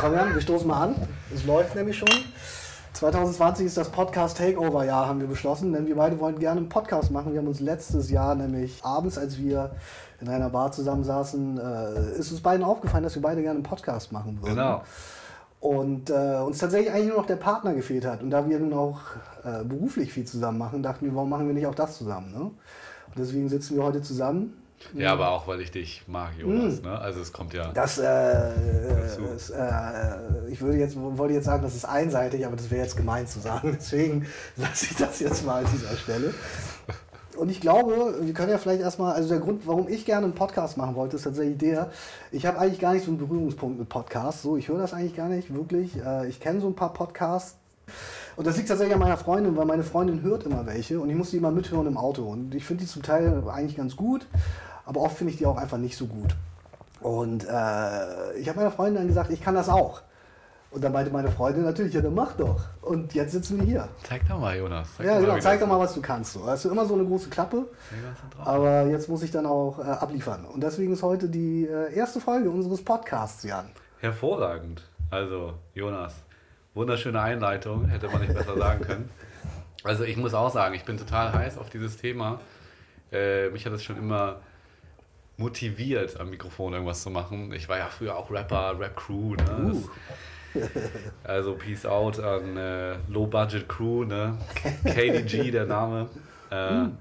Komm Jan, wir stoßen mal an. Es läuft nämlich schon. 2020 ist das Podcast Takeover Jahr, haben wir beschlossen, denn wir beide wollen gerne einen Podcast machen. Wir haben uns letztes Jahr nämlich abends, als wir in einer Bar zusammensaßen, äh, ist uns beiden aufgefallen, dass wir beide gerne einen Podcast machen würden. Genau. Und äh, uns tatsächlich eigentlich nur noch der Partner gefehlt hat. Und da wir nun auch äh, beruflich viel zusammen machen, dachten wir, warum machen wir nicht auch das zusammen? Ne? Und deswegen sitzen wir heute zusammen. Ja, aber auch weil ich dich mag, Jonas. Ne? Also es kommt ja. Das, äh, ist, äh, ich würde jetzt, wollte jetzt sagen, das ist einseitig, aber das wäre jetzt gemein zu sagen. Deswegen lasse ich das jetzt mal an dieser Stelle. Und ich glaube, wir können ja vielleicht erstmal, also der Grund, warum ich gerne einen Podcast machen wollte, ist tatsächlich der, ich habe eigentlich gar nicht so einen Berührungspunkt mit Podcasts. So, ich höre das eigentlich gar nicht wirklich. Äh, ich kenne so ein paar Podcasts. Und das liegt tatsächlich an meiner Freundin, weil meine Freundin hört immer welche und ich muss die immer mithören im Auto. Und ich finde die zum Teil eigentlich ganz gut, aber oft finde ich die auch einfach nicht so gut. Und äh, ich habe meiner Freundin dann gesagt, ich kann das auch. Und dann meinte meine Freundin natürlich, ja, dann mach doch. Und jetzt sitzen wir hier. Zeig doch mal, Jonas. Zeig ja, genau, zeig doch mal, was du kannst. So. Hast du immer so eine große Klappe. Aber jetzt muss ich dann auch äh, abliefern. Und deswegen ist heute die äh, erste Folge unseres Podcasts, Jan. Hervorragend. Also, Jonas, wunderschöne Einleitung, hätte man nicht besser sagen können. Also, ich muss auch sagen, ich bin total heiß auf dieses Thema. Äh, mich hat es schon immer motiviert, am Mikrofon irgendwas zu machen. Ich war ja früher auch Rapper, Rap-Crew. Ne? Uh. Also Peace Out an äh, Low Budget Crew, ne? KDG der Name. Äh, hm.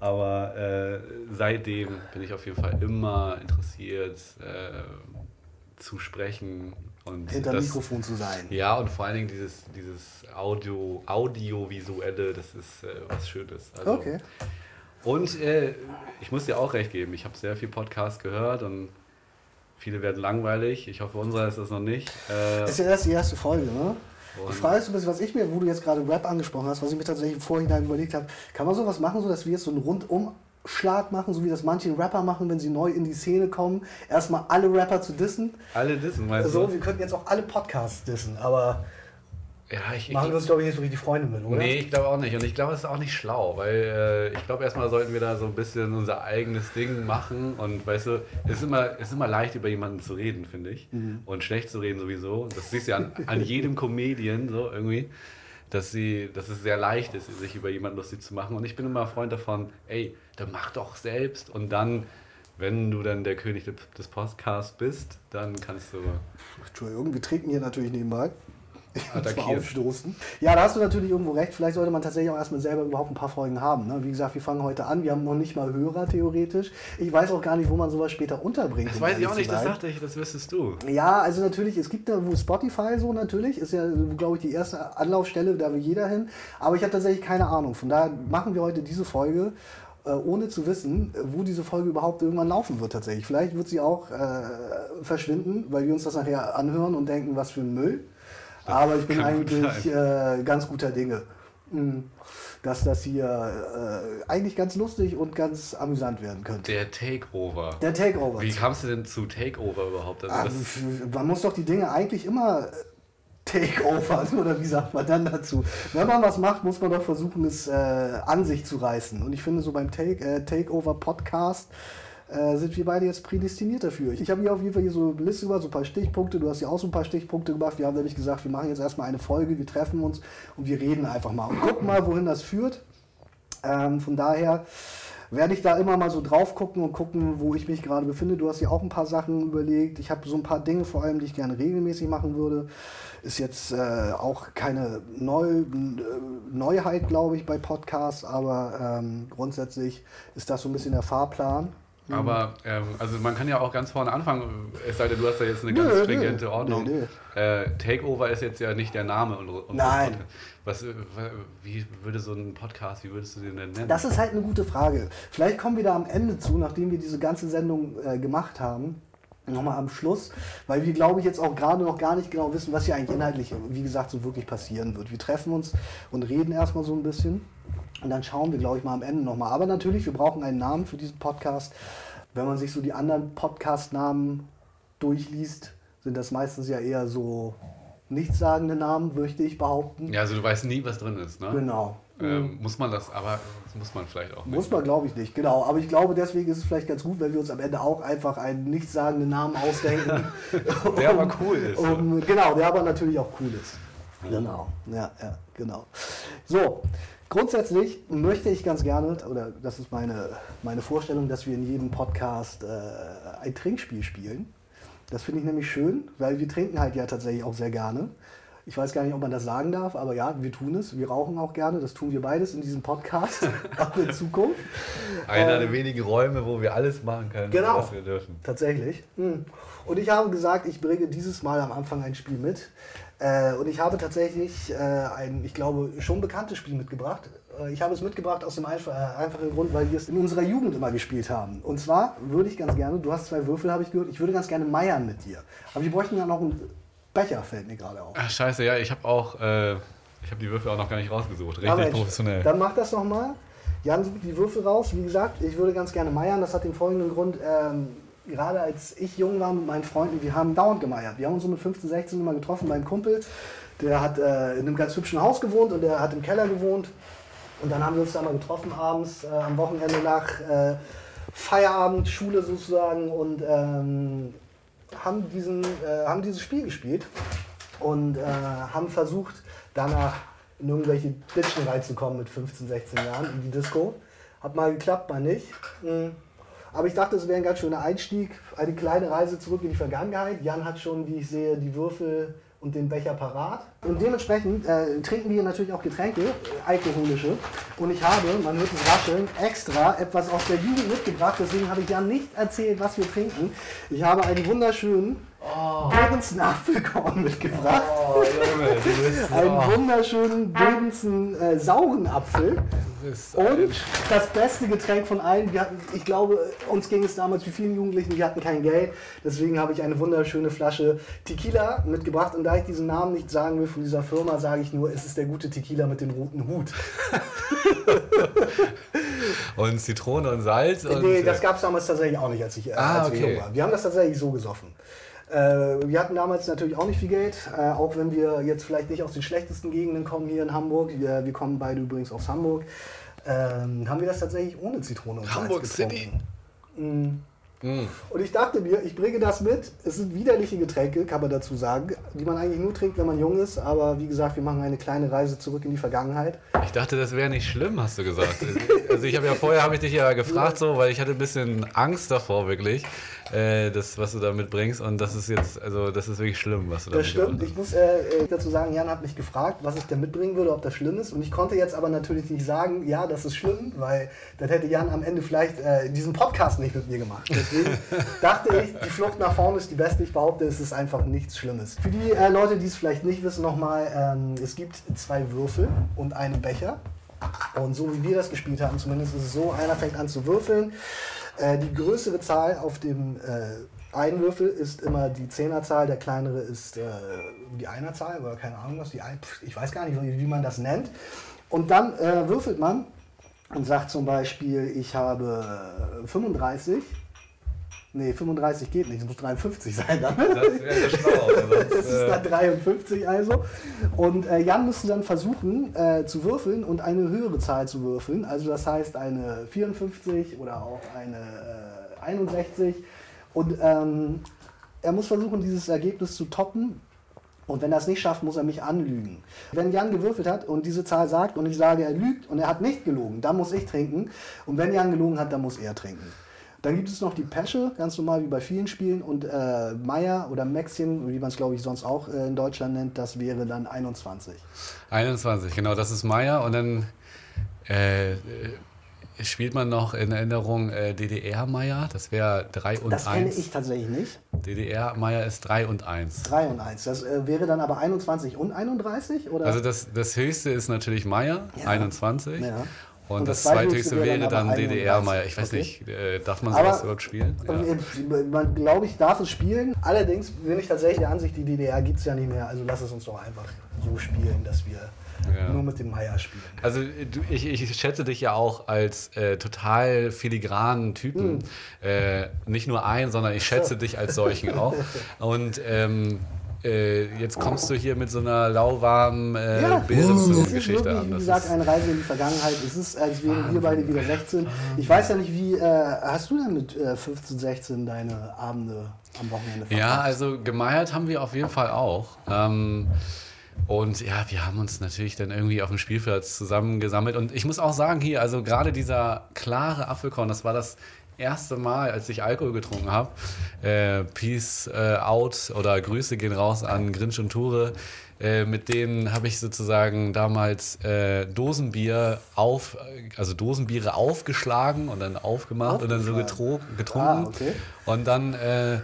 aber äh, seitdem bin ich auf jeden Fall immer interessiert äh, zu sprechen und hinter das, Mikrofon zu sein. Ja, und vor allen Dingen dieses, dieses Audio, Audiovisuelle, das ist äh, was Schönes. Also, okay. Und äh, ich muss dir auch recht geben, ich habe sehr viel Podcast gehört und Viele werden langweilig. Ich hoffe, unserer ist das noch nicht. Äh, das ist ja erst die erste Folge, ne? Die Frage ist ein bisschen, was ich mir, wo du jetzt gerade Rap angesprochen hast, was ich mir tatsächlich im Vorhinein überlegt habe, kann man sowas machen, so dass wir jetzt so einen Rundumschlag machen, so wie das manche Rapper machen, wenn sie neu in die Szene kommen, erstmal alle Rapper zu dissen. Alle dissen, meinst so, du? So, wir könnten jetzt auch alle Podcasts dissen, aber ja, ich, Machen wir uns, glaube ich, nicht so richtig Freunde mit, oder? Nee, ich glaube auch nicht. Und ich glaube, es ist auch nicht schlau, weil äh, ich glaube, erstmal sollten wir da so ein bisschen unser eigenes Ding machen. Und weißt du, es ist immer, es ist immer leicht, über jemanden zu reden, finde ich. Mhm. Und schlecht zu reden sowieso. Das siehst du ja an, an jedem Comedian so irgendwie. Dass, sie, dass es sehr leicht ist, sich über jemanden lustig zu machen. Und ich bin immer Freund davon, ey, dann mach doch selbst. Und dann, wenn du dann der König des Podcasts bist, dann kannst du. Entschuldigung, wir trinken hier natürlich nebenbei. Aufstoßen. Ja, da hast du natürlich irgendwo recht. Vielleicht sollte man tatsächlich auch erstmal selber überhaupt ein paar Folgen haben. Ne? Wie gesagt, wir fangen heute an. Wir haben noch nicht mal Hörer theoretisch. Ich weiß auch gar nicht, wo man sowas später unterbringt. Das weiß ich auch nicht, das dachte ich, das wüsstest du. Ja, also natürlich, es gibt da wo Spotify so natürlich, ist ja, glaube ich, die erste Anlaufstelle, da will jeder hin. Aber ich habe tatsächlich keine Ahnung. Von daher machen wir heute diese Folge äh, ohne zu wissen, wo diese Folge überhaupt irgendwann laufen wird tatsächlich. Vielleicht wird sie auch äh, verschwinden, weil wir uns das nachher anhören und denken, was für ein Müll. Aber ich bin eigentlich äh, ganz guter Dinge, hm, dass das hier äh, eigentlich ganz lustig und ganz amüsant werden könnte. Der Takeover. Der Takeover. Wie kamst du denn zu Takeover überhaupt? Also Ach, man muss doch die Dinge eigentlich immer Takeover, oder wie sagt man dann dazu? Wenn man was macht, muss man doch versuchen, es äh, an sich zu reißen. Und ich finde so beim Take, äh, Takeover Podcast äh, sind wir beide jetzt prädestiniert dafür. Ich habe hier auf jeden Fall hier so eine Liste über so ein paar Stichpunkte. Du hast ja auch so ein paar Stichpunkte gemacht. Wir haben nämlich gesagt, wir machen jetzt erstmal eine Folge, wir treffen uns und wir reden einfach mal und gucken mal, wohin das führt. Ähm, von daher werde ich da immer mal so drauf gucken und gucken, wo ich mich gerade befinde. Du hast ja auch ein paar Sachen überlegt. Ich habe so ein paar Dinge vor allem, die ich gerne regelmäßig machen würde. Ist jetzt äh, auch keine Neu äh, Neuheit, glaube ich, bei Podcasts, aber ähm, grundsätzlich ist das so ein bisschen der Fahrplan. Mhm. Aber ähm, also man kann ja auch ganz vorne anfangen, es sei denn, du hast da jetzt eine ganz nö, stringente nö. Ordnung. Nö, äh, Takeover ist jetzt ja nicht der Name unseres Nein. Was, äh, wie würde so ein Podcast, wie würdest du den denn nennen? Das ist halt eine gute Frage. Vielleicht kommen wir da am Ende zu, nachdem wir diese ganze Sendung äh, gemacht haben. Nochmal am Schluss, weil wir, glaube ich, jetzt auch gerade noch gar nicht genau wissen, was hier eigentlich inhaltlich, wie gesagt, so wirklich passieren wird. Wir treffen uns und reden erstmal so ein bisschen. Und dann schauen wir, glaube ich, mal am Ende nochmal. Aber natürlich, wir brauchen einen Namen für diesen Podcast. Wenn man sich so die anderen Podcast-Namen durchliest, sind das meistens ja eher so nichtssagende Namen, möchte ich behaupten. Ja, also du weißt nie, was drin ist, ne? Genau. Ähm, muss man das, aber das muss man vielleicht auch nicht. Muss man, glaube ich, nicht, genau. Aber ich glaube, deswegen ist es vielleicht ganz gut, wenn wir uns am Ende auch einfach einen nichtssagenden Namen ausdenken. der aber cool ist. Um, genau, der aber natürlich auch cool ist. Genau, ja, ja, genau. So, grundsätzlich möchte ich ganz gerne, oder das ist meine, meine Vorstellung, dass wir in jedem Podcast äh, ein Trinkspiel spielen. Das finde ich nämlich schön, weil wir trinken halt ja tatsächlich auch sehr gerne. Ich weiß gar nicht, ob man das sagen darf, aber ja, wir tun es. Wir rauchen auch gerne. Das tun wir beides in diesem Podcast, auch in Zukunft. Einer ähm, der wenigen Räume, wo wir alles machen können, genau, was wir dürfen. Tatsächlich. Hm. Und ich habe gesagt, ich bringe dieses Mal am Anfang ein Spiel mit. Äh, und ich habe tatsächlich äh, ein, ich glaube, schon bekanntes Spiel mitgebracht. Äh, ich habe es mitgebracht aus dem einfach, äh, einfachen Grund, weil wir es in unserer Jugend immer gespielt haben. Und zwar würde ich ganz gerne, du hast zwei Würfel, habe ich gehört, ich würde ganz gerne meiern mit dir. Aber wir bräuchten ja noch ein Becher fällt mir gerade auf. Ach, scheiße, ja, ich habe auch, äh, ich habe die Würfel auch noch gar nicht rausgesucht. Richtig Mensch, professionell. Dann mach das nochmal. Jan sucht die Würfel raus. Wie gesagt, ich würde ganz gerne meiern. Das hat den folgenden Grund. Ähm, gerade als ich jung war mit meinen Freunden, wir haben dauernd gemeiert. Wir haben uns so mit 15, 16 immer getroffen beim Kumpel. Der hat äh, in einem ganz hübschen Haus gewohnt und der hat im Keller gewohnt. Und dann haben wir uns da mal getroffen abends, äh, am Wochenende nach äh, Feierabend, Schule sozusagen. Und ähm, haben, diesen, äh, haben dieses Spiel gespielt und äh, haben versucht, danach in irgendwelche Bitchen reinzukommen mit 15, 16 Jahren in die Disco. Hat mal geklappt, mal nicht. Mhm. Aber ich dachte, es wäre ein ganz schöner Einstieg, eine kleine Reise zurück in die Vergangenheit. Jan hat schon, wie ich sehe, die Würfel und den Becher parat. Und dementsprechend äh, trinken wir natürlich auch Getränke, äh, alkoholische. Und ich habe, man hört es rascheln, extra etwas aus der Jugend mitgebracht. Deswegen habe ich ja nicht erzählt, was wir trinken. Ich habe einen wunderschönen oh. Davidson Apfelkorn mitgebracht. Oh, Junge, einen oh. wunderschönen Davidson äh, sauren Apfel. Und das beste Getränk von allen, wir hatten, ich glaube, uns ging es damals wie vielen Jugendlichen, wir hatten kein Geld. Deswegen habe ich eine wunderschöne Flasche Tequila mitgebracht. Und da ich diesen Namen nicht sagen will von dieser Firma, sage ich nur, es ist der gute Tequila mit dem roten Hut. und Zitrone und Salz? Und nee, das gab es damals tatsächlich auch nicht, als ich, äh, ah, als okay. jung war. Wir haben das tatsächlich so gesoffen. Äh, wir hatten damals natürlich auch nicht viel Geld, äh, auch wenn wir jetzt vielleicht nicht aus den schlechtesten Gegenden kommen hier in Hamburg. Wir, wir kommen beide übrigens aus Hamburg. Ähm, haben wir das tatsächlich ohne Zitrone und Hamburg Salz getrunken. City. Mhm. Mm. Und ich dachte mir, ich bringe das mit. Es sind widerliche Getränke, kann man dazu sagen, die man eigentlich nur trinkt, wenn man jung ist. Aber wie gesagt, wir machen eine kleine Reise zurück in die Vergangenheit. Ich dachte, das wäre nicht schlimm, hast du gesagt. also ich habe ja vorher habe ich dich ja gefragt so, weil ich hatte ein bisschen Angst davor wirklich äh, das, was du da mitbringst. Und das ist jetzt, also das ist wirklich schlimm, was du da Das stimmt. Ich muss äh, dazu sagen, Jan hat mich gefragt, was ich da mitbringen würde, ob das schlimm ist. Und ich konnte jetzt aber natürlich nicht sagen, ja, das ist schlimm, weil dann hätte Jan am Ende vielleicht äh, diesen Podcast nicht mit mir gemacht. Deswegen dachte ich, die Flucht nach vorne ist die beste. Ich behaupte, es ist einfach nichts Schlimmes. Für die äh, Leute, die es vielleicht nicht wissen, nochmal, ähm, es gibt zwei Würfel und einen Becher. Und so wie wir das gespielt haben, zumindest ist es so, einer fängt an zu würfeln. Äh, die größere Zahl auf dem äh, einen Würfel ist immer die Zehnerzahl, der kleinere ist äh, die Einerzahl oder keine Ahnung was, die Ein ich weiß gar nicht, wie, wie man das nennt. Und dann äh, würfelt man und sagt zum Beispiel, ich habe 35 Nee, 35 geht nicht, es muss 53 sein dann. Das wäre schlau. Es ist dann 53 äh, also. Und äh, Jan müsste dann versuchen äh, zu würfeln und eine höhere Zahl zu würfeln. Also das heißt eine 54 oder auch eine äh, 61. Und ähm, er muss versuchen, dieses Ergebnis zu toppen. Und wenn er es nicht schafft, muss er mich anlügen. Wenn Jan gewürfelt hat und diese Zahl sagt und ich sage, er lügt und er hat nicht gelogen, dann muss ich trinken. Und wenn Jan gelogen hat, dann muss er trinken. Dann gibt es noch die Pesche, ganz normal wie bei vielen Spielen. Und äh, Meier oder Maxim, wie man es glaube ich sonst auch äh, in Deutschland nennt, das wäre dann 21. 21, genau, das ist Meier. Und dann äh, spielt man noch in Erinnerung äh, DDR-Meier, das wäre 3 und das 1. Das kenne ich tatsächlich nicht. DDR-Meier ist 3 und 1. 3 und 1. Das äh, wäre dann aber 21 und 31? Oder? Also das, das höchste ist natürlich Meier, ja. 21. Ja. Und, und das, das zweithöchste wäre dann, dann DDR-Meier. Ich weiß okay. nicht, äh, darf man sowas überhaupt spielen? Ja. Man, glaube ich, darf es spielen. Allerdings bin ich tatsächlich der Ansicht, die DDR gibt es ja nicht mehr. Also lass es uns doch einfach so spielen, dass wir ja. nur mit dem Meier spielen. Also du, ich, ich schätze dich ja auch als äh, total filigranen Typen. Mhm. Äh, nicht nur ein, sondern ich schätze dich als solchen auch. Und ähm, äh, jetzt kommst du hier mit so einer lauwarmen äh, Ja, wirklich, an. wie gesagt, eine Reise in die Vergangenheit. Es ist, als wären wir beide wieder 16. Ich weiß ja nicht, wie äh, hast du denn mit äh, 15, 16 deine Abende am Wochenende ja, also gemeiert haben wir auf jeden Fall auch. Ähm, und ja, wir haben uns natürlich dann irgendwie auf dem Spielplatz zusammengesammelt. Und ich muss auch sagen, hier, also gerade dieser klare Apfelkorn, das war das erste Mal, als ich Alkohol getrunken habe. Äh, Peace äh, out oder Grüße gehen raus an Grinch und Ture. Äh, mit denen habe ich sozusagen damals äh, Dosenbier auf, also Dosenbiere aufgeschlagen und dann aufgemacht und dann so getro getrunken. Ah, okay. Und dann, äh,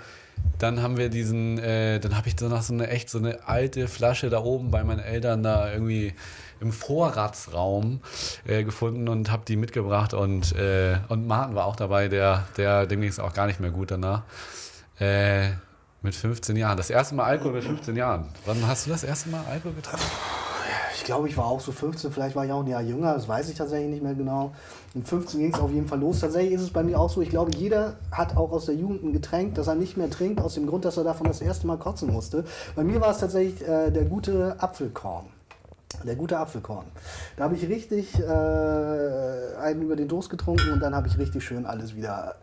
dann haben wir diesen, äh, dann habe ich so noch so eine echt so eine alte Flasche da oben bei meinen Eltern da irgendwie im Vorratsraum äh, gefunden und habe die mitgebracht und, äh, und Martin war auch dabei, der, der dem ging es auch gar nicht mehr gut danach. Äh, mit 15 Jahren. Das erste Mal Alkohol mit 15 Jahren. Wann hast du das erste Mal Alkohol getrunken? Ich glaube, ich war auch so 15, vielleicht war ich auch ein Jahr jünger, das weiß ich tatsächlich nicht mehr genau. Mit 15 ging es auf jeden Fall los. Tatsächlich ist es bei mir auch so, ich glaube, jeder hat auch aus der Jugend ein Getränk, das er nicht mehr trinkt, aus dem Grund, dass er davon das erste Mal kotzen musste. Bei mir war es tatsächlich äh, der gute Apfelkorn. Der gute Apfelkorn. Da habe ich richtig äh, einen über den Durst getrunken und dann habe ich richtig schön alles wieder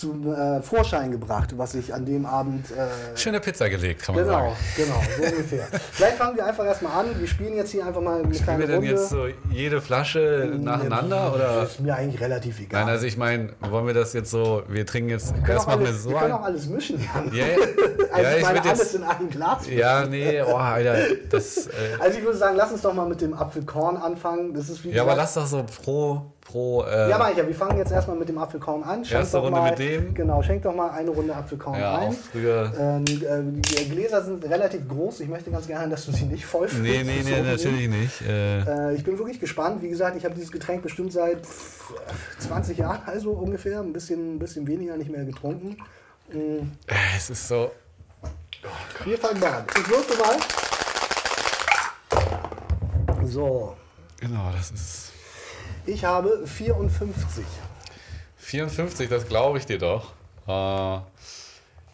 zum äh, Vorschein gebracht, was ich an dem Abend äh, Schöne Pizza gelegt, kann man Genau, sagen. genau, so ungefähr. Vielleicht fangen wir einfach erstmal an. Wir spielen jetzt hier einfach mal eine Spielen kleine wir denn Runde. jetzt so jede Flasche nacheinander? Oder? Das ist mir eigentlich relativ egal. Nein, also ich meine, wollen wir das jetzt so, wir trinken jetzt erstmal so wir können auch alles mischen, Jan. Ja, ja. Also ja, ich meine, alles jetzt. in einem Glas. Ja, nee, oh, Alter, das. Äh, Also ich würde sagen, lass uns doch mal mit dem Apfelkorn anfangen. Das ist wie ja, aber gesagt, lass doch so pro. Pro äh, ja, mach ich ja. Wir fangen jetzt erstmal mit dem Apfelkorn an. Schenk Erste doch Runde mal, mit dem. Genau, schenk doch mal eine Runde Apfelkorn ja, ein. auch früher. Ähm, äh, die Gläser sind relativ groß. Ich möchte ganz gerne, dass du sie nicht voll füllst. Nee, nee, So nee, rum. natürlich nicht. Äh, Äh, ich bin wirklich gespannt. Wie gesagt, ich habe dieses Getränk bestimmt seit pff, 20 Jahren, also ungefähr, ein bisschen, ein bisschen weniger nicht mehr getrunken. Mm, es ist so. Wir fangen mal an. Ich würfel mal. So, Genau, das ist. Ich habe 54. 54, das glaube ich dir doch. Äh,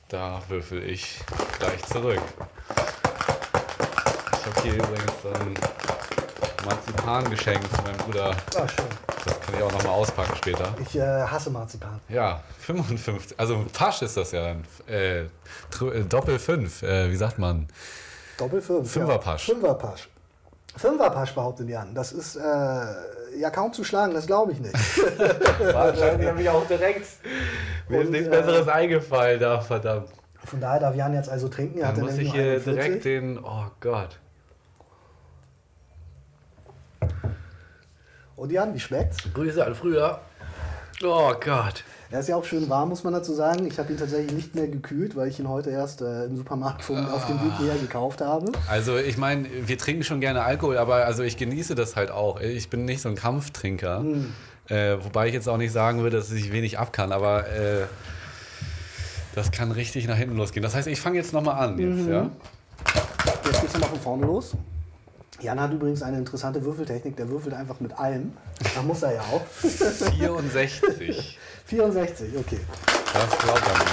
da würfel ich gleich zurück. Ich habe hier übrigens ein Marzipan geschenkt von meinem Bruder. Ah, schön. Das kann ich auch nochmal auspacken später. Ich äh, hasse Marzipan. Ja, 55. Also Pasch ist das ja dann. Äh, äh, Doppel 5, äh, wie sagt man? Doppel 5. Fünferpasch. Ja. Fünferpasch. Fünferpasch behauptet Jan. Das ist äh, ja kaum zu schlagen, das glaube ich nicht. Wahrscheinlich habe ich auch direkt. Mir ist nichts äh, Besseres eingefallen da, verdammt. Von daher darf Jan jetzt also trinken. Er Dann muss ich hier 41. direkt den. Oh Gott. Und Jan, wie schmeckt's? Grüße an früher. Oh Gott. Er ist ja auch schön warm, muss man dazu sagen. Ich habe ihn tatsächlich nicht mehr gekühlt, weil ich ihn heute erst äh, im Supermarkt von, auf dem Weg hierher gekauft habe. Also ich meine, wir trinken schon gerne Alkohol, aber also ich genieße das halt auch. Ich bin nicht so ein Kampftrinker. Äh, wobei ich jetzt auch nicht sagen würde, dass ich wenig ab kann, aber äh, das kann richtig nach hinten losgehen. Das heißt, ich fange jetzt nochmal an. Jetzt, ja? Jetzt geht's nochmal von vorne los. Jan hat übrigens eine interessante Würfeltechnik. Der würfelt einfach mit allem. Da muss er ja auch. 64. 64, okay. Das glaubt er mir.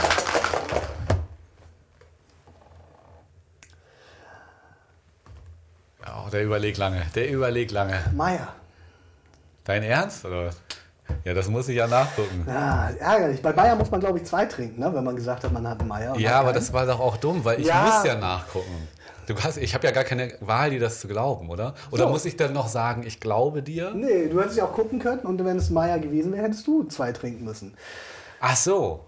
Ja, der überlegt lange. Der überlegt lange. Meier. Dein Ernst? Oder? Ja, das muss ich ja nachgucken. Ja, ärgerlich. Bei Meier muss man, glaube ich, zwei trinken, ne? wenn man gesagt hat, man hat einen Meier. Ja, aber das war doch auch dumm, weil ich Ja. muss ja nachgucken. Du hast, ich habe ja gar keine Wahl, dir das zu glauben, oder? Oder So. muss ich dann noch sagen, ich glaube dir? Nee, du hättest ja auch gucken können und wenn es Meier gewesen wäre, hättest du zwei trinken müssen. Ach so.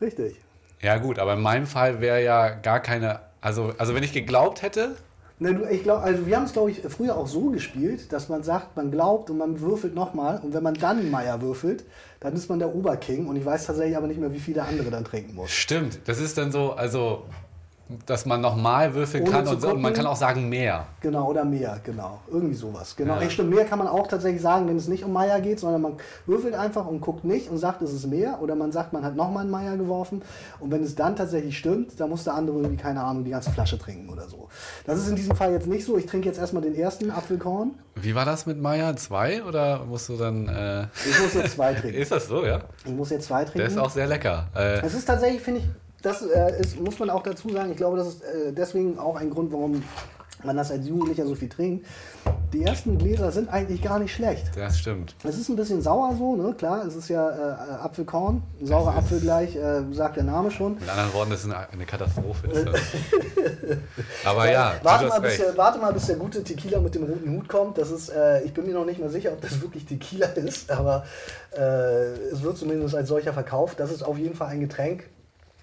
Richtig. Ja gut, aber in meinem Fall wäre ja gar keine. Also, also wenn ich geglaubt hätte, Ne, du, ich glaub, also wir haben es, glaube ich, früher auch so gespielt, dass man sagt, man glaubt und man würfelt nochmal. Und wenn man dann Meier würfelt, dann ist man der Oberking. Und ich weiß tatsächlich aber nicht mehr, wie viele andere dann trinken muss. stimmt. Das ist dann so, also, dass man nochmal würfeln Ohne kann und, und man kann auch sagen mehr. Genau, oder mehr, genau. Irgendwie sowas. Genau. Ja. Stimmt, mehr kann man auch tatsächlich sagen, wenn es nicht um Meier geht, sondern man würfelt einfach und guckt nicht und sagt, es ist mehr. Oder man sagt, man hat nochmal einen Meier geworfen. Und wenn es dann tatsächlich stimmt, dann muss der andere irgendwie, keine Ahnung, die ganze Flasche trinken oder so. Das ist in diesem Fall jetzt nicht so. Ich trinke jetzt erstmal den ersten Apfelkorn. Wie war das mit Meier? Zwei? Oder musst du dann. Äh, Ich muss jetzt zwei trinken. ist das so, ja? Ich muss jetzt zwei trinken. Der ist auch sehr lecker. Äh, Es ist tatsächlich, finde ich, das äh, ist, muss man auch dazu sagen. Ich glaube, das ist äh, deswegen auch ein Grund, warum man das als Jugendlicher so viel trinkt. Die ersten Gläser sind eigentlich gar nicht schlecht. Das stimmt. Es ist ein bisschen sauer so, ne? Klar, es ist ja äh, Apfelkorn, saurer Apfel gleich, äh, sagt der Name schon. Mit anderen Worten, das ist eine, eine Katastrophe. Ist das. Aber ja, warte, mal, bis der, warte mal, bis der gute Tequila mit dem roten Hut kommt. Das ist, äh, ich bin mir noch nicht mal sicher, ob das wirklich Tequila ist, aber äh, es wird zumindest als solcher verkauft. Das ist auf jeden Fall ein Getränk.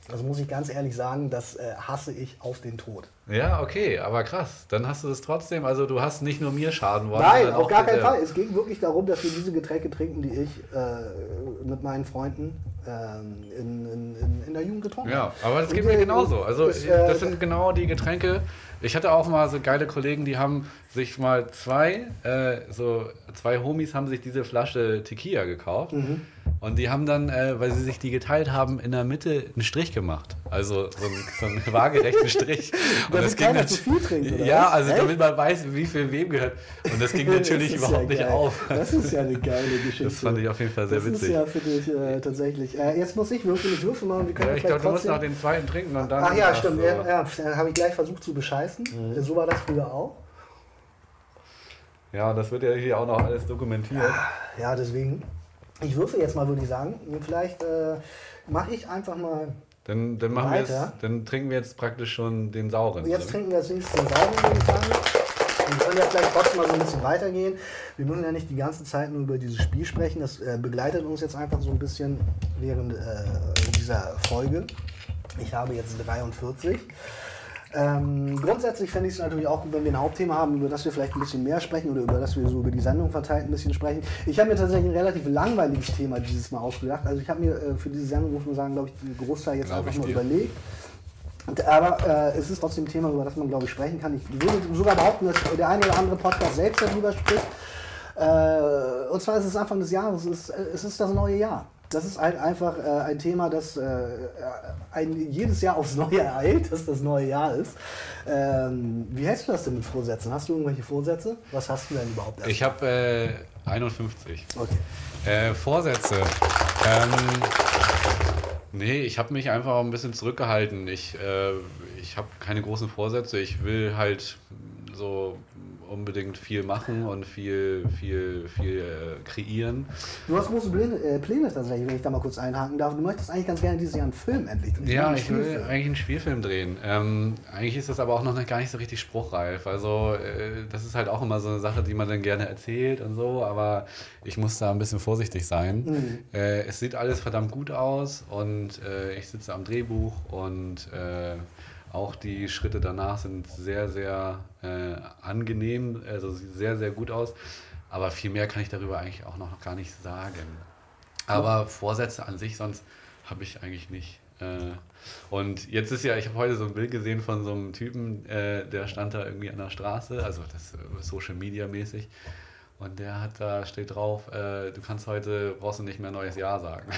Das muss ich ganz ehrlich sagen, das äh, hasse ich auf den Tod. Ja, okay, aber krass. Dann hast du es trotzdem. Also du hast nicht nur mir Schaden wollen. Nein, auf gar keinen Fall. Es ging wirklich darum, dass wir diese Getränke trinken, die ich äh, mit meinen Freunden ähm, in, in, in, der Jugend getrunken Ja, habe. aber das geht mir genauso. Also das, äh, das sind genau die Getränke. Ich hatte auch mal so geile Kollegen, die haben sich mal zwei, äh, so zwei Homies haben sich diese Flasche Tequila gekauft. Mhm. Und die haben dann, äh, weil sie sich die geteilt haben, in der Mitte einen Strich gemacht. Also so, ein, so einen waagerechten Strich. Und Damit keiner nat- zu viel trinkt, oder Ja, was? also Echt? damit man weiß, wie viel wem gehört. Und das ging natürlich Das überhaupt ja nicht auf. Das ist ja eine geile Geschichte. Das fand ich auf jeden Fall sehr das witzig. ist ja für dich äh, tatsächlich. Äh, jetzt muss ich würfeln, ich würfel mal und wir können Ja, ich glaube, du musst noch den zweiten trinken und dann. Ach ja, stimmt. du- Ja, ja, dann habe ich gleich versucht zu bescheißen. Mhm. So war das früher auch. Ja, das wird ja hier auch noch alles dokumentiert. Ja, deswegen. Ich würfel jetzt mal, würde ich sagen. Vielleicht äh, mache ich einfach mal. Dann, dann, machen wir jetzt, dann trinken wir jetzt praktisch schon den sauren. Jetzt oder? trinken wir als nächstes den Sauren, würde ich sagen. Wir können ja vielleicht trotzdem mal so ein bisschen weitergehen. Wir müssen ja nicht die ganze Zeit nur über dieses Spiel sprechen. Das äh, begleitet uns jetzt einfach so ein bisschen während äh, dieser Folge. Ich habe jetzt 43. Ähm, grundsätzlich fände ich es natürlich auch gut, wenn wir ein Hauptthema haben, über das wir vielleicht ein bisschen mehr sprechen oder über das wir so über die Sendung verteilt ein bisschen sprechen. Ich habe mir tatsächlich ein relativ langweiliges Thema dieses Mal ausgedacht. Also ich habe mir äh, für diese Sendung, muss man sagen, glaube ich, den Großteil jetzt Glaub einfach mal überlegt. Aber äh, es ist trotzdem ein Thema, über das man, glaube ich, sprechen kann. Ich würde sogar behaupten, dass der eine oder andere Podcast selbst darüber spricht. Äh, und zwar ist es Anfang des Jahres, es ist, äh, es ist das neue Jahr. Das ist halt einfach äh, ein Thema, das äh, ein, jedes Jahr aufs Neue ereilt, dass das neue Jahr ist. Ähm, wie hältst du das denn mit Vorsätzen? Hast du irgendwelche Vorsätze? Was hast du denn überhaupt? erst? Ich habe äh, 51. okay. Äh, Vorsätze. Ähm, nee, ich habe mich einfach ein bisschen zurückgehalten. Ich, äh, ich habe keine großen Vorsätze. Ich will halt so unbedingt viel machen und viel, viel, viel äh, kreieren. Du hast große Pläne, äh, Pläne tatsächlich, wenn ich da mal kurz einhaken darf. Du möchtest eigentlich ganz gerne dieses Jahr einen Film endlich drehen. Ja, ich will eigentlich einen Spielfilm drehen. Ähm, eigentlich ist das aber auch noch gar nicht so richtig spruchreif. Also äh, das ist halt auch immer so eine Sache, die man dann gerne erzählt und so, aber ich muss da ein bisschen vorsichtig sein. Mhm. Äh, es sieht alles verdammt gut aus und äh, ich sitze am Drehbuch und äh, auch die Schritte danach sind sehr, sehr äh, angenehm, also sieht sehr, sehr gut aus. Aber viel mehr kann ich darüber eigentlich auch noch gar nicht sagen. Aber Vorsätze an sich sonst habe ich eigentlich nicht. Äh, Und jetzt ist ja, ich habe heute so ein Bild gesehen von so einem Typen, äh, der stand da irgendwie an der Straße, also das äh, Social Media mäßig. Und der hat da steht drauf, äh, du kannst heute, brauchst du nicht mehr neues Jahr sagen.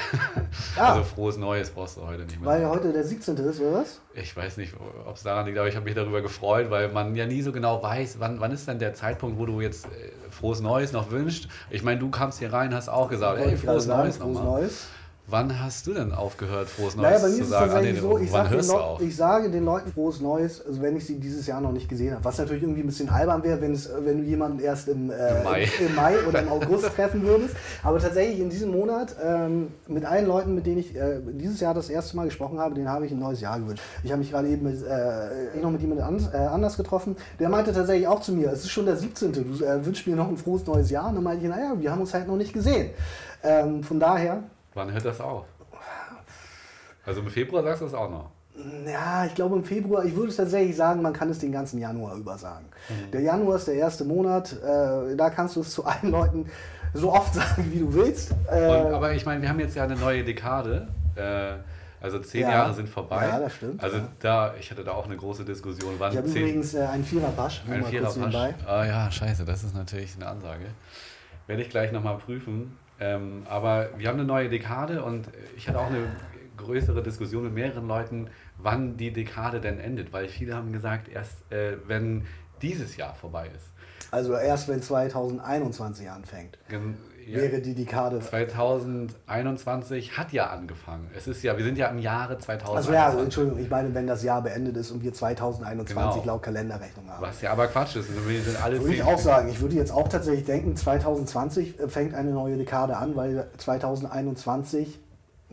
Ah. Also frohes Neues brauchst du heute nicht mehr. Weil sagen. heute der 17. ist, oder was? Ich weiß nicht, ob es daran liegt, aber ich habe mich darüber gefreut, weil man ja nie so genau weiß, wann, wann ist denn der Zeitpunkt, wo du jetzt äh, frohes Neues noch wünschst. Ich meine, du kamst hier rein, hast auch gesagt, ey, frohes Neues frohes nochmal. Neues. Wann hast du denn aufgehört, frohes Naja, Neues bei mir zu ist sagen? Ah, nee, so, ich, wann sag den hörst du auf? ich sage den Leuten frohes Neues, also wenn ich sie dieses Jahr noch nicht gesehen habe. Was natürlich irgendwie ein bisschen albern wäre, wenn, es, wenn du jemanden erst im, äh, Im Mai. im Mai oder im August treffen würdest. Aber tatsächlich in diesem Monat ähm, mit allen Leuten, mit denen ich äh, dieses Jahr das erste Mal gesprochen habe, denen habe ich ein neues Jahr gewünscht. Ich habe mich gerade eben mit, äh, noch mit jemandem an, äh, anders getroffen. Der meinte tatsächlich auch zu mir, es ist schon der 17. Du äh, wünschst mir noch ein frohes neues Jahr. Und dann meinte ich, naja, wir haben uns halt noch nicht gesehen. Ähm, von daher, Wann hört das auf? Also im Februar sagst du es auch noch. Ja, ich glaube im Februar, ich würde tatsächlich sagen, man kann es den ganzen Januar über sagen. Der Januar ist der erste Monat, äh, da kannst du es zu allen Leuten so oft sagen, wie du willst. Äh, Und, aber ich meine, wir haben jetzt ja eine neue Dekade. Äh, also zehn Ja. Jahre sind vorbei. Ja, das stimmt, Also ja. da, ich hatte da auch eine große Diskussion. Wann ich habe übrigens äh, einen Viererpasch, ein Viererpasch. Ah ja, scheiße, das ist natürlich eine Ansage. Werde ich gleich nochmal prüfen. Ähm, aber wir haben eine neue Dekade und ich hatte auch eine größere Diskussion mit mehreren Leuten, wann die Dekade denn endet. Weil viele haben gesagt, erst äh, wenn dieses Jahr vorbei ist. Also erst wenn 2021 anfängt. Gen- wäre die Dekade. 2021 hat ja angefangen. Es ist ja, wir sind ja im Jahre 2021. Also ja, Entschuldigung, ich meine, wenn das Jahr beendet ist und wir 2021 Genau. laut Kalenderrechnung haben. Was ja aber Quatsch ist. Wir sind alle Würde ich auch sagen. Ich würde jetzt auch tatsächlich denken, 2020 fängt eine neue Dekade an, weil 2021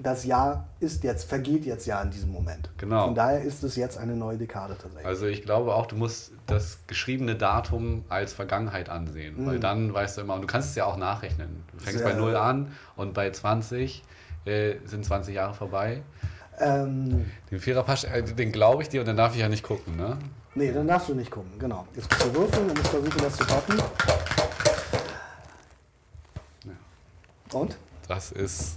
das Jahr ist jetzt, vergeht jetzt ja in diesem Moment. Genau. Von daher ist es jetzt eine neue Dekade tatsächlich. Also ich glaube auch, du musst das geschriebene Datum als Vergangenheit ansehen, weil dann weißt du immer, und du kannst es ja auch nachrechnen. Du fängst Sehr- bei 0 an und bei 20 äh, sind 20 Jahre vorbei. ähm, Den Viererpasch, äh, den glaube ich dir und dann darf ich ja nicht gucken, ne? nee, dann darfst du nicht gucken. Genau. Jetzt musst du würfeln und musst versuchen, das zu toppen. Und? Das ist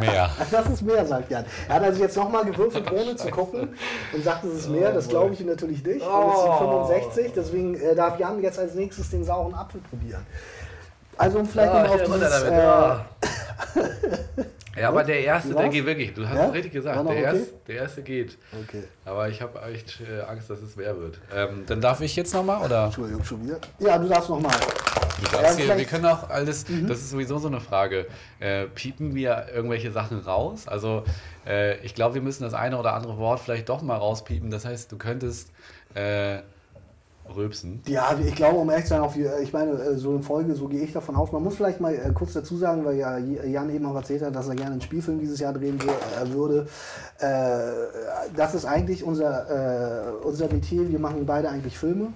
mehr. Das ist mehr, sagt Jan. Er hat also jetzt nochmal gewürfelt, ohne zu gucken und sagt, es ist mehr. Das glaube ich ihm natürlich nicht. Und es sind Oh. 65, deswegen äh, darf Jan jetzt als nächstes den sauren Apfel probieren. Also um vielleicht Ah, nochmal auf dieses... Ja, aber der erste, der geht wirklich. Du hast Ja? es richtig gesagt. Der, okay? erste, der erste geht. okay. Aber ich habe echt äh, Angst, dass es mehr wird. Ähm, dann darf ich jetzt nochmal, oder? Entschuldigung, schon wieder. Ja, du darfst nochmal. Du Ja, darfst hier, vielleicht- wir können auch alles, das ist sowieso so eine Frage. Äh, piepen wir irgendwelche Sachen raus? Also äh, ich glaube, wir müssen das eine oder andere Wort vielleicht doch mal rauspiepen. Das heißt, du könntest äh, rülpsen. Ja, ich glaube, um ehrlich zu sein, auch, wie- ich meine, äh, so in Folge, so gehe ich davon aus. Man muss vielleicht mal äh, kurz dazu sagen, weil ja Jan eben auch erzählt hat, dass er gerne einen Spielfilm dieses Jahr drehen wür- äh, würde. Äh, das ist eigentlich unser, äh, unser Metier. Wir machen beide eigentlich Filme.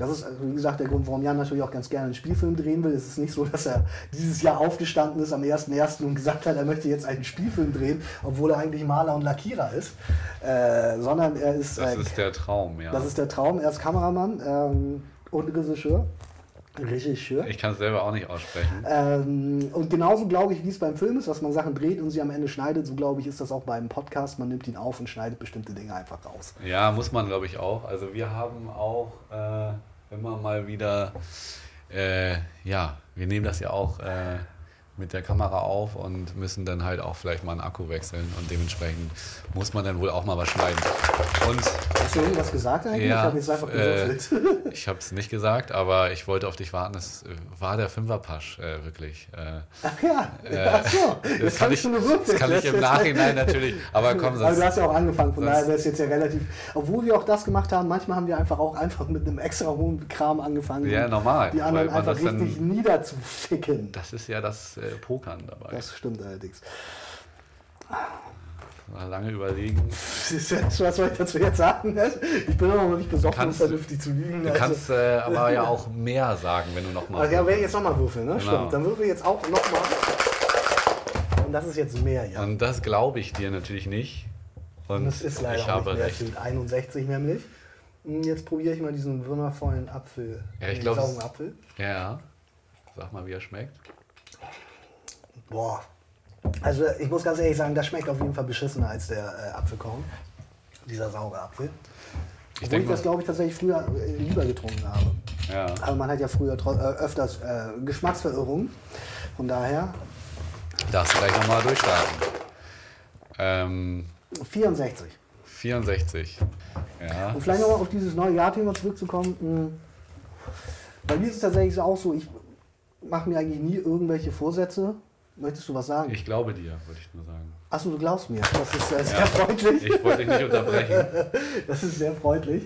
Das ist, also, wie gesagt, der Grund, warum Jan natürlich auch ganz gerne einen Spielfilm drehen will. Es ist nicht so, dass er dieses Jahr aufgestanden ist am 1.1. und gesagt hat, er möchte jetzt einen Spielfilm drehen, obwohl er eigentlich Maler und Lackierer ist. Äh, sondern er ist, Das äh, ist der Traum, ja. das ist der Traum. Er ist Kameramann ähm, und Regisseur. Regisseur. ich kann es selber auch nicht aussprechen. Ähm, und genauso glaube ich, wie es beim Film ist, dass man Sachen dreht und sie am Ende schneidet, so glaube ich, ist das auch beim Podcast. Man nimmt ihn auf und schneidet bestimmte Dinge einfach raus. Ja, muss man, glaube ich, auch. Also wir haben auch äh, immer mal wieder, äh, ja, wir nehmen das ja auch äh, mit der Kamera auf und müssen dann halt auch vielleicht mal einen Akku wechseln und dementsprechend muss man dann wohl auch mal was schneiden. Und Hast du irgendwas gesagt eigentlich? Ja, ich habe jetzt einfach äh, gewürfelt. ich habe es nicht gesagt, aber ich wollte auf dich warten. Das äh, war der Fünferpasch, äh, wirklich. Äh, Ach ja, äh, ach so. das Jetzt kann ich, gewürfelt. das kann ich im Nachhinein natürlich. Aber komm, Aber sonst, du hast ja auch angefangen, von daher wäre es jetzt ja relativ. Obwohl wir auch das gemacht haben, manchmal haben wir einfach auch einfach mit einem extra hohen Kram angefangen. Ja, normal, Die anderen einfach das dann- richtig niederzuficken. das ist ja das äh, Pokern dabei. Das stimmt allerdings. Lange überlegen. Was soll ich dazu jetzt sagen? Ich bin immer noch nicht besoffen, um Kannst du- vernünftig zu liegen. Du kannst äh, aber ja auch mehr sagen, wenn du nochmal. Also ja, werde ich jetzt nochmal würfeln, ne? Genau. Stimmt. Dann würfel ich jetzt auch nochmal. Und das ist jetzt mehr, ja. Und das glaube ich dir natürlich nicht. Und Und das ist leider ich habe nicht mehr. recht. Es sind 61 nämlich. Und Jetzt probiere ich mal diesen wundervollen Apfel. Ja, ich den glaub, sauren es- Apfel. Ja. Sag mal, wie er schmeckt. Boah. Also ich muss ganz ehrlich sagen, das schmeckt auf jeden Fall beschissener als der äh, Apfelkorn. Dieser saure Apfel. Ich Obwohl ich das, glaube ich, tatsächlich früher äh, lieber getrunken habe. Ja. Aber man hat ja früher äh, öfters äh, Geschmacksverirrungen. Von daher Darfst du gleich nochmal durchstarten. Ähm, 64. 64. Ja. Und vielleicht nochmal auf dieses neue Jahrthema zurückzukommen. mh, Bei mir ist es tatsächlich auch so, ich mache mir eigentlich nie irgendwelche Vorsätze. Möchtest du was sagen? Ich glaube dir, würde ich nur sagen. Achso, du glaubst mir. Das ist äh, sehr Ja. freundlich. Ich wollte dich nicht unterbrechen. Das ist sehr freundlich.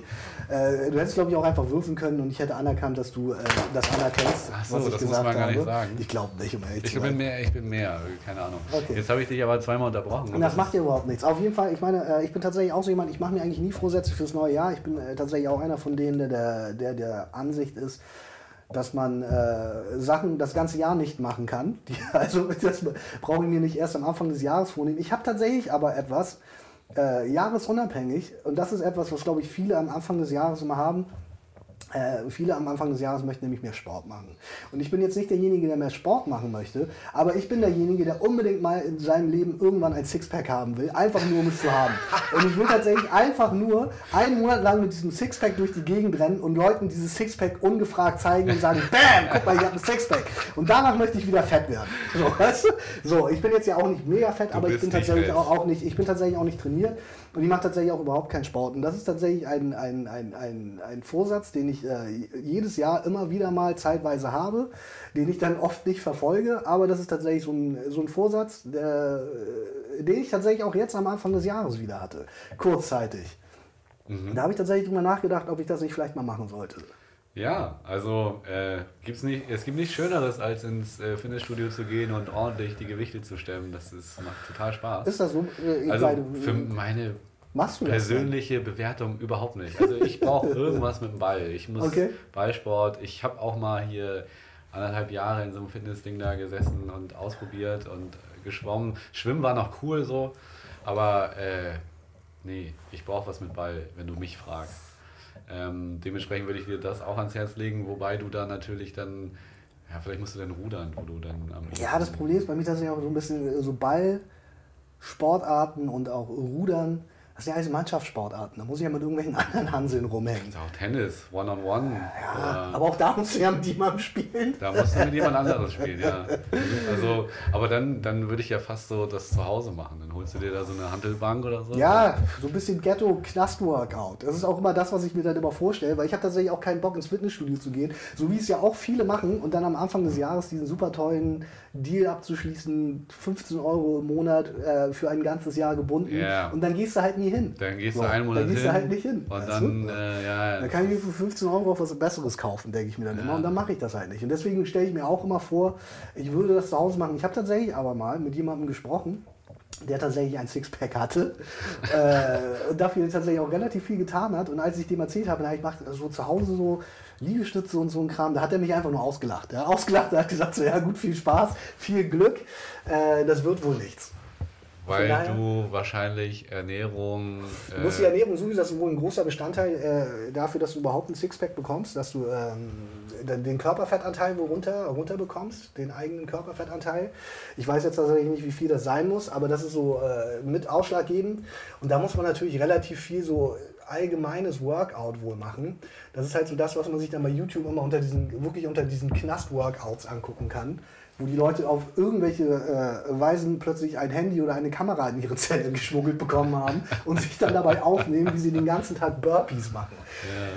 Äh, du hättest, glaube ich, auch einfach würfeln können und ich hätte anerkannt, dass du äh, das anerkennst, Ach so, was ich das muss man gar habe. nicht sagen. Ich glaube nicht, um ehrlich Ich zu bin sein. mehr, ich bin mehr, keine Ahnung. Okay. Jetzt habe ich dich aber zweimal unterbrochen. Und das macht ja überhaupt nichts. Auf jeden Fall, ich meine, äh, ich bin tatsächlich auch so jemand, ich mache mir eigentlich nie Vorsätze fürs neue Jahr. Ich bin äh, tatsächlich auch einer von denen, der der, der, der Ansicht ist, dass man äh, Sachen das ganze Jahr nicht machen kann. Die, also das brauche ich mir nicht erst am Anfang des Jahres vornehmen. Ich habe tatsächlich aber etwas äh, jahresunabhängig und das ist etwas, was glaube ich viele am Anfang des Jahres immer haben. Äh, viele am Anfang des Jahres möchten nämlich mehr Sport machen. Und ich bin jetzt nicht derjenige, der mehr Sport machen möchte, aber ich bin derjenige, der unbedingt mal in seinem Leben irgendwann ein Sixpack haben will, einfach nur um es zu haben. Und ich will tatsächlich einfach nur einen Monat lang mit diesem Sixpack durch die Gegend rennen und Leuten dieses Sixpack ungefragt zeigen und sagen, Bam, guck mal, ich habe ein Sixpack. Und danach möchte ich wieder fett werden. So, weißt du? so ich bin jetzt ja auch nicht mega fett, aber ich bin tatsächlich auch, auch nicht, ich bin tatsächlich auch nicht trainiert und ich mache tatsächlich auch überhaupt keinen Sport. Und das ist tatsächlich ein, ein, ein, ein, ein Vorsatz, den ich äh, jedes Jahr immer wieder mal zeitweise habe, den ich dann oft nicht verfolge, aber das ist tatsächlich so ein, so ein Vorsatz, der, äh, den ich tatsächlich auch jetzt am Anfang des Jahres wieder hatte, kurzzeitig. Da habe ich tatsächlich drüber nachgedacht, ob ich das nicht vielleicht mal machen sollte. Ja, also äh, gibt's nicht, es gibt nichts Schöneres, als ins äh, Fitnessstudio zu gehen und ordentlich die Gewichte zu stemmen. Das ist, macht total Spaß. Ist das so? Äh, also meine- für meine du das? persönliche Bewertung überhaupt nicht. Also ich brauche irgendwas mit dem Ball. Ich muss Okay. Ballsport. Ich habe auch mal hier anderthalb Jahre in so einem Fitnessding da gesessen und ausprobiert und äh, geschwommen. Schwimmen war noch cool so, aber äh, nee, ich brauche was mit Ball, wenn du mich fragst. Ähm, dementsprechend würde ich dir das auch ans Herz legen, wobei du da natürlich dann, ja, vielleicht musst du dann rudern, wo du dann am Ja, das Problem ist bei mir tatsächlich auch so ein bisschen so Ball, Sportarten und auch Rudern. Das sind ja alles Mannschaftssportarten. Da muss ich ja mit irgendwelchen anderen Hanseln rumhängen. Ist auch Tennis, One-on-One. Ja, oder- aber auch da musst du ja mit jemandem spielen. Da musst du mit jemand anderes spielen, ja. Also, aber dann, dann würde ich ja fast so das zu Hause machen. Dann holst du dir da so eine Handelbank oder so. Ja, so ein bisschen Ghetto-Knast-Workout. Das ist auch immer das, was ich mir dann immer vorstelle, weil ich habe tatsächlich auch keinen Bock ins Fitnessstudio zu gehen, so wie es ja auch viele machen und dann am Anfang des Jahres diesen super tollen Deal abzuschließen, 15 Euro im Monat äh, für ein ganzes Jahr gebunden Ja. und dann gehst du halt nie hin. Dann gehst So, du einen Monat dann gehst hin. du halt nicht hin. Und dann, äh, ja. Da kann ich mir für 15 Euro auf was Besseres kaufen, denke ich mir dann immer. Ja. Und dann mache ich das halt nicht. Und deswegen stelle ich mir auch immer vor, ich würde das zu Hause machen. Ich habe tatsächlich aber mal mit jemandem gesprochen, der tatsächlich ein Sixpack hatte äh, und dafür tatsächlich auch relativ viel getan hat. Und als ich dem erzählt habe, na, ich mache so zu Hause so Liegestütze und so ein Kram, da hat er mich einfach nur ausgelacht. Ja, ausgelacht, er hat gesagt, so, ja gut, viel Spaß, viel Glück, äh, das wird wohl nichts. Weil daher- du wahrscheinlich Ernährung. Du musst die Ernährung sowieso, das ist wohl ein großer Bestandteil äh, dafür, dass du überhaupt ein Sixpack bekommst, dass du ähm, den- Körperfettanteil runter, runter bekommst, den eigenen Körperfettanteil. Ich weiß jetzt tatsächlich nicht, wie viel das sein muss, aber das ist so äh, mit ausschlaggebend. Und da muss man natürlich relativ viel so allgemeines Workout wohl machen. Das ist halt so das, was man sich dann bei YouTube immer unter diesen, wirklich unter diesen Knast-Workouts angucken kann. Wo die Leute auf irgendwelche äh, Weisen plötzlich ein Handy oder eine Kamera in ihre Zelle geschmuggelt bekommen haben und sich dann dabei aufnehmen, wie sie den ganzen Tag Burpees machen. Ja,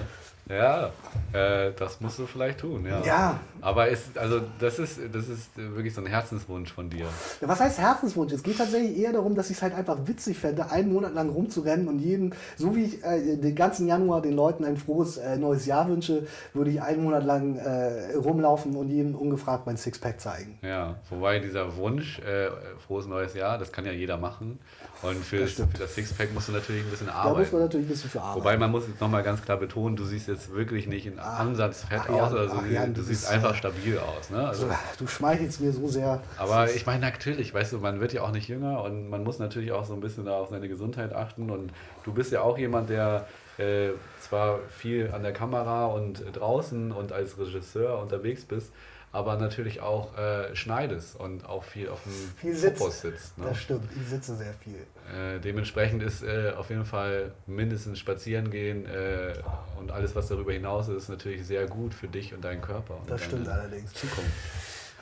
ja äh, das musst du vielleicht tun, ja. Ja. Aber es, also das ist, das ist wirklich so ein Herzenswunsch von dir. Ja, was heißt Herzenswunsch? Es geht tatsächlich eher darum, dass ich es halt einfach witzig fände, einen Monat lang rumzurennen und jeden, so wie ich äh, den ganzen Januar den Leuten ein frohes äh, neues Jahr wünsche, würde ich einen Monat lang äh, rumlaufen und jedem ungefragt mein Sixpack zeigen. Ja, wobei dieser Wunsch, äh, frohes neues Jahr, das kann ja jeder machen. Und für, das, stimmt. für das Sixpack musst du natürlich ein bisschen Da muss man arbeiten. natürlich ein bisschen für arbeiten. Wobei man muss jetzt nochmal ganz klar betonen, du siehst jetzt wirklich nicht in Ansatz fett ach aus, also ach du, du siehst bist, einfach stabil aus. Ne? Also, so, du schmeichelst mir so sehr. aber ich meine natürlich, weißt du, man wird ja auch nicht jünger und man muss natürlich auch so ein bisschen da auf seine Gesundheit achten. Und du bist ja auch jemand, der äh, zwar viel an der Kamera und äh, draußen und als Regisseur unterwegs bist, aber natürlich auch äh, schneidest und auch viel auf Viel dem. Fokus sitzt. Ne? Das stimmt, ich sitze sehr viel. Äh, dementsprechend ist äh, auf jeden Fall mindestens spazieren gehen äh, und alles, was darüber hinaus ist, natürlich sehr gut für dich und deinen Körper. Und Das stimmt allerdings. Zukunft.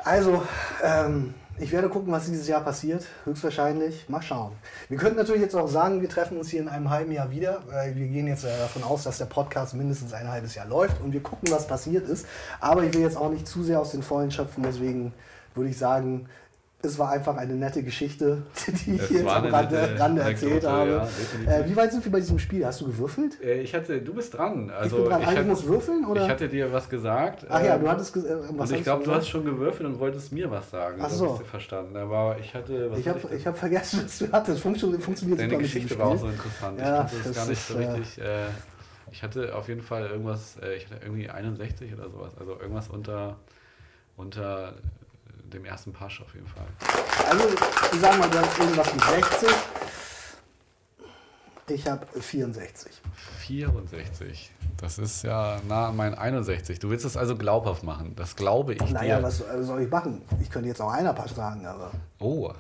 Also, ähm, ich werde gucken, was dieses Jahr passiert. Höchstwahrscheinlich. Mal schauen. Wir könnten natürlich jetzt auch sagen, wir treffen uns hier in einem halben Jahr wieder. Weil wir gehen jetzt äh, davon aus, dass der Podcast mindestens ein halbes Jahr läuft und wir gucken, was passiert ist. Aber ich will jetzt auch nicht zu sehr aus den Vollen schöpfen. Deswegen würde ich sagen, es war einfach eine nette Geschichte, die ich Es hier jetzt am Rande, Rande erzählt Anekdote, habe. ja, äh, wie weit sind wir bei diesem Spiel? Hast du gewürfelt? Äh, ich hatte, du bist dran. Also ich bin dran. ich, ich hatte, muss würfeln? Oder? ich hatte dir was gesagt. Ach ja, ähm, du hattest äh, was und ich glaube, du hast schon gewürfelt und wolltest mir was sagen. Ach so ich's verstanden. Aber ich hatte. Was Ich habe ich hab vergessen, was du hattest. Funktioniert, funktioniert Deine super mit Geschichte war auch so interessant. Ja, ich konnte das gar nicht so äh, richtig. Äh, ich hatte auf jeden Fall irgendwas, äh, ich hatte irgendwie 61 oder sowas. Also irgendwas unter, unter dem ersten Pasch auf jeden Fall. Also, ich sag mal, du hast irgendwas mit 60. Ich habe 64. 64. Das ist ja nah an meinen 61. Du willst es also glaubhaft machen. Das glaube ich Naja, dir. was soll ich machen? Ich könnte jetzt auch einer Pasch sagen, aber. Oh,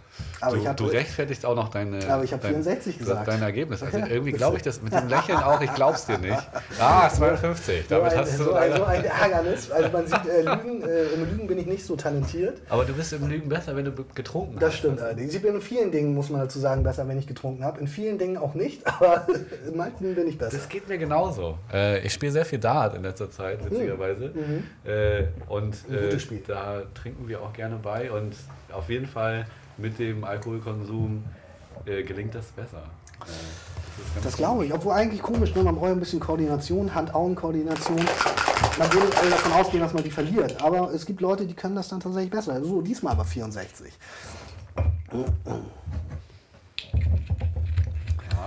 Aber du, hab- du rechtfertigst auch noch deine, Aber ich hab 64 dein, gesagt. dein Ergebnis. Also irgendwie glaube ich das mit dem Lächeln auch, ich glaube es dir nicht. Ah, 52. So Damit ein, hast du so, ein, so ein Ärgernis. Also man sieht, äh, Lügen, äh, im Lügen bin ich nicht so talentiert. Aber du bist im Lügen besser, wenn du getrunken Das hast. stimmt allerdings. Ich bin in vielen Dingen, muss man dazu sagen, besser, wenn ich getrunken habe. In vielen Dingen auch nicht. Aber in manchen bin ich besser. Das geht mir genauso. Äh, ich spiele sehr viel Dart in letzter Zeit, witzigerweise. Äh, und äh, da trinken wir auch gerne bei. Und auf jeden Fall mit dem Alkoholkonsum äh, gelingt das besser. Äh, das Das glaube ich. Obwohl eigentlich komisch, ne? man braucht ein bisschen Koordination, Hand-Augen-Koordination. Man würde alle davon ausgehen, dass man die verliert. Aber es gibt Leute, die können das dann tatsächlich besser. So, diesmal aber 64.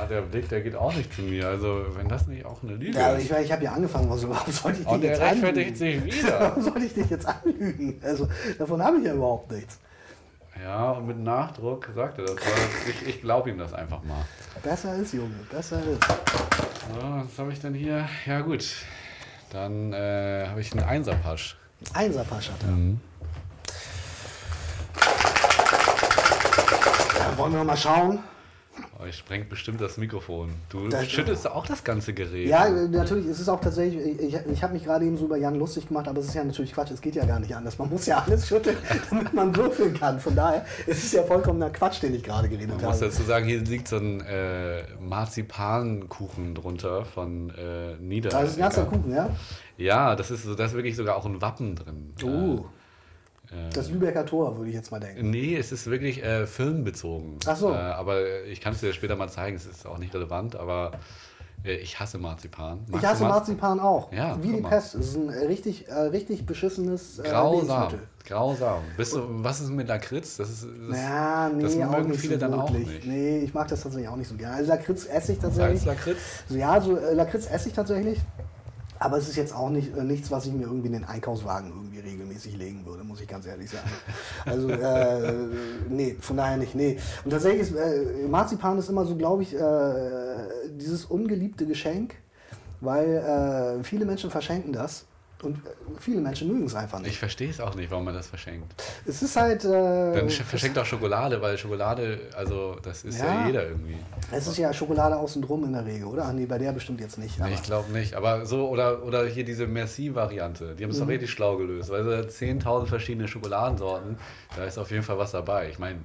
Ja, der Blick, der geht auch nicht zu mir. Also, wenn das nicht auch eine Lüge Ja, ist. ich, ich habe ja angefangen, also, warum sollte ich dich Und jetzt der anlügen? sich wieder. Warum sollte ich dich jetzt anlügen? Also, davon habe ich ja überhaupt nichts. Ja, und mit Nachdruck sagt er das. Ich, ich glaube ihm das einfach mal. Besser ist, Junge, besser ist. So, was habe ich denn hier? Ja, gut. Dann äh, habe ich einen Einserpasch. Einserpasch hat er. Mhm. Ja, wollen wir mal schauen? Oh, ich sprengt bestimmt das Mikrofon. Du Das- schüttelst auch das ganze Gerät. Ja, natürlich, es ist auch tatsächlich, ich, ich habe mich gerade eben so über Jan lustig gemacht, aber es ist ja natürlich Quatsch, es geht ja gar nicht anders. Man muss ja alles schütteln, damit man würfeln kann. Von daher, es ist ja vollkommener Quatsch, den ich gerade geredet Man muss habe. dazu sagen, hier liegt so ein äh, Marzipankuchen drunter von äh, Nieder. Das ist ein ganzer Kuchen, ja? Ja, das ist, so, da ist wirklich sogar auch ein Wappen drin. Oh, Äh, das Lübecker Tor, würde ich jetzt mal denken. Nee, es ist wirklich äh, filmbezogen. Ach so. Äh, aber ich kann es dir später mal zeigen, es ist auch nicht relevant, aber äh, ich hasse Marzipan. Ich Magst du hasse Marz- Marzipan auch. Ja, Wie die mal. Pest. Es ist ein richtig, äh, richtig beschissenes äh, Grausam. Grausam. Bist du, was ist mit Lakritz? Das ist, das, Ja, nee, das mögen viele so dann auch nicht. Nee, ich mag das tatsächlich auch nicht so gerne. Also Lakritz esse ich tatsächlich. Salzlakritz? So, ja, so äh, Lakritz esse ich tatsächlich. Aber es ist jetzt auch nicht, äh, nichts, was ich mir irgendwie in den Einkaufswagen irgendwie regelmäßig legen würde, muss ich ganz ehrlich sagen. Also, äh, nee, von daher nicht, nee. Und tatsächlich ist äh, Marzipan ist immer so, glaube ich, äh, dieses ungeliebte Geschenk, weil äh, viele Menschen verschenken das und viele Menschen mögen es einfach nicht. Ich verstehe es auch nicht, warum man das verschenkt. es ist halt. Äh, Dann sch- verschenkt auch Schokolade, weil Schokolade, also das ist ja, Ja. jeder irgendwie. es ist ja Schokolade außen drum in der Regel, oder? Ach nee, bei der bestimmt jetzt nicht. Nee, ich glaube nicht. Aber so, oder, oder hier diese Merci-Variante, die haben Mhm. es doch richtig schlau gelöst. Weil so 10.000 verschiedene Schokoladensorten, da ist auf jeden Fall was dabei. Ich meine,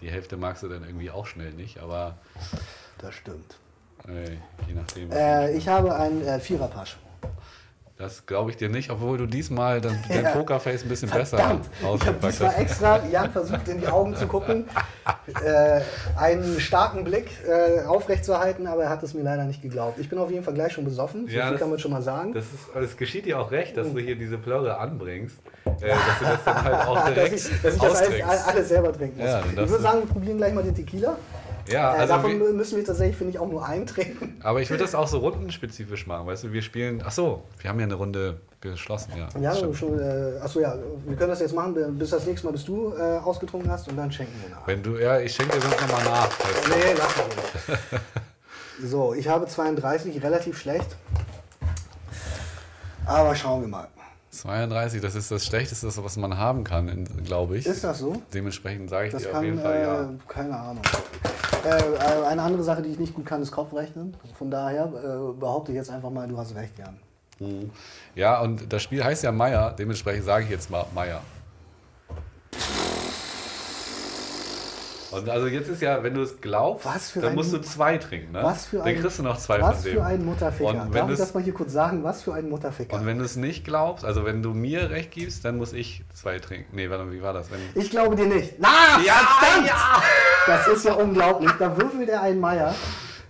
die Hälfte magst du dann irgendwie auch schnell nicht, aber das stimmt. äh, je nachdem. Äh, ich habe ein äh, Viererpasch. Das glaube ich dir nicht, obwohl du diesmal dann, dein Ja. Pokerface ein bisschen Verdammt! besser Ich habe ausgepackt hast. extra Jan versucht, in die Augen zu gucken, äh, einen starken Blick äh, aufrechtzuerhalten, aber er hat es mir leider nicht geglaubt. Ich bin auf jeden Fall gleich schon besoffen, so Ja, viel das- kann man schon mal sagen. Das, ist, es geschieht dir auch recht, dass du hier diese Plörre anbringst, äh, dass du das dann halt auch dass direkt ich, dass ich das alles, alles selber trinken muss. Ja, ich würde sagen, wir probieren gleich mal den Tequila. Ja, äh, also davon wir, müssen wir tatsächlich, finde ich, auch nur einen trinken. aber ich würde das auch so rundenspezifisch machen, weißt du, wir spielen, ach so, wir haben ja eine Runde geschlossen, ja. Ja, stimmt. schon, äh, achso, ja, wir können das jetzt machen, bis das nächste Mal, bis du äh, ausgetrunken hast und dann schenken wir nach. Wenn du, ja, ich schenke dir sonst nochmal nach. Nee, lass mal ruhig. So, ich habe 32, relativ schlecht. Aber schauen wir mal. 32, das ist das Schlechteste, was man haben kann, glaube ich. Ist das so? Dementsprechend sage ich Das dir auf kann, jeden Fall äh, ja. keine Ahnung. Äh, eine andere Sache, die ich nicht gut kann, ist Kopfrechnen. Von daher äh, behaupte ich jetzt einfach mal, du hast recht, Jan. Ja, und das Spiel heißt ja Meier, dementsprechend sage ich jetzt mal Meier. Und also jetzt ist ja, wenn du es glaubst, Was dann musst du zwei trinken, ne? Was für dann ein, kriegst du noch zwei was von dem. für ein Mutterficker. Und wenn Darf ich das mal hier kurz sagen? Was für ein Mutterficker. Und wenn du es nicht glaubst, also wenn du mir recht gibst, dann muss ich zwei trinken. Nee, warte mal, wie war das? Wenn, ich glaube dir nicht. Na, ja, verdammt! ja! Das ist ja unglaublich. Da würfelt er einen Meier.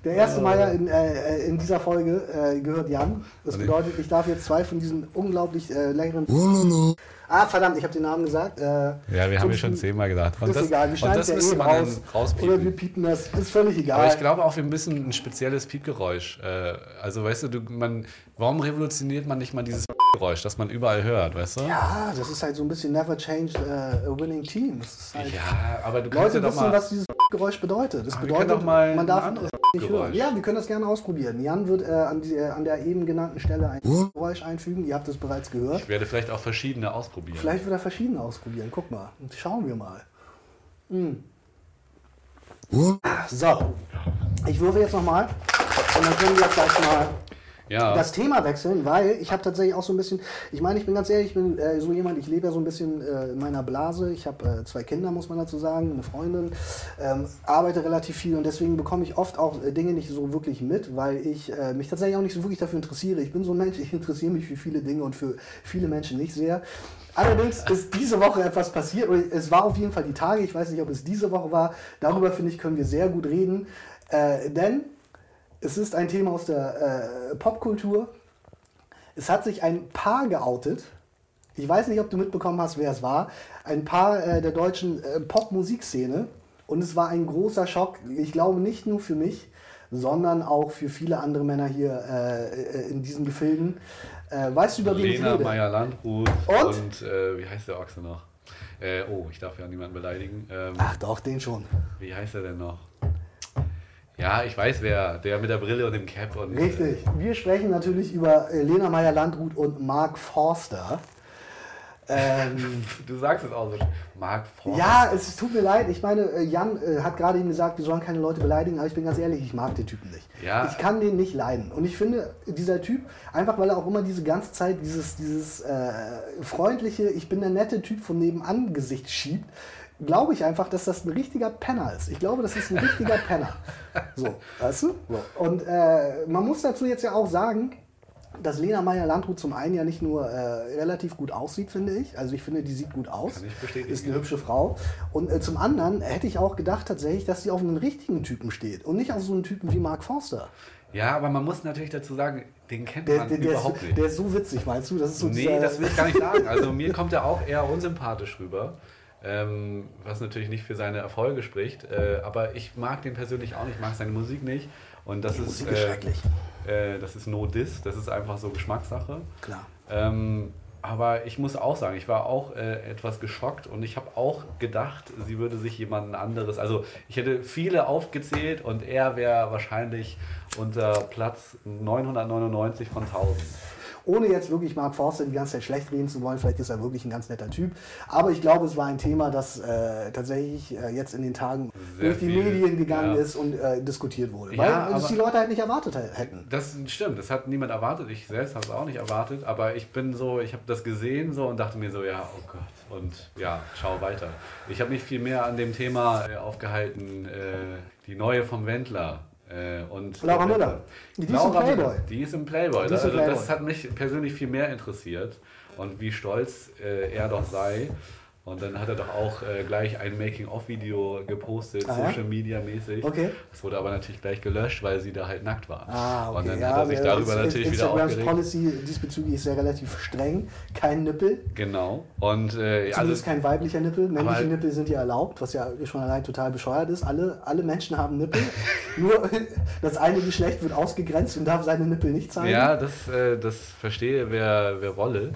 Der erste Meier in, äh, in dieser Folge äh, gehört Jan. Das bedeutet, ich darf jetzt zwei von diesen unglaublich äh, leckeren. Ah, verdammt, ich habe den Namen gesagt. Äh, Ja, wir haben ja schon zehnmal gedacht. Und ist das, egal, wir schneiden das es ja eh raus. dann Oder wir rauspiepen. piepen das. Ist völlig egal. Aber ich glaube auch, wir müssen ein spezielles Piepgeräusch. Äh, also, weißt du, du man, warum revolutioniert man nicht mal dieses Geräusch, das man überall hört, weißt du? ja, das ist halt so ein bisschen never changed äh, a winning team. Halt, Ja, aber du kannst Leute ja doch wissen, mal. was dieses Geräusch bedeutet. Das bedeutet, können doch mal man ein darf anderes es nicht hören. Ja, wir können das gerne ausprobieren. Jan wird äh, an, die, äh, an der eben genannten Stelle ein Geräusch einfügen. Ihr habt es bereits gehört. Ich werde vielleicht auch verschiedene ausprobieren. Vielleicht wird er verschiedene ausprobieren. Guck mal. Schauen wir mal. Hm. So. Ich würfe jetzt nochmal. Und dann können wir vielleicht mal. Ja. das Thema wechseln, weil ich habe tatsächlich auch so ein bisschen, ich meine, ich bin ganz ehrlich, ich bin äh, so jemand, ich lebe ja so ein bisschen äh, in meiner Blase. Ich habe äh, zwei Kinder, muss man dazu sagen, eine Freundin, ähm, arbeite relativ viel und deswegen bekomme ich oft auch äh, Dinge nicht so wirklich mit, weil ich äh, mich tatsächlich auch nicht so wirklich dafür interessiere. Ich bin so ein Mensch, ich interessiere mich für viele Dinge und für viele Menschen nicht sehr. Allerdings ist diese Woche etwas passiert, es war auf jeden Fall die Tage, ich weiß nicht, ob es diese Woche war, darüber finde ich, können wir sehr gut reden, äh, denn es ist ein Thema aus der äh, Popkultur. Es hat sich ein Paar geoutet. Ich weiß nicht, ob du mitbekommen hast, wer es war. Ein Paar äh, der deutschen äh, Popmusikszene. Und es war ein großer Schock. Ich glaube nicht nur für mich, sondern auch für viele andere Männer hier äh, in diesen Gefilden. Äh, weißt du, über wen ich Lena? Meyer-Landrut Und? und, äh, wie heißt der Ochse noch? Äh, oh, ich darf ja niemanden beleidigen. Ähm, Ach doch, den schon. wie heißt er denn noch? Ja, ich weiß wer. Der mit der Brille und dem Cap. Und, Richtig. Wir sprechen natürlich über äh, Lena Meyer-Landrut und Mark Forster. Ähm, Äh, du sagst es auch so. Mark Forster. Ja, es tut mir leid. Ich meine, äh, Jan äh, hat gerade eben gesagt, wir sollen keine Leute beleidigen, aber ich bin ganz ehrlich, ich mag den Typen nicht. Ja. Ich kann den nicht leiden. Und ich finde, dieser Typ, einfach weil er auch immer diese ganze Zeit dieses, dieses äh, freundliche, ich bin der nette Typ von nebenan Gesicht schiebt, glaube ich einfach, dass das ein richtiger Penner ist. Ich glaube, das ist ein richtiger Penner. So, weißt du? Und äh, man muss dazu jetzt ja auch sagen, dass Lena Meyer-Landrut zum einen ja nicht nur äh, relativ gut aussieht, finde ich. Also ich finde, die sieht gut aus. Ich Ist eine hübsche Frau. Und äh, zum anderen hätte ich auch gedacht tatsächlich, dass sie auf einen richtigen Typen steht und nicht auf so einen Typen wie Mark Forster. Ja, aber man muss natürlich dazu sagen, den kennt Der, man der, der, überhaupt ist, nicht. der ist so witzig, meinst du? Das ist so nee, das will ich gar nicht sagen. Also mir kommt er auch eher unsympathisch rüber. Ähm, was natürlich nicht für seine Erfolge spricht. Äh, aber ich mag den persönlich auch nicht, ich mag seine Musik nicht. Und das Die ist, Musik ist schrecklich. Äh, das ist no diss, das ist einfach so Geschmackssache. Klar. Ähm, aber ich muss auch sagen, ich war auch äh, etwas geschockt und ich habe auch gedacht, sie würde sich jemanden anderes, also ich hätte viele aufgezählt und er wäre wahrscheinlich unter Platz 999 von 1000. Ohne jetzt wirklich Mark Forster die ganze Zeit schlecht reden zu wollen, vielleicht ist er wirklich ein ganz netter Typ. Aber ich glaube, es war ein Thema, das äh, tatsächlich äh, jetzt in den Tagen Sehr durch die viel, Medien gegangen ja. ist und äh, diskutiert wurde. Ja, weil das aber- die Leute halt nicht erwartet hä- hätten. Das stimmt, das hat niemand erwartet. Ich selbst habe es auch nicht erwartet, aber ich bin so, ich habe das gesehen so und dachte mir so, ja, oh Gott, und ja, schau weiter. Ich habe mich viel mehr an dem Thema äh, aufgehalten, äh, die neue vom Wendler. Äh, und Laura Müller. Die ist im Laura Playboy. Müller, Die ist im Playboy. Ist im also Playboy. das hat mich persönlich viel mehr interessiert und wie stolz äh, er doch sei. Und dann hat er doch auch äh, gleich ein Making-of-Video gepostet, Ah, ja? Social Media mäßig. Okay. Das wurde aber natürlich gleich gelöscht, weil sie da halt nackt war. Ah, okay. Und dann ja, hat er sich darüber Inst- natürlich wieder Instagrams aufgeregt. Policy diesbezüglich ist ja relativ streng. Kein Nippel. Genau. Und äh, also, Zumindest kein weiblicher Nippel. Männliche Nippel sind ja erlaubt, was ja schon allein total bescheuert ist. Alle, alle Menschen haben Nippel. Nur das eine Geschlecht wird ausgegrenzt und darf seine Nippel nicht zeigen. ja, das, äh, das verstehe wer, wer wolle.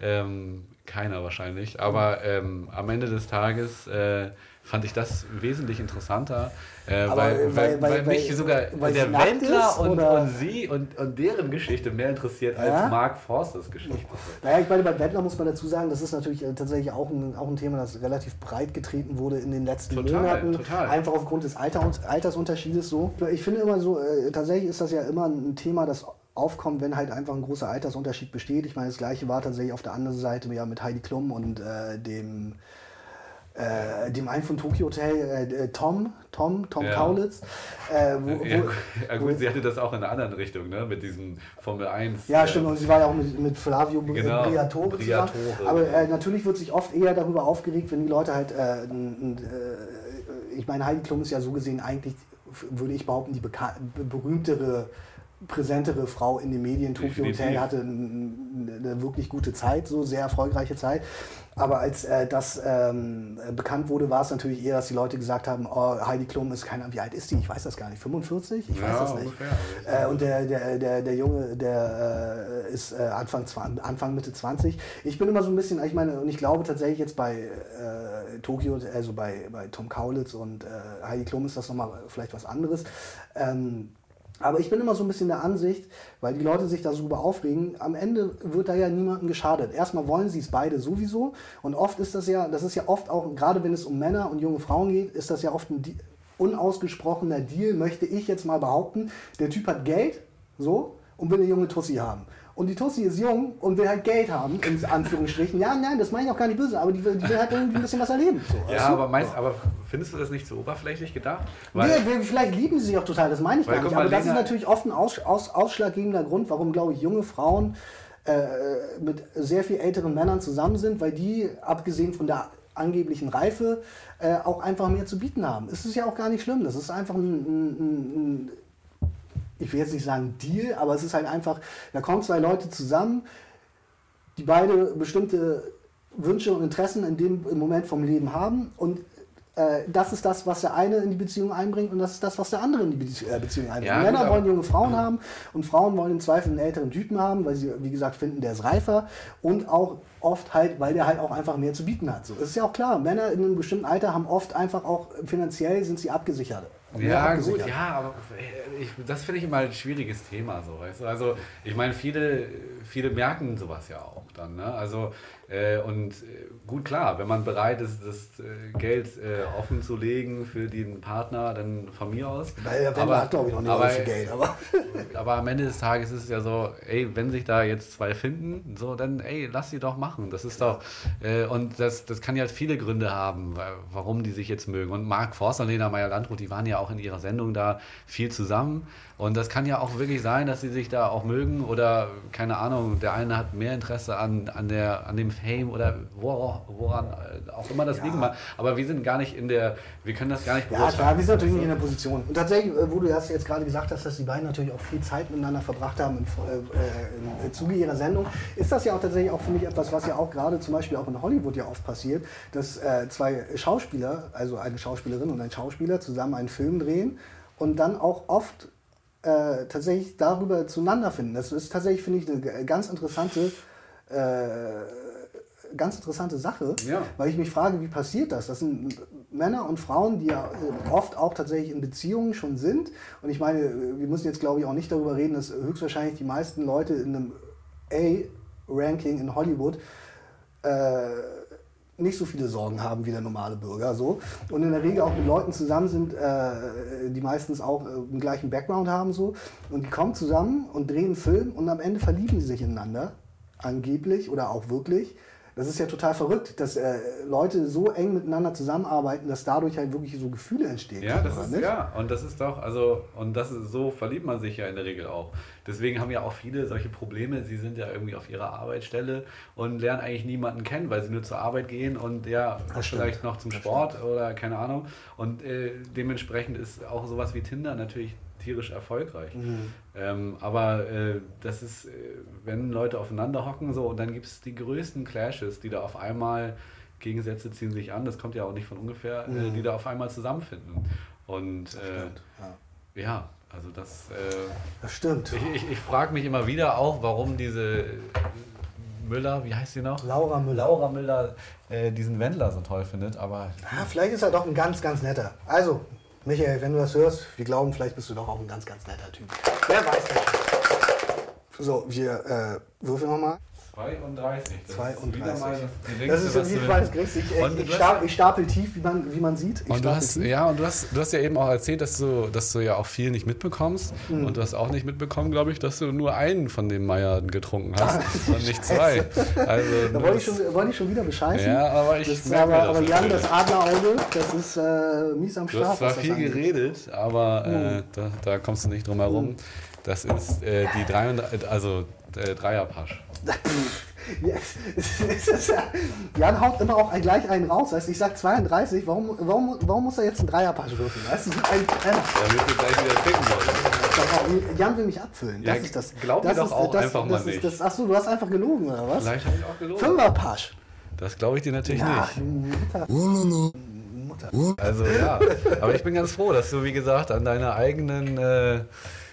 Ähm, keiner wahrscheinlich. Aber ähm, am Ende des Tages äh, fand ich das wesentlich interessanter, äh, weil, weil, weil- weil, mich sogar der Wendler und, und sie und, und deren Geschichte mehr interessiert Ja? als Mark Forsters Geschichte. Naja, ich meine, bei Wendler muss man dazu sagen, das ist natürlich äh, tatsächlich auch ein, auch ein Thema, das relativ breit getreten wurde in den letzten Total, Monaten. total. Einfach aufgrund des Alter, Altersunterschiedes so. Ich finde immer so, äh, tatsächlich ist das ja immer ein Thema, das aufkommt, wenn halt einfach ein großer Altersunterschied besteht. Ich meine, das gleiche war tatsächlich auf der anderen Seite ja mit Heidi Klum und äh, dem äh, dem einen von Tokyo Hotel, äh, äh, Tom, Tom, Tom Ja. Kaulitz. Äh, wo, Ja, wo, gut, ja gut, sie hatte das auch in einer anderen Richtung, ne? Mit diesem Formel 1. Ja, äh, stimmt. Und sie war ja auch mit, mit Flavio Genau, Briatore zusammen. Briatore, Aber ja. äh, natürlich wird sich oft eher darüber aufgeregt, wenn die Leute halt. Ich meine, Heidi Klum ist ja so gesehen eigentlich, würde ich behaupten, die berühmtere, präsentere Frau in den Medien. Tokyo. Hotel hatte eine wirklich gute Zeit, so sehr erfolgreiche Zeit. Aber als äh, das ähm, äh, bekannt wurde, war es natürlich eher, dass die Leute gesagt haben, oh, Heidi Klum ist keine, wie alt ist die? Ich weiß das gar nicht, 45? Ich weiß Ja, das nicht. Äh, und der, der, der, der Junge, der äh, ist äh, Anfang, Anfang, Mitte 20. Ich bin immer so ein bisschen, ich meine, und ich glaube tatsächlich jetzt bei äh, Tokio, also bei, bei Tom Kaulitz und äh, Heidi Klum ist das nochmal vielleicht was anderes. Ähm, aber ich bin immer so ein bisschen der Ansicht, weil die Leute sich darüber aufregen, am Ende wird da ja niemandem geschadet. Erstmal wollen sie es beide sowieso und oft ist das ja, das ist ja oft auch, gerade wenn es um Männer und junge Frauen geht, ist das ja oft ein unausgesprochener Deal, möchte ich jetzt mal behaupten. Der Typ hat Geld, so, und will eine junge Tussi haben. Und die Tussi ist jung und will halt Geld haben, in Anführungsstrichen. Ja, nein, das meine ich auch gar nicht böse, aber die will, die will halt irgendwie ein bisschen was erleben. So, Ja, aber, meinst, aber findest du das nicht so oberflächlich gedacht? Nee, vielleicht lieben sie sich auch total, das meine ich Weil, gar nicht. mal, Aber das ist Lena- natürlich oft ein aus, aus, ausschlaggebender Grund, warum, glaube ich, junge Frauen äh, mit sehr viel älteren Männern zusammen sind, weil die, abgesehen von der angeblichen Reife, äh, auch einfach mehr zu bieten haben. Es ist ja auch gar nicht schlimm. Das ist einfach ein, ein, ein, ein ich will jetzt nicht sagen Deal, aber es ist halt einfach, da kommen zwei Leute zusammen, die beide bestimmte Wünsche und Interessen in dem im Moment vom Leben haben und äh, das ist das, was der eine in die Beziehung einbringt und das ist das, was der andere in die Bezie äh, Beziehung einbringt. Ja, Männer wollen junge Frauen haben und Frauen wollen im Zweifel einen älteren Typen haben, weil sie, wie gesagt, finden, der ist reifer und auch oft halt, weil der halt auch einfach mehr zu bieten hat. So, es ist ja auch klar, Männer in einem bestimmten Alter haben oft einfach auch finanziell sind sie abgesichert. Ja, gut, ja, aber äh, ich, das finde ich immer ein schwieriges Thema, so, weißt du? Also, ich meine, viele, viele merken sowas ja auch dann, ne? Also, äh, und äh, gut, klar, wenn man bereit ist, das äh, Geld äh, offen zu legen für den Partner, dann von mir aus. Weil der Wendler hat, glaube ich, noch nicht aber, so viel Geld, aber. aber am Ende des Tages ist es ja so, ey, wenn sich da jetzt zwei finden, so, dann, ey, lass sie doch machen. Das ist doch, äh, und das, das kann ja viele Gründe haben, wa- warum die sich jetzt mögen. Und Marc Forster und Lena Meyer-Landrut, die waren ja auch in ihrer Sendung da viel zusammen. Und das kann ja auch wirklich sein, dass sie sich da auch mögen oder, keine Ahnung, der eine hat mehr Interesse an, an, der, an dem Fame oder woran, äh, auch immer das Ja. liegen mag. Aber wir sind gar nicht in der, wir können das gar nicht Ja, klar, wir sind natürlich nicht in der Position. Und tatsächlich, äh, wo du das jetzt gerade gesagt hast, dass die beiden natürlich auch viel Zeit miteinander verbracht haben im, äh, äh, im Zuge ihrer Sendung, ist das ja auch tatsächlich auch, finde ich, etwas, was ja auch gerade zum Beispiel auch in Hollywood ja oft passiert, dass äh, zwei Schauspieler, also eine Schauspielerin und ein Schauspieler, zusammen einen Film drehen und dann auch oft äh, tatsächlich darüber zueinander finden. Das ist tatsächlich, finde ich, eine ganz interessante äh, ganz interessante Sache, Ja. weil ich mich frage, wie passiert das? Das sind Männer und Frauen, die ja äh, oft auch tatsächlich in Beziehungen schon sind. Und ich meine, wir müssen jetzt, glaube ich, auch nicht darüber reden, dass höchstwahrscheinlich die meisten Leute in einem A-Ranking in Hollywood äh, nicht so viele Sorgen haben wie der normale Bürger. So. Und in der Regel auch mit Leuten zusammen sind, äh, die meistens auch äh, den gleichen Background haben. So. Und die kommen zusammen und drehen einen Film und am Ende verlieben sie sich ineinander. Angeblich oder auch wirklich. Das ist ja total verrückt, dass äh, Leute so eng miteinander zusammenarbeiten, dass dadurch halt wirklich so Gefühle entstehen. Ja, das ist, nicht? ja, und das ist doch, also, und das ist, so verliebt man sich ja in der Regel auch. Deswegen haben ja auch viele solche Probleme. Sie sind ja irgendwie auf ihrer Arbeitsstelle und lernen eigentlich niemanden kennen, weil sie nur zur Arbeit gehen und ja, vielleicht noch zum Sport oder keine Ahnung. Und äh, dementsprechend ist auch sowas wie Tinder natürlich tierisch erfolgreich. Mhm. Ähm, aber äh, das ist, äh, wenn Leute aufeinander hocken so und dann gibt es die größten Clashes, die da auf einmal, Gegensätze ziehen sich an, das kommt ja auch nicht von ungefähr, äh, Mhm. die da auf einmal zusammenfinden. Und äh, ja. ja, also das, äh, Das stimmt. ich, ich, ich frage mich immer wieder auch, warum diese Müller, wie heißt sie noch? Laura Müller. Laura Müller äh, diesen Wendler so toll findet, aber Ja, vielleicht ist er doch ein ganz, ganz netter. Also, Michael, wenn du das hörst, wir glauben, vielleicht bist du doch auch ein ganz, ganz netter Typ. Wer weiß das? So, wir äh, würfeln nochmal. 32. Das ist 32. wieder mal die Das längste, ist wie du- mal das Gericht. Ich, du stapel, ich stapel tief, wie man, wie man sieht. Ich Und du hast, tief. ja, und du hast, du hast ja eben auch erzählt, dass du, dass du ja auch viel nicht mitbekommst. Mhm. Und du hast auch nicht mitbekommen, glaube ich, dass du nur einen von den Meier getrunken hast und nicht zwei. Also, Da du wollte ich, schon, wollte ich schon wieder bescheißen. Ja, aber ich das ist merke aber, mir das aber Jan, das Adlerauge, das ist äh, mies am Du Start. hast zwar viel angeht. geredet, aber Mhm. äh, da, da kommst du nicht drum herum. Das ist äh, die 33, also äh, Dreierpasch. Jan haut immer auch gleich einen raus. Weißt, ich sag 32, warum, warum, warum muss er jetzt einen Dreierpasch würfeln? Weißt du, ein. Damit du gleich wieder trinken sollst. Jan will mich abfüllen. Ja, Das ist das. glaub mir das doch ist, auch das, einfach das mal nicht. Das, achso, du hast einfach gelogen, oder was? Vielleicht habe ich auch gelogen. Fünferpasch. Das glaube ich dir natürlich Ja, nicht. Mutter. Mutter. Also ja, aber ich bin ganz froh, dass du, wie gesagt, an deiner eigenen, äh,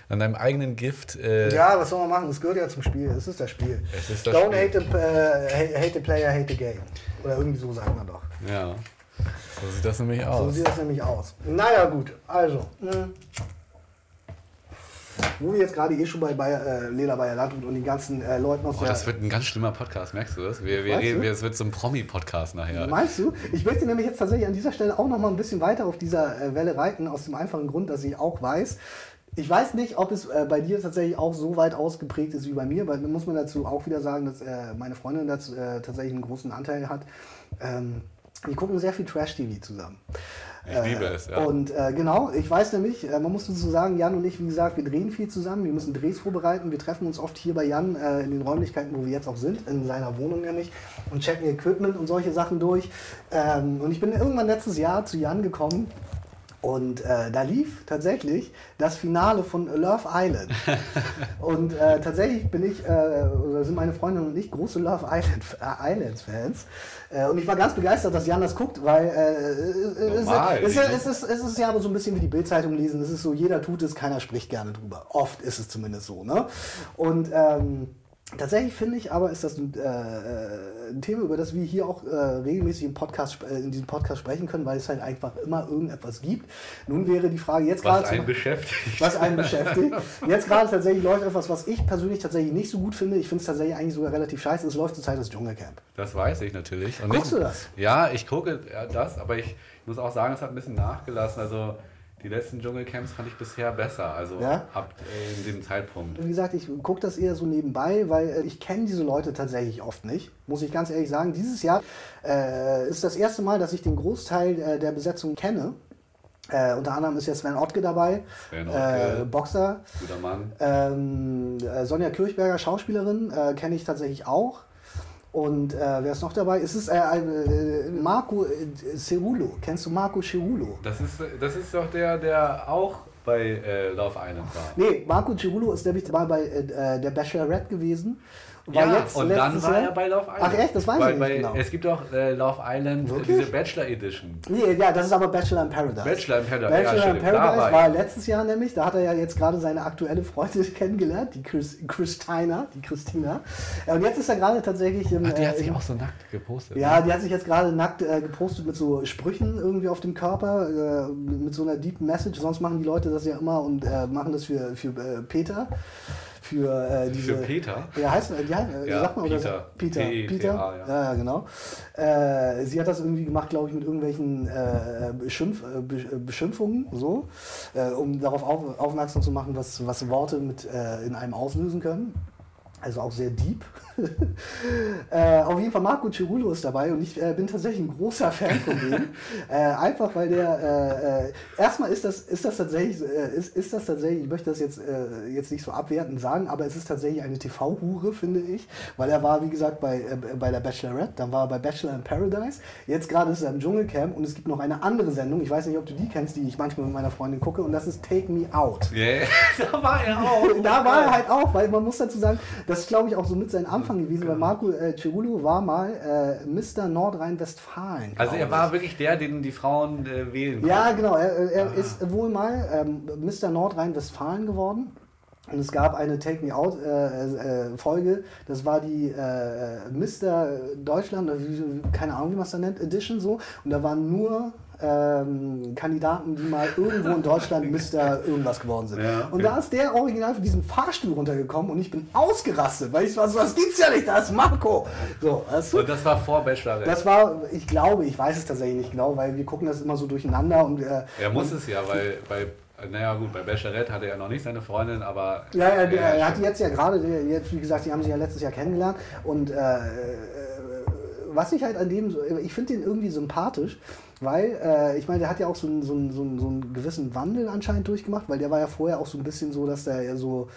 an deinem eigenen Gift. Äh, Ja, was soll man machen? Es gehört ja zum Spiel. Es ist das Spiel. Es ist das Don't Spiel. Hate, the, äh, hate the player, hate the game. Oder irgendwie so sagt man doch. ja. So sieht das nämlich So aus. sieht das nämlich aus. Naja, gut. Also. mh. Wo wir jetzt gerade eh schon bei Bayer, äh, Lela Bayer Landrut und den ganzen äh, Leuten aus Oh, der... das wird ein ganz schlimmer Podcast, merkst du das? Wir, wir reden, du? es wird so ein Promi-Podcast nachher. Meinst du? Ich möchte nämlich jetzt tatsächlich an dieser Stelle auch noch mal ein bisschen weiter auf dieser äh, Welle reiten, aus dem einfachen Grund, dass ich auch weiß, Ich weiß nicht, ob es äh, bei dir tatsächlich auch so weit ausgeprägt ist wie bei mir, weil dann muss man dazu auch wieder sagen, dass äh, meine Freundin dazu, äh, tatsächlich einen großen Anteil hat. Ähm, wir gucken sehr viel Trash-TV zusammen. Ich liebe es, ja. Und äh, genau, ich weiß nämlich, äh, man muss dazu sagen, Jan und ich, wie gesagt, wir drehen viel zusammen, wir müssen Drehs vorbereiten, wir treffen uns oft hier bei Jan äh, in den Räumlichkeiten, wo wir jetzt auch sind, in seiner Wohnung nämlich, und checken Equipment und solche Sachen durch. Ähm, und ich bin irgendwann letztes Jahr zu Jan gekommen und äh, da lief tatsächlich das Finale von Love Island. und äh, tatsächlich bin ich, äh, oder sind meine Freundin und ich große Love Island, äh, Islands Fans. Äh, und ich war ganz begeistert, dass Jan das guckt, weil äh, es, es, es, ist, es ist ja aber so ein bisschen wie die Bildzeitung lesen. Es ist so, jeder tut es, keiner spricht gerne drüber. Oft ist es zumindest so. Ne? Und ähm, Tatsächlich finde ich aber, ist das ein, äh, ein Thema, über das wir hier auch äh, regelmäßig im Podcast, äh, in diesem Podcast sprechen können, weil es halt einfach immer irgendetwas gibt. Nun wäre die Frage jetzt Was gerade. einen zum- beschäftigt. was einen beschäftigt. Jetzt gerade tatsächlich läuft etwas, was ich persönlich tatsächlich nicht so gut finde. Ich finde es tatsächlich eigentlich sogar relativ scheiße. Es läuft zurzeit das Dschungelcamp. Das weiß ich natürlich. Und Guckst nicht- du das? Ja, ich gucke ja, das, aber ich muss auch sagen, es hat ein bisschen nachgelassen. Also die letzten Dschungelcamps fand ich bisher besser. Also Ja? ab äh, in dem Zeitpunkt. Wie gesagt, ich gucke das eher so nebenbei, weil äh, ich kenne diese Leute tatsächlich oft nicht. Muss ich ganz ehrlich sagen. Dieses Jahr äh, ist das erste Mal, dass ich den Großteil äh, der Besetzung kenne. Äh, unter anderem ist jetzt Sven Ottke dabei, Sven äh. Boxer. Guter Mann. Ähm, äh, Sonja Kirchberger, Schauspielerin, äh, kenne ich tatsächlich auch. Und äh, wer ist noch dabei? Es ist äh, äh, Marco äh, Cerulo. Kennst du Marco Cerulo? Das ist, das ist doch der, der auch bei äh, Love Island war. Nee, Marco Cerulo ist nämlich mal bei äh, der Bachelorette gewesen. Und war ja, jetzt und dann war Jahr- er bei Love Island. Ach echt? Das weiß Weil ich nicht bei, genau. Es gibt auch äh, Love Island, äh, Wirklich? diese Bachelor Edition. Nee, ja, das ist aber Bachelor in Paradise. Bachelor in Paradise, Bachelor ja, in Paradise war war letztes Jahr nämlich. Da hat er ja jetzt gerade seine aktuelle Freundin kennengelernt, die Chris, Christina, die Christina. Und jetzt ist er gerade tatsächlich im. Ach, die hat äh, sich auch so nackt gepostet. Ja, ne? die hat sich jetzt gerade nackt äh, gepostet mit so Sprüchen irgendwie auf dem Körper, äh, mit, so einer Deep Message. Sonst machen die Leute das ja immer und äh, machen das für, für Peter. Für, äh, diese, Für Peter? Ja, heißt äh, ja, äh, Ja, sagt man oder Peter. Peter. P-E-T-A, Peter. ja. ja, ja, genau. Äh, sie hat das irgendwie gemacht, glaube ich, mit irgendwelchen äh, Beschimpf, äh, äh, Beschimpfungen, so, um darauf auf, aufmerksam zu machen, was, was Worte mit in einem auslösen können. Also auch sehr deep. äh, auf jeden Fall Marco Cirulo ist dabei und ich äh, bin tatsächlich ein großer Fan von dem. äh, einfach weil der äh, äh, erstmal ist das, ist das tatsächlich, äh, ist, ist das tatsächlich, ich möchte das jetzt, jetzt nicht so abwertend sagen, aber es ist tatsächlich eine TV-Hure, finde ich. Weil er war, wie gesagt, bei, bei der Bachelorette, dann war er bei Bachelor in Paradise, jetzt gerade ist er im Dschungelcamp und es gibt noch eine andere Sendung, ich weiß nicht, ob du die kennst, die ich manchmal mit meiner Freundin gucke und das ist Take Me Out. Yeah. da war er auch. Da war er halt auch, weil man muss dazu sagen, das ist glaube ich auch so mit sein Anfang gewesen, weil Marco äh, Cirulo war mal äh, Mr. Nordrhein-Westfalen. Also er war wirklich der, den die Frauen äh, wählen Ja, konnten. genau, er, er Ah. ist wohl mal ähm, Mr. Nordrhein-Westfalen geworden. Und es gab eine Take Me Out äh, äh, Folge, das war die äh, Mr. Deutschland, wie, keine Ahnung, wie man es da nennt, Edition so. Und da waren nur ähm, Kandidaten, die mal irgendwo in Deutschland Mr. irgendwas geworden sind. Ja, Und okay. da ist der original von diesem Fahrstuhl runtergekommen und ich bin ausgerastet, weil ich war so, das gibt's ja nicht, da ist Marco. So, weißt du? Und das war vor Bachelorette. Das war, ich glaube, ich weiß es tatsächlich nicht genau, weil wir gucken das immer so durcheinander und äh, er muss es ja, weil bei, naja gut, bei Bachelorette hatte er noch nicht seine Freundin, aber... Ja, er, Ja, er hat jetzt ja gerade, jetzt wie gesagt, die haben sich ja letztes Jahr kennengelernt und äh, äh, was ich halt an dem, so- ich finde den irgendwie sympathisch, weil äh, ich meine, der hat ja auch so einen, so, einen, so, einen, so einen gewissen Wandel anscheinend durchgemacht, weil der war ja vorher auch so ein bisschen so, dass der ja so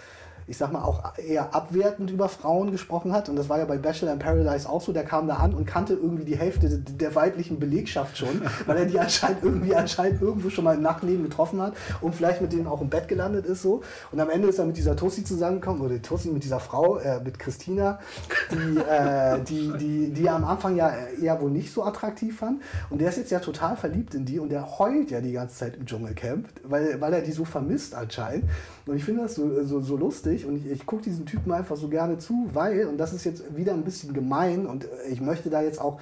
ich sag mal, auch eher abwertend über Frauen gesprochen hat. Und das war ja bei Bachelor in Paradise auch so. Der kam da an und kannte irgendwie die Hälfte de- der weiblichen Belegschaft schon, weil er die anscheinend irgendwie anscheinend irgendwo schon mal im Nachtleben getroffen hat und vielleicht mit denen auch im Bett gelandet ist so. Und am Ende ist er mit dieser Tussi zusammengekommen, oder Tussi mit dieser Frau, äh, mit Christina, die, äh, die, die, die er am Anfang ja eher wohl nicht so attraktiv fand. Und der ist jetzt ja total verliebt in die und der heult ja die ganze Zeit im Dschungelcamp, weil, weil er die so vermisst anscheinend. Und ich finde das so, so, so lustig und ich, ich gucke diesen Typen einfach so gerne zu, weil, und das ist jetzt wieder ein bisschen gemein und ich möchte da jetzt auch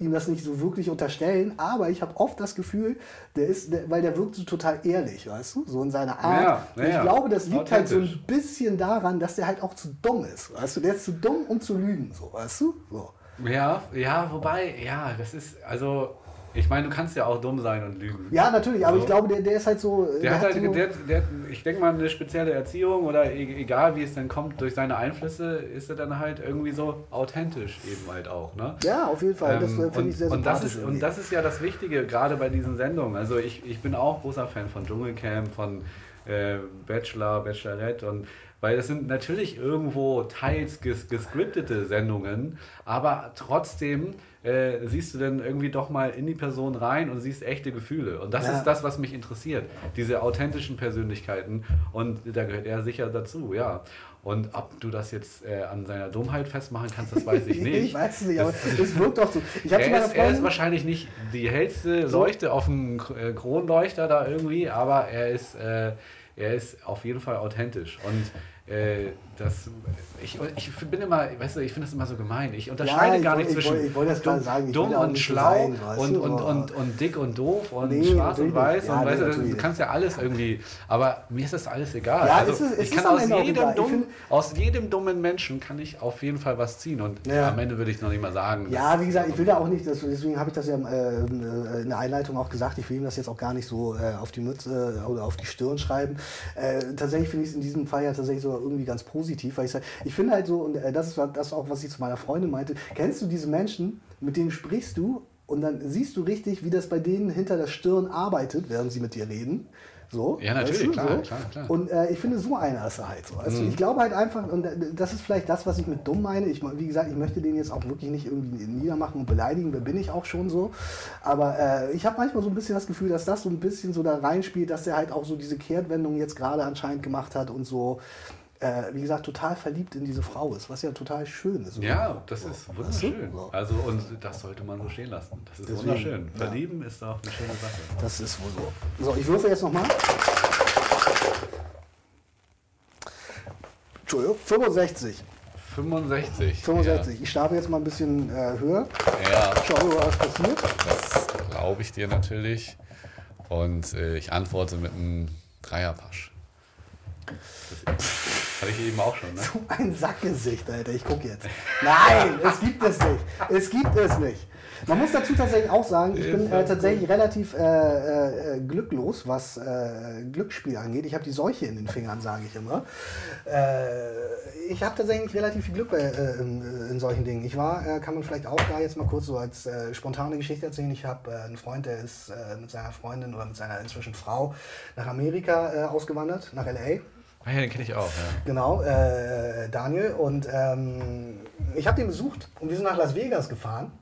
ihm das nicht so wirklich unterstellen, aber ich habe oft das Gefühl, der ist, der, weil der wirkt so total ehrlich, weißt du, so in seiner Art. Ja, ja, ich glaube, das liegt halt so ein bisschen daran, dass der halt auch zu dumm ist, weißt du, der ist zu dumm, um zu lügen, so, weißt du, so. Ja, ja, wobei, ja, das ist, also, Ich meine, du kannst ja auch dumm sein und lügen. Ja, natürlich, aber So. ich glaube, der, der ist halt so. Der, hat halt, so, der, der, ich denke mal, eine spezielle Erziehung oder e- egal wie es dann kommt, durch seine Einflüsse ist er dann halt irgendwie so authentisch eben halt auch. Ne? ja, auf jeden Fall. Das Ähm, äh, finde ich sehr und, das ist, und das ist ja das Wichtige, gerade bei diesen Sendungen. Also ich, ich bin auch großer Fan von Dschungelcamp, von äh, Bachelor, Bachelorette und weil das sind natürlich irgendwo teils ges gescriptete Sendungen, aber trotzdem äh, siehst du dann irgendwie doch mal in die Person rein und siehst echte Gefühle. Und das Ja. ist das, was mich interessiert. Diese authentischen Persönlichkeiten. Und da gehört er sicher dazu, ja. Und ob du das jetzt äh, an seiner Dummheit festmachen kannst, das weiß ich nicht. ich weiß es nicht, aber Das- es wirkt doch so. Ich er ist, er ist Freundin. wahrscheinlich nicht die hellste. Leuchte auf dem äh, Kronleuchter da irgendwie, aber er ist, äh, er ist auf jeden Fall authentisch. Und äh, das, ich, ich bin immer, weißt du, ich finde das immer so gemein. Ich unterscheide ich gar nicht ich zwischen ich dumm, sagen, und schlau sein, und, du, und, und, und dick und doof und Nee, schwarz und weiß. Ja, und nee, weißt du, natürlich du nicht. kannst ja alles irgendwie, aber mir ist das alles egal. Ja, also, es ist- es ich kann aus jedem, dummen, aus jedem dummen Menschen kann ich auf jeden Fall was ziehen. Und Ja. am Ende würde ich noch nicht mal sagen, Ja, wie gesagt, ich will da auch nicht, deswegen habe ich das ja äh, äh, in der Einleitung auch gesagt, ich will ihm das jetzt auch gar nicht so äh, auf die Mütze äh, oder auf die Stirn schreiben. Tatsächlich finde ich es in diesem Fall ja tatsächlich so irgendwie ganz positiv, weil ich sage, ich finde halt so, und äh, das ist das auch, was ich zu meiner Freundin meinte, kennst du diese Menschen, mit denen sprichst du und dann siehst du richtig, wie das bei denen hinter der Stirn arbeitet, während sie mit dir reden. So, Ja, natürlich, weißt du, klar, so. klar, klar. Und äh, ich finde, so einer ist er halt so. Also ich glaube halt einfach, und äh, das ist vielleicht das, was ich mit dumm meine. Ich, wie gesagt, ich möchte den jetzt auch wirklich nicht irgendwie niedermachen und beleidigen, wer bin ich auch schon so. Aber äh, ich habe manchmal so ein bisschen das Gefühl, dass das so ein bisschen so da reinspielt, dass er halt auch so diese Kehrtwendung jetzt gerade anscheinend gemacht hat und so, äh, wie gesagt, total verliebt in diese Frau ist, was ja total schön ist. Ja, das ist wunderschön. So. Also, und das sollte man so stehen lassen. Das ist Deswegen, wunderschön. ja. Verlieben ist auch eine schöne Sache. Das ist wohl so. So, ich würfe jetzt nochmal. Entschuldigung, 65. 65. 65. Ich starte jetzt mal ein bisschen äh, höher. Ja, ja Schauen wir mal, was passiert. das glaube ich dir natürlich. Und äh, ich antworte mit einem Dreierpasch. Das hatte ich eben auch schon, ne? So ein Sackgesicht, Alter. Ich gucke jetzt. Nein, es gibt es nicht. Es gibt es nicht. Man muss dazu tatsächlich auch sagen, ich bin äh, das tatsächlich relativ äh, äh, glücklos, was äh, Glücksspiel angeht. Ich habe die Seuche in den Fingern, sage ich immer. Äh, ich habe tatsächlich relativ viel Glück bei, äh, in, in solchen Dingen. Ich war, äh, kann man vielleicht auch da jetzt mal kurz so als äh, spontane Geschichte erzählen. Ich habe äh, einen Freund, der ist äh, mit seiner Freundin oder mit seiner inzwischen Frau nach Amerika äh, ausgewandert, nach L.A. Ah ja, den kenne ich auch, ja. Genau, äh, Daniel. Und ähm, ich habe den besucht und wir sind nach Las Vegas gefahren.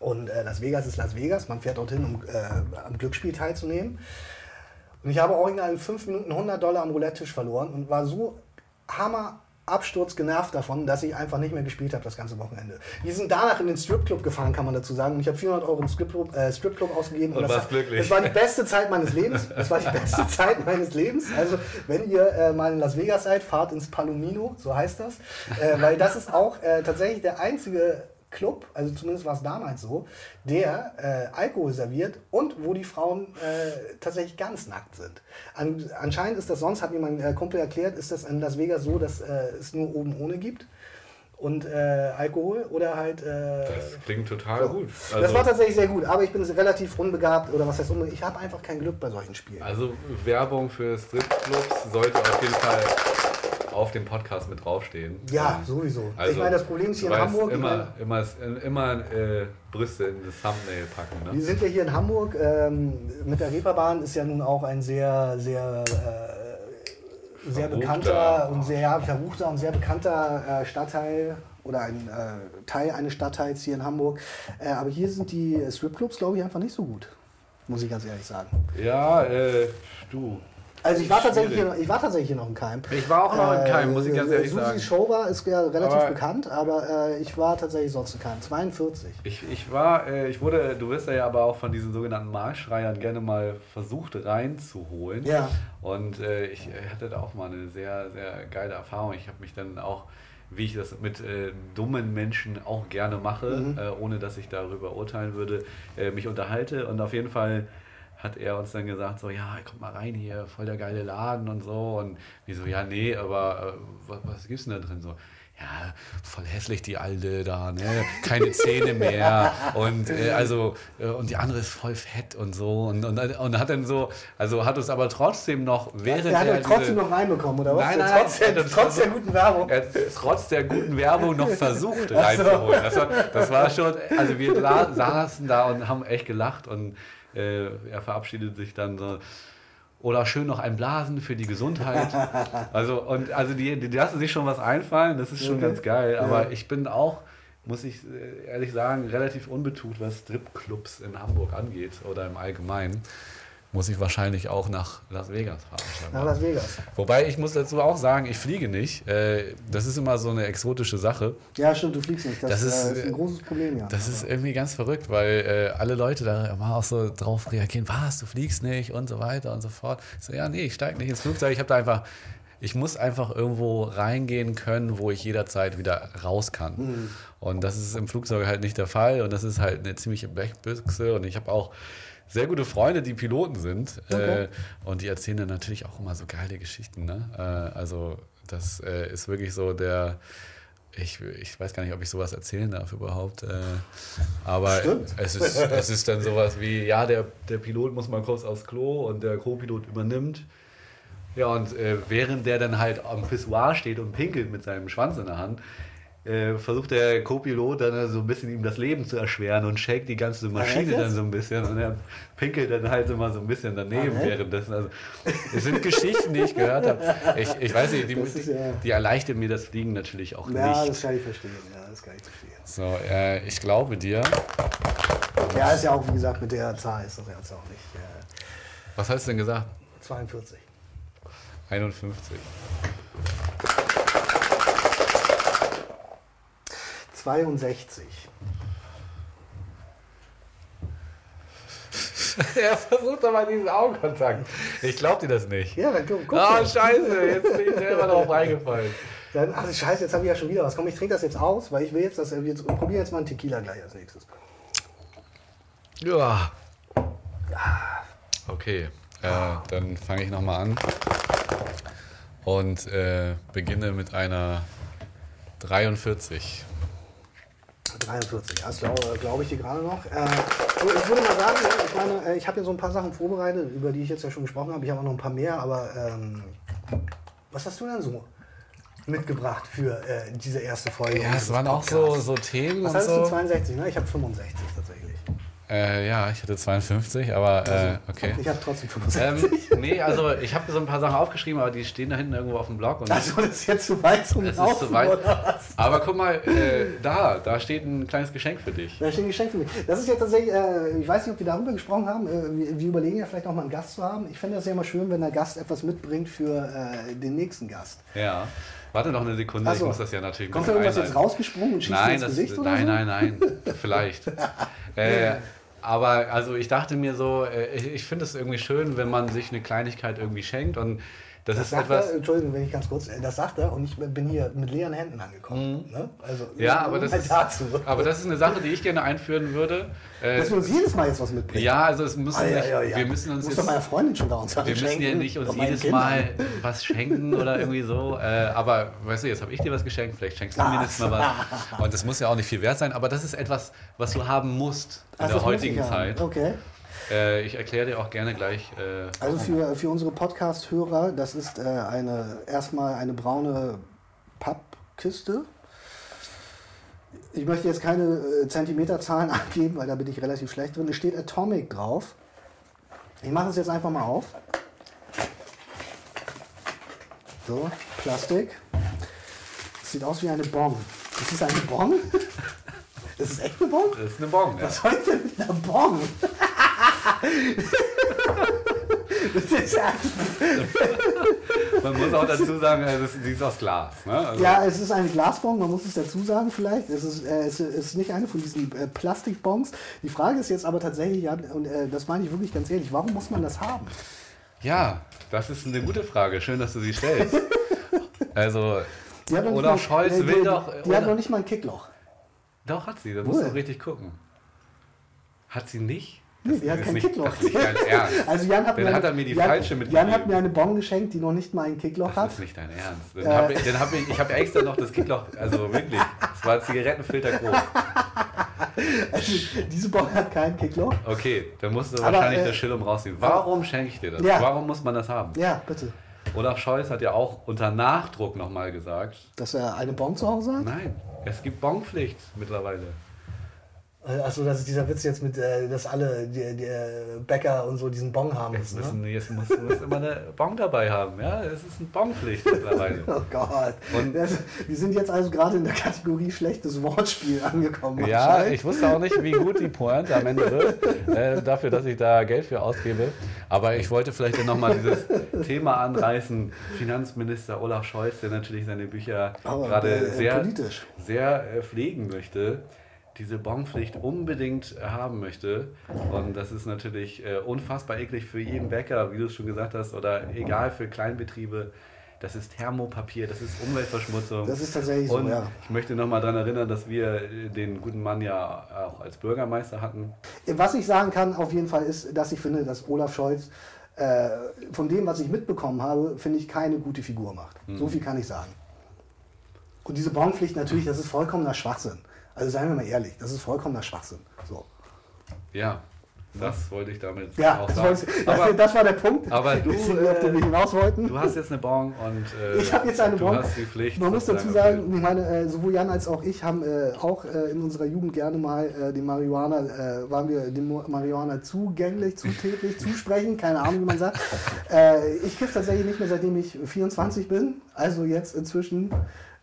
Und äh, Las Vegas ist Las Vegas. Man fährt dorthin, um äh, am Glücksspiel teilzunehmen. Und ich habe original in fünf Minuten 100 Dollar am Roulette-Tisch verloren und war so hammer Absturz genervt davon, dass ich einfach nicht mehr gespielt habe das ganze Wochenende. Wir sind danach in den Stripclub gefahren, kann man dazu sagen. Und ich habe 400 Euro im Stripclub, äh, Stripclub ausgegeben. Und das, warst glücklich. das war die beste Zeit meines Lebens. Das war die beste Zeit meines Lebens. Also, wenn ihr äh, mal in Las Vegas seid, fahrt ins Palomino, so heißt das. Äh, weil das ist auch äh, tatsächlich der einzige Club, also zumindest war es damals so, der äh, Alkohol serviert und wo die Frauen äh, tatsächlich ganz nackt sind. An, anscheinend ist das sonst, hat mir mein äh, Kumpel erklärt, ist das in Las Vegas so, dass äh, es nur oben ohne gibt und äh, Alkohol oder halt. Äh, Das klingt total gut. das war tatsächlich sehr gut, aber ich bin relativ unbegabt oder was heißt unbegabt. Ich habe einfach kein Glück bei solchen Spielen. Also Werbung für Stripclubs sollte auf jeden Fall auf dem Podcast mit draufstehen. Ja, Ähm, sowieso. Also, ich meine, das Problem ist hier in Hamburg. Immer, immer, immer äh, Brüste in das Thumbnail packen. Wir Ne? sind ja hier in Hamburg. Ähm, mit der Reeperbahn ist ja nun auch ein sehr, sehr, äh, sehr Verruchter. bekannter und sehr ja, verruchter und sehr bekannter äh, Stadtteil oder ein äh, Teil eines Stadtteils hier in Hamburg. Äh, aber hier sind die Stripclubs, glaube ich, einfach nicht so gut. Muss ich ganz ehrlich sagen. Ja, äh, du. Also ich war, tatsächlich hier, ich war tatsächlich hier noch in Keim. Ich war auch noch in Keim, muss ich ganz ehrlich Susi sagen. Showbar ist ja relativ Aber- bekannt, aber äh, ich war tatsächlich sonst in Keim. 42. Ich, ich war, äh, ich wurde, du wirst ja aber auch von diesen sogenannten Marschreiern gerne mal versucht reinzuholen. Ja. Und äh, ich äh, hatte da auch mal eine sehr, sehr geile Erfahrung. Ich habe mich dann auch, wie ich das mit äh, dummen Menschen auch gerne mache, Mhm. äh, ohne dass ich darüber urteilen würde, äh, mich unterhalte. Und auf jeden Fall hat er uns dann gesagt, so, ja, kommt mal rein hier, voll der geile Laden und so. Und wie so, ja, nee, aber äh, was, was gibt's denn da drin? So, ja, voll hässlich die alte da, ne? keine Zähne mehr und äh, also äh, und die andere ist voll fett und so und, und, und hat dann so, also hat uns aber trotzdem noch während Der hat er euch trotzdem diese- noch reinbekommen, oder was? Nein, nein, trotz, der, trotz der guten Werbung. er hat trotz der guten Werbung noch versucht reinzuholen. Das war, das war schon, also wir la- saßen da und haben echt gelacht und äh, er verabschiedet sich dann so. Oder schön noch ein Blasen für die Gesundheit. Also, und, also die, die lassen sich schon was einfallen, das ist schon Okay. ganz geil. Aber Ja. ich bin auch, muss ich äh, ehrlich sagen, relativ unbetucht, was Stripclubs in Hamburg angeht oder im Allgemeinen. Muss ich wahrscheinlich auch nach Las Vegas fahren. Nach Las Vegas. Wobei ich muss dazu auch sagen, ich fliege nicht. Äh, Das ist immer so eine exotische Sache. Ja, stimmt, du fliegst nicht. Das, Das ist, ist, äh, ist ein großes Problem, ja. Das ist irgendwie ganz verrückt, weil äh, alle Leute da immer auch so drauf reagieren, was, du fliegst nicht und so weiter und so fort. Ich So, ja, nee, ich steige nicht ins Flugzeug. Ich habe da einfach, ich muss einfach irgendwo reingehen können, wo ich jederzeit wieder raus kann. Mhm. Und das ist im Flugzeug halt nicht der Fall und das ist halt eine ziemliche Blechbüchse und ich habe auch sehr gute Freunde, die Piloten sind Okay. äh, und die erzählen dann natürlich auch immer so geile Geschichten. Ne? Äh, also das äh, ist wirklich so der, ich, ich weiß gar nicht, ob ich sowas erzählen darf überhaupt. Äh, aber Stimmt. es ist, es ist dann sowas wie, ja, der, der Pilot muss mal kurz aufs Klo und der Co-Pilot übernimmt. Ja, und äh, während der dann halt am Pissoir steht und pinkelt mit seinem Schwanz in der Hand, äh, versucht der Co-Pilot dann so ein bisschen ihm das Leben zu erschweren und shakt die ganze Maschine jetzt? dann so ein bisschen und er pinkelt dann halt immer so ein bisschen daneben Ah, währenddessen. Also es sind Geschichten, die ich gehört habe. Ich, ich weiß nicht, die, ist ja- die erleichtern mir das Fliegen natürlich auch ja, nicht. das kann ich verstehen. Ja, das kann ich verstehen. So, äh, ich glaube dir. Ja, ist ja auch, wie gesagt, mit der Zahl ist das jetzt auch nicht äh, Was hast du denn gesagt? 42. 51. 62. er versucht aber diesen Augenkontakt. Ich glaube dir das nicht. Ja, dann guck, guck Ah, mal. scheiße, jetzt bin ich selber drauf reingefallen. Dann, ach, scheiße, jetzt habe ich ja schon wieder was. Komm, ich trinke das jetzt aus, weil ich will jetzt, dass wir jetzt, probieren jetzt mal einen Tequila gleich als nächstes. Ja. Okay, äh, dann fange ich nochmal an und äh, beginne mit einer 43. 43, das glaube glaub ich dir gerade noch. Äh, ich würde mal sagen, ja, ich meine, äh, ich habe ja so ein paar Sachen vorbereitet, über die ich jetzt ja schon gesprochen habe. Ich habe auch noch ein paar mehr, aber ähm, was hast du denn so mitgebracht für äh, diese erste Folge? Ja, es waren auch so, so Themen Was und hattest du? so. 62, ne? Ich habe 65 tatsächlich. Äh, ja, ich hatte 52, aber äh, okay. Ich habe trotzdem Ähm, 65. nee, also ich habe so ein paar Sachen aufgeschrieben, aber die stehen da hinten irgendwo auf dem Blog. Und Also das ist jetzt zu weit zum ist Laufen, zu weit. Aber guck mal, äh, da, da steht ein kleines Geschenk für dich. Da steht ein Geschenk für mich. Das ist ja tatsächlich, äh, ich weiß nicht, ob wir darüber gesprochen haben. Äh, wir, wir überlegen ja vielleicht auch mal einen Gast zu haben. Ich fände das ja immer schön, wenn der Gast etwas mitbringt für äh, den nächsten Gast. Ja. Warte noch eine Sekunde, Ach ich so. muss das ja natürlich Kommt da irgendwas jetzt rausgesprungen und schießt Nein, ins das, Gesicht oder nein, so? nein, nein, vielleicht. äh, aber also ich dachte mir so, äh, ich, ich finde es irgendwie schön, wenn man sich eine Kleinigkeit irgendwie schenkt. Und das, Das ist sagt etwas. er, Entschuldigung, wenn ich ganz kurz, äh, das sagt er und ich bin hier mit leeren Händen angekommen. Ne? Also, Mhm. Ja, aber das, ist, dazu. aber das ist eine Sache, die ich gerne einführen würde. Äh, Dass wir uns jedes Mal jetzt was mitbringen. ja, also es müssen Ah, ja, ja, ja. wir müssen uns Muss jetzt doch meiner Freundin schon da uns Wir müssen ja nicht uns jedes Mal was schenken oder irgendwie so. Äh, aber weißt du, jetzt habe ich dir was geschenkt, vielleicht schenkst du mir nächstes Mal was. Und das muss ja auch nicht viel wert sein, aber das ist etwas, was du haben musst in der heutigen Zeit. Okay. Äh, ich erkläre dir auch gerne gleich. Äh, Also für, für unsere Podcast-Hörer, das ist äh, eine erstmal eine braune Pappkiste. Ich möchte jetzt keine äh, Zentimeterzahlen angeben, weil da bin ich relativ schlecht drin. Es steht Atomic drauf. Ich mache es jetzt einfach mal auf. So, Plastik. Das sieht aus wie eine Bon. Ist das eine Bon? Das ist echt eine Bon? das ist eine Bon. Ja. Was soll ich denn mit einer Bon? das ist ja, Man muss auch dazu sagen, äh, das, die ist aus Glas. Ne? Also, ja, es ist eine Glasbon, man muss es dazu sagen vielleicht. Es ist, äh, es ist nicht eine von diesen äh, Plastikbons. Die Frage ist jetzt aber tatsächlich, ja, und äh, das meine ich wirklich ganz ehrlich, warum muss man das haben? ja, das ist eine gute Frage. Schön, dass du sie stellst. Also, Die hat oder mal- Scholz äh, die, will doch. Die hat oder- noch nicht mal ein Kickloch. Doch, hat sie. Da musst du richtig gucken. Hat sie nicht? Nee, die hat ist kein nicht- Kickloch. das ist nicht dein Ernst. Also Jan hat, Dann mir, hat er mir die Jan, falsche Jan mitgegeben. hat mir eine Bon geschenkt, die noch nicht mal ein Kickloch Das hat. ist nicht dein Ernst. Dann Äh. hab ich, dann hab ich, ich habe extra noch das Kickloch, also wirklich, es war Zigarettenfilter groß. Also, diese Bon hat kein Kickloch. Okay, dann musst du Aber, wahrscheinlich äh, das Schillum rausziehen. Warum schenke ich dir das? Ja. Warum muss man das haben? Ja, bitte. Olaf Scholz hat ja auch unter Nachdruck nochmal gesagt, Dass er eine Bon zu Hause hat? nein, es gibt Bonpflicht mittlerweile. Achso, das ist dieser Witz jetzt mit, äh, dass alle die, die äh, Bäcker und so diesen Bon haben Jetzt, müssen. Ne? müssen, jetzt musst musst immer eine Bon dabei haben. Ja, es ist eine Bonpflicht mittlerweile. Oh Gott. Und- das, wir sind jetzt also gerade in der Kategorie schlechtes Wortspiel angekommen. Ja, ich wusste auch nicht, wie gut die Pointe am Ende wird, äh, dafür, dass ich da Geld für ausgebe. Aber ich wollte vielleicht nochmal dieses Thema anreißen. Finanzminister Olaf Scholz, der natürlich seine Bücher Aber, gerade äh, sehr, politisch. sehr äh, pflegen möchte, diese Bonpflicht unbedingt haben möchte. Und das ist natürlich äh, unfassbar eklig für jeden Bäcker, wie du es schon gesagt hast, oder egal für Kleinbetriebe. Das ist Thermopapier, das ist Umweltverschmutzung. Das ist tatsächlich so, Und ja. ich möchte nochmal daran erinnern, dass wir äh, den guten Mann ja auch als Bürgermeister hatten. Was ich sagen kann auf jeden Fall ist, dass ich finde, dass Olaf Scholz äh, von dem, was ich mitbekommen habe, finde ich keine gute Figur macht. Hm. So viel kann ich sagen. Und diese Bonpflicht natürlich, das ist vollkommener Schwachsinn. Also seien wir mal ehrlich, das ist vollkommener Schwachsinn. So. Ja, das wollte ich damit Ja, auch das, sagen. das, Aber das war der Punkt, aber du, auf den wir äh, hinaus wollten. du hast jetzt eine Bon und äh, Ich habe jetzt eine du Bon. hast die Pflicht. Man muss dazu sagen, ich meine, äh, sowohl Jan als auch ich haben äh, auch äh, in unserer Jugend gerne mal den Marihuana, waren wir dem Marihuana zugänglich, zutäglich, zusprechen, keine Ahnung, wie man sagt. Ich kiff tatsächlich nicht mehr, seitdem ich 24 bin, also jetzt inzwischen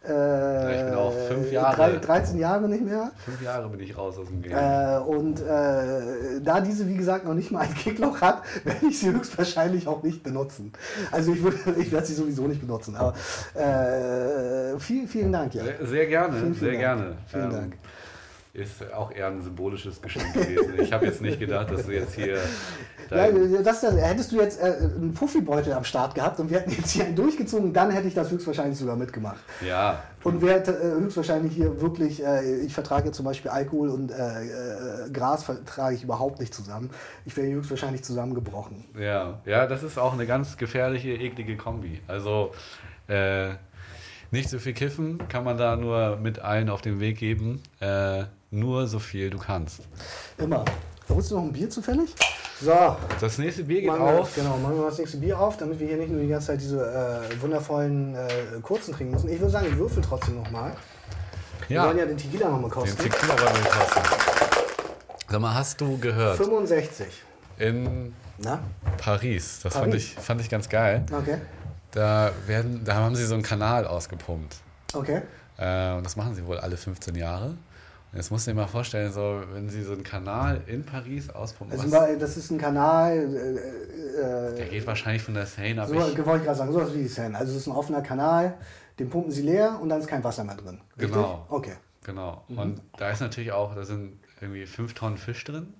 äh, ich bin auch fünf Jahre. drei- 13 Jahre nicht mehr. Fünf Jahre bin ich raus aus dem Game. Äh, und äh, da diese, wie gesagt, noch nicht mal ein Kickloch hat, werde ich sie höchstwahrscheinlich auch nicht benutzen. Also ich, würde- ich werde sie sowieso nicht benutzen. Aber äh, vielen, vielen Dank, ja. Sehr, sehr gerne, Vielen, vielen sehr Dank. gerne. Ähm, Vielen Dank. Ist auch eher ein symbolisches Geschenk gewesen. Ich habe jetzt nicht gedacht, dass du jetzt hier. Ja, das, das, hättest du jetzt äh, einen Puffibeutel am Start gehabt und wir hätten jetzt hier einen durchgezogen, dann hätte ich das höchstwahrscheinlich sogar mitgemacht. ja, Und wer hätte, äh, höchstwahrscheinlich hier wirklich, äh, ich vertrage zum Beispiel Alkohol und äh, äh, Gras vertrage ich überhaupt nicht zusammen. Ich wäre höchstwahrscheinlich zusammengebrochen. Ja, ja, das ist auch eine ganz gefährliche, eklige Kombi. Also äh, nicht so viel kiffen kann man da nur mit allen auf den Weg geben. Äh, nur so viel du kannst. Immer. Holst du noch ein Bier zufällig? So, Das nächste Bier geht machen wir, auf. genau, machen wir das nächste Bier auf, damit wir hier nicht nur die ganze Zeit diese äh, wundervollen äh, kurzen trinken müssen. Ich würde sagen, ich würfel trotzdem nochmal. Wir Ja, wollen ja den Tequila nochmal den kosten. Tequila wollen wir kosten. Sag mal, hast du gehört? 65. In Na? Paris, das fand Paris. ich, fand ich ganz geil. Okay. Da, werden, da haben sie so einen Kanal ausgepumpt. Okay. Äh, und das machen sie wohl alle 15 Jahre. Und jetzt musst du dir mal vorstellen, so, wenn sie so einen Kanal in Paris auspumpen, Also, was, das ist ein Kanal. Äh, der äh, geht wahrscheinlich von der Seine ab. so, Ich, wollte ich gerade sagen, sowas wie die Seine. Also, es ist ein offener Kanal, den pumpen sie leer und dann ist kein Wasser mehr drin. Richtig? Genau. Okay. genau. Mhm. Und da ist natürlich auch, da sind irgendwie 5 Tonnen Fisch drin.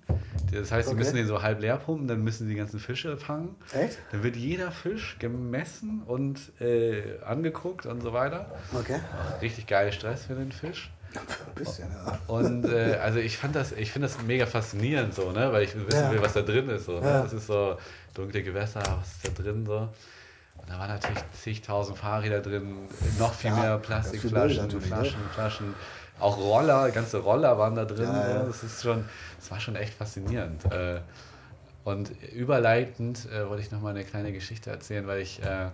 Das heißt, sie Okay. müssen den so halb leer pumpen, dann müssen sie die ganzen Fische fangen. Echt? Dann wird jeder Fisch gemessen und äh, angeguckt und so weiter. Okay. Richtig geil Stress für den Fisch. Ein bisschen, ja. Und äh, also ich fand das, ich finde das mega faszinierend so, ne? Weil ich wissen Ja. will, was da drin ist. So, ne? Ja. Das ist so dunkle Gewässer, was ist da drin so? Und da waren natürlich zigtausend Fahrräder drin, noch viel Ja, mehr Plastikflaschen, ne? Flaschen, Flaschen. Auch Roller, ganze Roller waren da drin. Ja, ja. So. Das ist schon, das war schon echt faszinierend. Äh, und überleitend äh, wollte ich noch mal eine kleine Geschichte erzählen, weil ich, äh,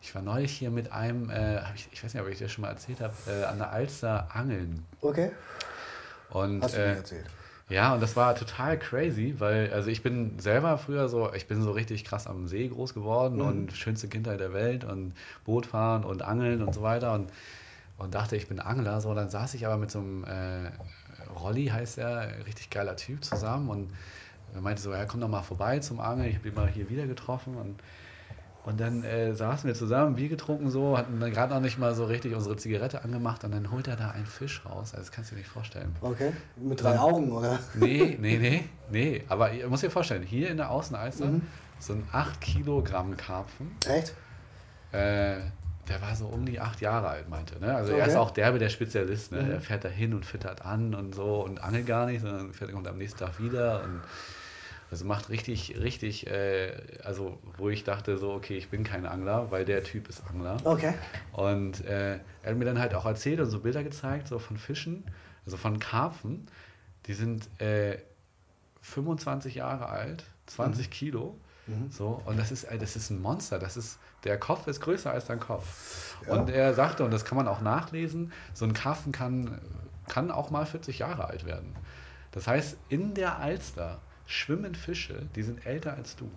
ich war neulich hier mit einem, ich, ich weiß nicht, ob ich dir schon mal erzählt habe, an der Alster angeln. Okay. Und Hast du mir äh, erzählt. ja, und das war total crazy, weil, also ich bin selber früher so, ich bin so richtig krass am See groß geworden Mhm. und schönste Kindheit der Welt und Boot fahren und Angeln und so weiter und, und dachte, ich bin Angler. So, dann saß ich aber mit so einem äh, Rolli, heißt er, richtig geiler Typ zusammen und er meinte so, ja, komm doch mal vorbei zum Angeln, ich habe ihn mal hier wieder getroffen und und dann äh, saßen wir zusammen, Bier getrunken so, hatten dann gerade noch nicht mal so richtig unsere Zigarette angemacht und dann holt er da einen Fisch raus. Also das kannst du dir nicht vorstellen. Okay. Mit drei Augen, oder? Nee, nee, nee, nee. Aber ihr müsst dir vorstellen, hier in der Außenalster Mhm. so ein 8 Kilogramm Karpfen. Echt? Äh, der war so um die 8 Jahre alt, meinte. Ne? Also er Okay. ist auch derbe der Spezialist. Ne? Mhm. Er fährt da hin und füttert an und so und angelt gar nicht, sondern fährt, kommt am nächsten Tag wieder. Und, Also macht richtig, richtig, äh, also wo ich dachte so, okay, ich bin kein Angler, weil der Typ ist Angler. Okay. Und äh, er hat mir dann halt auch erzählt und so Bilder gezeigt, so von Fischen, also von Karpfen. Die sind äh, 25 Jahre alt, 20 Kilo. So, und das ist, äh, das ist ein Monster. Das ist, der Kopf ist größer als dein Kopf. Ja. Und er sagte, und das kann man auch nachlesen, so ein Karpfen kann, kann auch mal 40 Jahre alt werden. Das heißt, in der Alster schwimmen Fische, die sind älter als du.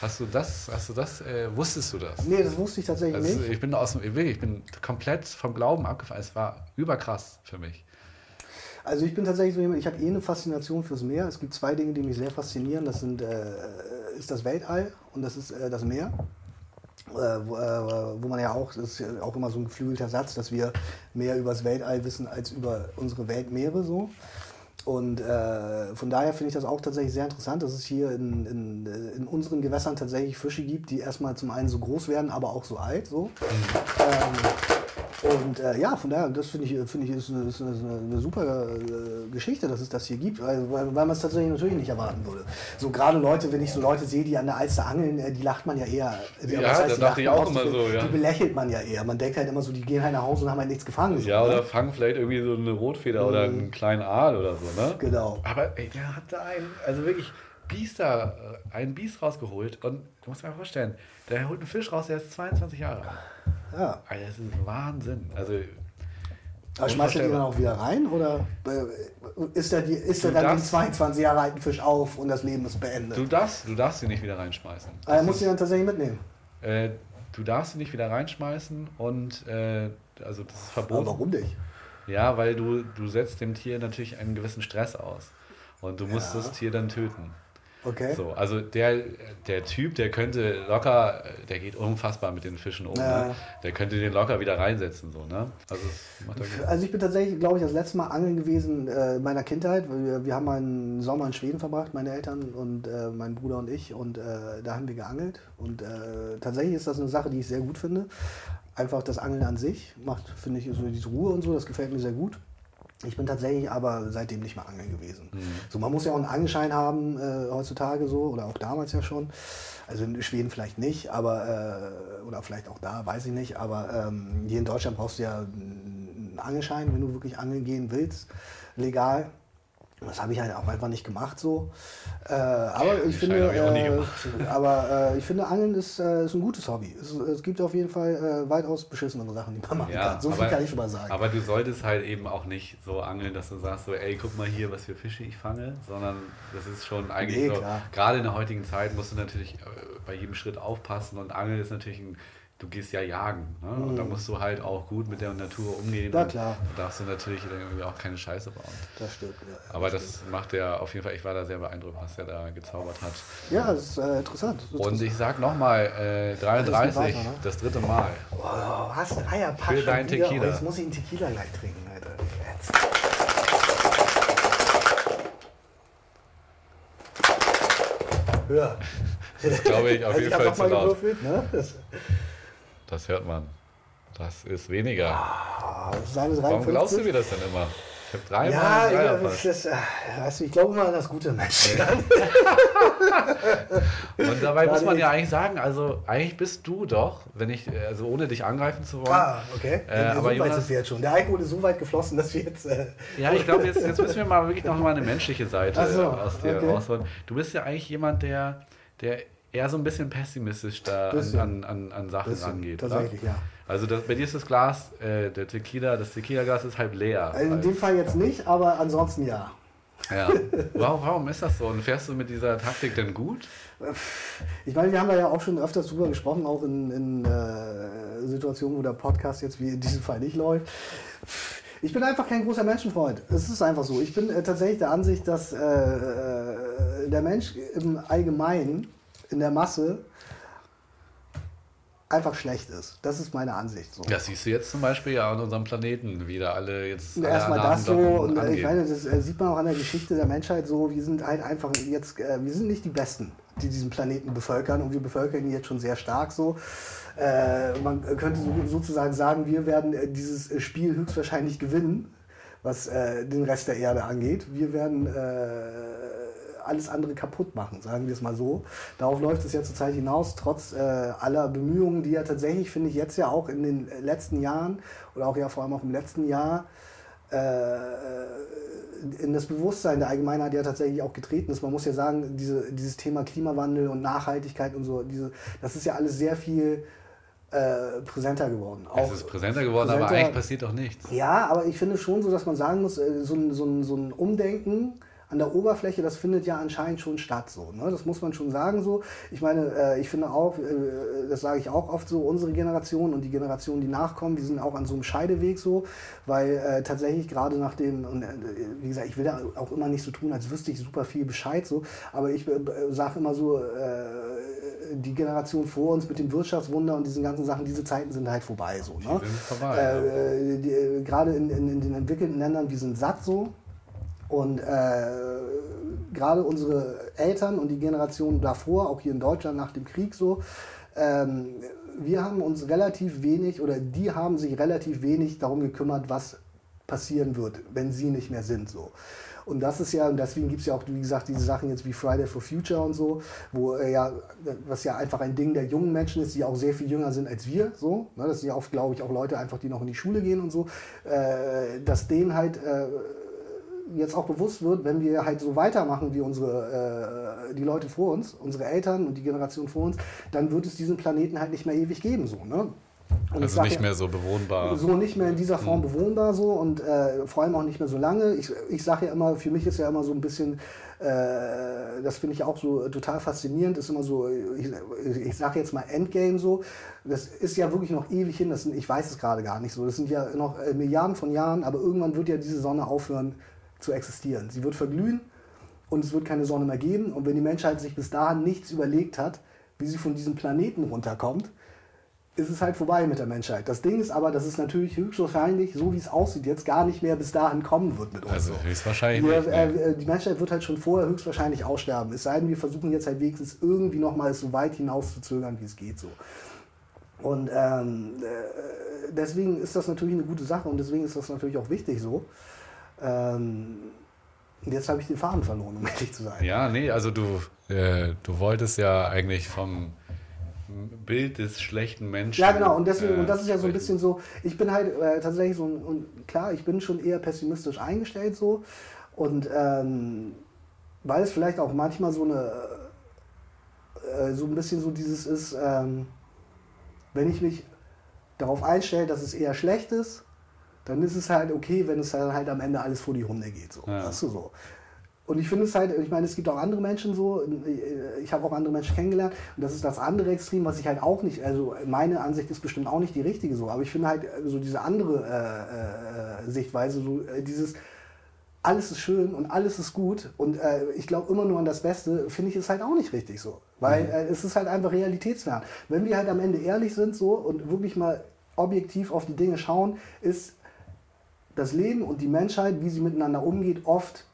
Hast du das, hast du das, äh, wusstest du das? Nee, das wusste ich tatsächlich Also nicht. ich bin aus dem, wirklich, ich bin komplett vom Glauben abgefallen. Es war überkrass für mich. Also ich bin tatsächlich so jemand, ich habe eh eine Faszination fürs Meer. Es gibt zwei Dinge, die mich sehr faszinieren. Das sind, äh, ist das Weltall und das ist äh, das Meer. Äh, wo, äh, wo man ja auch, das ist ja auch immer so ein geflügelter Satz, dass wir mehr über das Weltall wissen als über unsere Weltmeere so. Und äh, von daher finde ich das auch tatsächlich sehr interessant, dass es hier in, in, in unseren Gewässern tatsächlich Fische gibt, die erstmal zum einen so groß werden, aber auch so alt. So. Ähm, und äh, ja, von daher, das finde ich, finde ich ist, eine- ist eine, eine super äh, Geschichte, dass es das hier gibt, weil, weil, man es tatsächlich natürlich nicht erwarten würde. So gerade Leute, wenn ich so Leute sehe, die an der Alster angeln, äh, die lacht man ja eher. Ja, was da die dachte ich auch immer die, so, ja. Die belächelt man ja eher. Man denkt halt immer so, die gehen halt nach Hause und haben halt nichts gefangen. So, Ja, ne? oder fangen vielleicht irgendwie so eine Rotfeder oder einen kleinen Aal oder so, ne? Genau. Aber ey, der hat da einen, also wirklich Biester, äh, einen Biest rausgeholt und du musst dir mal vorstellen, der holt einen Fisch raus, der ist 22 Jahre alt. Ja. Alter, das ist Wahnsinn. Also Aber schmeißt er die dann auch wieder rein oder äh, ist er, die, ist er Du dann den darfst- 22 Jahre alten Fisch auf und das Leben ist beendet? du darfst, du darfst sie nicht wieder reinschmeißen. Aber er Das muss ist- sie dann tatsächlich mitnehmen. Äh, du darfst sie nicht wieder reinschmeißen und äh, also das ist Aber verboten. warum nicht? Ja, weil du, du setzt dem Tier natürlich einen gewissen Stress aus. Und du musst Ja. das Tier dann töten. Okay. So, also der, der Typ, der könnte locker, der geht unfassbar mit den Fischen um. Ja. Ne? Der könnte den locker wieder reinsetzen. So, ne? Also. Also ich bin tatsächlich, glaube ich, das letzte Mal angeln gewesen äh, in meiner Kindheit. Wir, wir haben einen Sommer in Schweden verbracht, meine Eltern und äh, mein Bruder und ich. Und äh, da haben wir geangelt. Und äh, tatsächlich ist das eine Sache, die ich sehr gut finde. Einfach das Angeln an sich macht, finde ich, so diese Ruhe und so, das gefällt mir sehr gut. Ich bin tatsächlich aber seitdem nicht mehr angeln gewesen. So, man muss ja auch einen Angelschein haben äh, heutzutage so oder auch damals ja schon. Also in Schweden vielleicht nicht, aber äh, oder vielleicht auch da, weiß ich nicht. Aber ähm, hier in Deutschland brauchst du ja einen Angelschein, wenn du wirklich angeln gehen willst, legal. Das habe ich halt auch einfach nicht gemacht so. Äh, aber ich finde, ich nie äh, aber äh, ich finde Angeln ist, äh, ist ein gutes Hobby. Es, es gibt auf jeden Fall äh, weitaus beschissenere Sachen, die man machen Ja, kann. So viel aber- kann ich schon mal sagen. Aber du solltest halt eben auch nicht so angeln, dass du sagst, so, ey, guck mal hier, was für Fische ich fange, sondern das ist schon eigentlich Nee, so, klar. gerade in der heutigen Zeit musst du natürlich äh, bei jedem Schritt aufpassen und Angeln ist natürlich ein, du gehst ja jagen ne? und da musst du halt auch gut mit der Natur umgehen. Und klar. Da darfst du natürlich dann irgendwie auch keine Scheiße bauen. das stimmt. Ja. Aber das macht er auf jeden Fall, ich war da sehr beeindruckt, was er da gezaubert hat. Ja, das ist äh, interessant. Das ist Und interessant. ich sag nochmal, äh, 33, weiter, ne? das dritte Mal. Oh, hast ein Eierpack Für deinen? Tequila. Oh, jetzt muss ich einen Tequila gleich trinken, Alter. Jetzt. Hör. Das glaube ich auf jeden Fall zu laut. gewürfelt, ne? Das, hört man. Das ist weniger. ah, das ist eine Warum 53. glaubst du mir das denn immer? Ich habe dreimal Ja, einen ja das, äh, weißt du, ich glaube mal an das gute Menschen. Und dabei muss man ja eigentlich sagen, also eigentlich bist du doch, wenn ich, äh, also ohne dich angreifen zu wollen. ah, okay. Äh, Ja, aber so weit Jonas- wir jetzt schon. Der Alkohol ist so weit geflossen, dass wir jetzt. Äh, Ja, ich glaube, jetzt, jetzt müssen wir mal wirklich noch mal eine menschliche Seite so, aus dir okay. rausholen. Du bist ja eigentlich jemand, der, der eher so ein bisschen pessimistisch da an, Bisschen. an, an, an Sachen Bisschen, rangeht. tatsächlich, oder? ja. Also das, bei dir ist das Glas, äh, der Tequila, das Tequila-Glas ist halb leer. in dem Fall jetzt nicht, aber ansonsten ja. ja. warum, warum ist das so? Und fährst du mit dieser Taktik denn gut? Ich meine, wir haben da ja auch schon öfters drüber gesprochen, auch in, in äh, Situationen, wo der Podcast jetzt wie in diesem Fall nicht läuft. Ich bin einfach kein großer Menschenfreund. Es ist einfach so. Ich bin äh, tatsächlich der Ansicht, dass äh, äh, der Mensch im Allgemeinen, in der Masse, einfach schlecht ist. Das ist meine Ansicht so. Das siehst du jetzt zum Beispiel ja an unserem Planeten, wie da alle jetzt. alle Erstmal das so, und äh, ich angehen. meine, das äh, sieht man auch an der Geschichte der Menschheit so, wir sind halt einfach jetzt, äh, wir sind nicht die Besten, die diesen Planeten bevölkern und wir bevölkern ihn jetzt schon sehr stark so. Man könnte so, sozusagen sagen, wir werden dieses Spiel höchstwahrscheinlich gewinnen, was den Rest der Erde angeht. Wir werden alles andere kaputt machen, sagen wir es mal so. Darauf läuft es ja zurzeit hinaus, trotz äh, aller Bemühungen, die ja tatsächlich, finde ich, jetzt ja auch in den letzten Jahren oder auch ja vor allem auch im letzten Jahr äh, in das Bewusstsein der Allgemeinheit ja tatsächlich auch getreten ist. Man muss ja sagen, diese, dieses Thema Klimawandel und Nachhaltigkeit und so, diese, das ist ja alles sehr viel äh, präsenter geworden. Auch es ist präsenter geworden, präsenter, aber eigentlich passiert doch nichts. Ja, aber ich finde schon so, dass man sagen muss, äh, so ein, so ein, so ein Umdenken an der Oberfläche, das findet ja anscheinend schon statt. So, ne? Das muss man schon sagen so. Ich meine, äh, ich finde auch, äh, das sage ich auch oft so, unsere Generation und die Generation, die nachkommen, die sind auch an so einem Scheideweg so, weil äh, tatsächlich gerade nach dem, und, äh, wie gesagt, ich will da auch immer nicht so tun, als wüsste ich super viel Bescheid so, aber ich äh, sage immer so, äh, die Generation vor uns mit dem Wirtschaftswunder und diesen ganzen Sachen, diese Zeiten sind halt vorbei. So, ne? Gerade in, in, in den entwickelten Ländern, wir sind satt so, und äh, gerade unsere Eltern und die Generation davor, auch hier in Deutschland nach dem Krieg so, ähm, wir haben uns relativ wenig oder die haben sich relativ wenig darum gekümmert, was passieren wird, wenn sie nicht mehr sind. So. Und das ist ja, und deswegen gibt es ja auch, wie gesagt, diese Sachen jetzt wie Friday for Future und so, wo äh, ja, was ja einfach ein Ding der jungen Menschen ist, die auch sehr viel jünger sind als wir. So. Ne? Das sind ja oft, glaube ich, auch Leute einfach, die noch in die Schule gehen und so, äh, dass denen halt. Äh, jetzt auch bewusst wird, wenn wir halt so weitermachen wie unsere, äh, die Leute vor uns, unsere Eltern und die Generation vor uns, dann wird es diesen Planeten halt nicht mehr ewig geben. So, ne? Und also nicht mehr so bewohnbar. So nicht mehr in dieser Form mhm. bewohnbar so und äh, vor allem auch nicht mehr so lange. Ich, ich sage ja immer, für mich ist ja immer so ein bisschen, äh, das finde ich auch so total faszinierend, ist immer so, ich, ich sage jetzt mal Endgame so, das ist ja wirklich noch ewig hin, das sind, ich weiß es gerade gar nicht so, das sind ja noch äh, Milliarden von Jahren, aber irgendwann wird ja diese Sonne aufhören zu existieren. Sie wird verglühen und es wird keine Sonne mehr geben. Und wenn die Menschheit sich bis dahin nichts überlegt hat, wie sie von diesem Planeten runterkommt, ist es halt vorbei mit der Menschheit. Das Ding ist aber, dass es natürlich höchstwahrscheinlich, so wie es aussieht, jetzt gar nicht mehr bis dahin kommen wird mit uns. Also höchstwahrscheinlich. Die, äh, die Menschheit wird halt schon vorher höchstwahrscheinlich aussterben. Es sei denn, wir versuchen jetzt halt wenigstens irgendwie nochmal so weit hinaus zu zögern, wie es geht. So. Und ähm, äh, deswegen ist das natürlich eine gute Sache und deswegen ist das natürlich auch wichtig so. Ähm, jetzt habe ich den Faden verloren, um ehrlich zu sein. Ja, nee, also du, äh, du wolltest ja eigentlich vom Bild des schlechten Menschen. Ja, genau, und deswegen, äh, und das ist ja so ein bisschen so, ich bin halt äh, tatsächlich so, und klar, ich bin schon eher pessimistisch eingestellt so. Und ähm, weil es vielleicht auch manchmal so eine, äh, so ein bisschen so dieses ist, ähm, wenn ich mich darauf einstelle, dass es eher schlecht ist, dann ist es halt okay, wenn es dann halt am Ende alles vor die Hunde geht. So. Ja. Weißt du, so. Und ich finde es halt, ich meine, es gibt auch andere Menschen so, ich habe auch andere Menschen kennengelernt und das ist das andere Extrem, was ich halt auch nicht, also meine Ansicht ist bestimmt auch nicht die richtige so, aber ich finde halt so diese andere äh, äh, Sichtweise, so äh, dieses, alles ist schön und alles ist gut und äh, ich glaube immer nur an das Beste, finde ich es halt auch nicht richtig so, weil mhm. äh, es ist halt einfach realitätsfern. Wenn wir halt am Ende ehrlich sind so und wirklich mal objektiv auf die Dinge schauen, ist das Leben und die Menschheit, wie sie miteinander umgeht, oft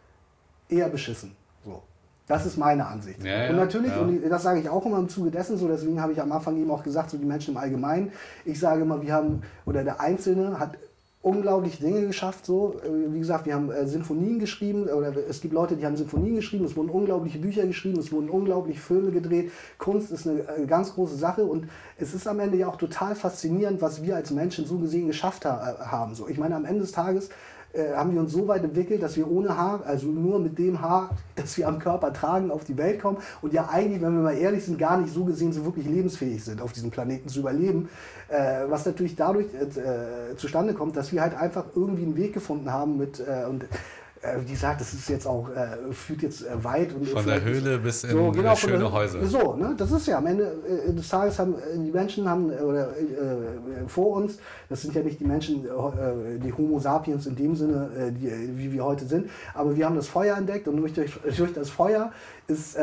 eher beschissen. So. Das ist meine Ansicht. Ja, und natürlich, ja. und das sage ich auch immer im Zuge dessen, so deswegen habe ich am Anfang eben auch gesagt, so die Menschen im Allgemeinen. Ich sage immer, wir haben, oder der Einzelne hat unglaublich Dinge geschafft. So. Äh, wie gesagt, wir haben äh, Sinfonien geschrieben, oder es gibt Leute, die haben Sinfonien geschrieben, es wurden unglaubliche Bücher geschrieben, es wurden unglaubliche Filme gedreht. Kunst ist eine äh, ganz große Sache und es ist am Ende ja auch total faszinierend, was wir als Menschen so gesehen geschafft ha haben. So. Ich meine, am Ende des Tages äh, haben wir uns so weit entwickelt, dass wir ohne Haar, also nur mit dem Haar, das wir am Körper tragen, auf die Welt kommen und ja eigentlich, wenn wir mal ehrlich sind, gar nicht so gesehen so wirklich lebensfähig sind, auf diesem Planeten zu überleben. Äh, was natürlich dadurch äh, zustande kommt, dass wir halt einfach irgendwie einen Weg gefunden haben mit äh, und äh, wie gesagt, das ist jetzt auch, äh, führt jetzt äh, weit. Und von der Höhle bis in so, genau, schöne der, Häuser. So, ne? das ist ja am Ende äh, des Tages haben äh, die Menschen haben, äh, oder vor uns, das sind ja nicht die Menschen, die Homo sapiens in dem Sinne, die, wie wir heute sind, aber wir haben das Feuer entdeckt und durch, durch das Feuer ist,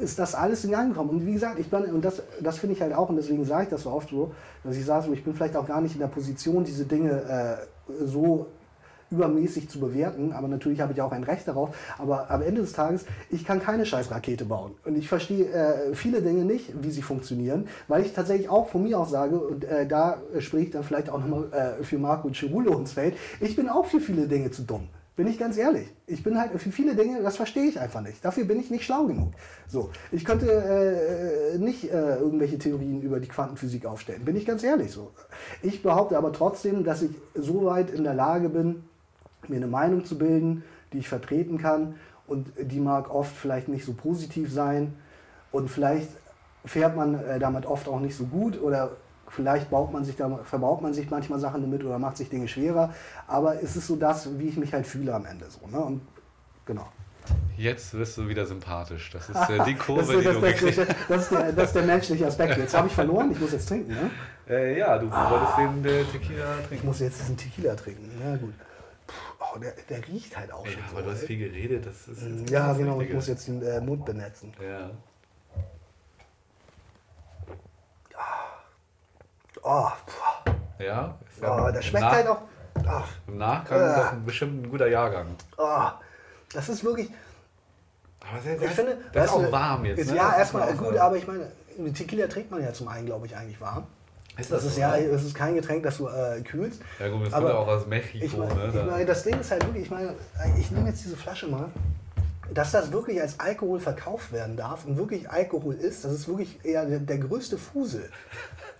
ist das alles in Gang gekommen. Und wie gesagt, ich bin, und das, das finde ich halt auch, und deswegen sage ich das so oft so, dass ich sage, so, ich bin vielleicht auch gar nicht in der Position, diese Dinge so übermäßig zu bewerten, aber natürlich habe ich auch ein Recht darauf. Aber am Ende des Tages, ich kann keine scheiß Rakete bauen. Und ich verstehe äh, viele Dinge nicht, wie sie funktionieren, weil ich tatsächlich auch von mir aus sage, und äh, da spricht dann vielleicht auch nochmal äh, für Marco Cirulo ins Feld, ich bin auch für viele Dinge zu dumm. Bin ich ganz ehrlich. Ich bin halt für viele Dinge, das verstehe ich einfach nicht. Dafür bin ich nicht schlau genug. So, ich könnte äh, nicht äh, irgendwelche Theorien über die Quantenphysik aufstellen. Bin ich ganz ehrlich so. Ich behaupte aber trotzdem, dass ich so weit in der Lage bin, mir eine Meinung zu bilden, die ich vertreten kann. Und die mag oft vielleicht nicht so positiv sein. Und vielleicht fährt man äh, damit oft auch nicht so gut oder Vielleicht baut man sich da, verbaut man sich manchmal Sachen damit oder macht sich Dinge schwerer. Aber es ist so das, wie ich mich halt fühle am Ende. So, ne? Und genau. Jetzt wirst du wieder sympathisch. Das ist äh, die Kurve, das, die das, du das, das, ist der, das ist der menschliche Aspekt. Jetzt habe ich verloren, ich muss jetzt trinken. Ne? Äh, ja, du ah. wolltest den äh, Tequila trinken. Ich muss jetzt diesen Tequila trinken. Ja, gut. Oh, der, der riecht halt auch Ey, schon. Aber so, du hast ey. viel geredet. Das ist ja, genau. Ich muss jetzt den äh, Mund benetzen. Ja. Oh, ja, ja oh, das schmeckt halt auch. Oh. Im Nachgang äh. doch bestimmt ein guter Jahrgang. Oh, das ist wirklich. Aber das, ich finde, das ist auch warm jetzt. Ist, ne? Ja, erstmal gut, aber ich meine, Tequila trinkt man ja zum einen, glaube ich, eigentlich warm. Ist das, das ist so, ja, es ist kein Getränk, das du äh, kühlst. Ja gut, das kommt ja auch aus Mexiko. Ich meine, ne? ich mein, das Ding ist halt wirklich, ich meine, ich nehme jetzt diese Flasche mal dass das wirklich als Alkohol verkauft werden darf und wirklich Alkohol ist, das ist wirklich eher der, der größte Fusel.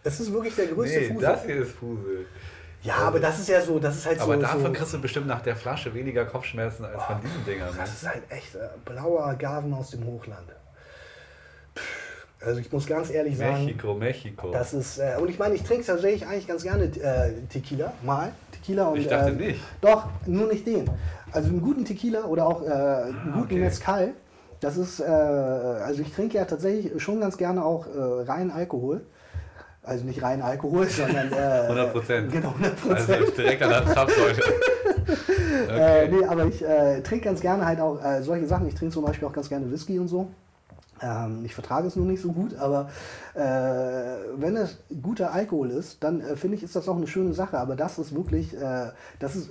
Das ist wirklich der größte nee, Fusel. Das hier ist Fusel. Ja, aber das ist ja so, das ist halt aber so. Aber davon so, kriegst du bestimmt nach der Flasche weniger Kopfschmerzen als oh, von diesen Dingern. Das ne? ist halt echt äh, blauer Agaven aus dem Hochland. Also ich muss ganz ehrlich sagen. Mexiko, Mexiko. Das ist, äh, und ich meine, ich trinke tatsächlich eigentlich ganz gerne äh, Tequila, mal. Tequila und. Ich dachte äh, nicht. Doch, nur nicht den. Also einen guten Tequila oder auch äh, einen ah, guten okay. Mezcal. Das ist, äh, also ich trinke ja tatsächlich schon ganz gerne auch rein Alkohol. Also nicht rein Alkohol, sondern. Äh, 100 Prozent. Genau, 100 Prozent. Also direkt an der Zapfsäule. okay. äh, nee, aber ich äh, trinke ganz gerne halt auch äh, solche Sachen. Ich trinke zum Beispiel auch ganz gerne Whisky und so. Ähm, ich vertrage es nur nicht so gut, aber äh, wenn es guter Alkohol ist, dann äh, finde ich, ist das auch eine schöne Sache. Aber das ist wirklich, äh, das ist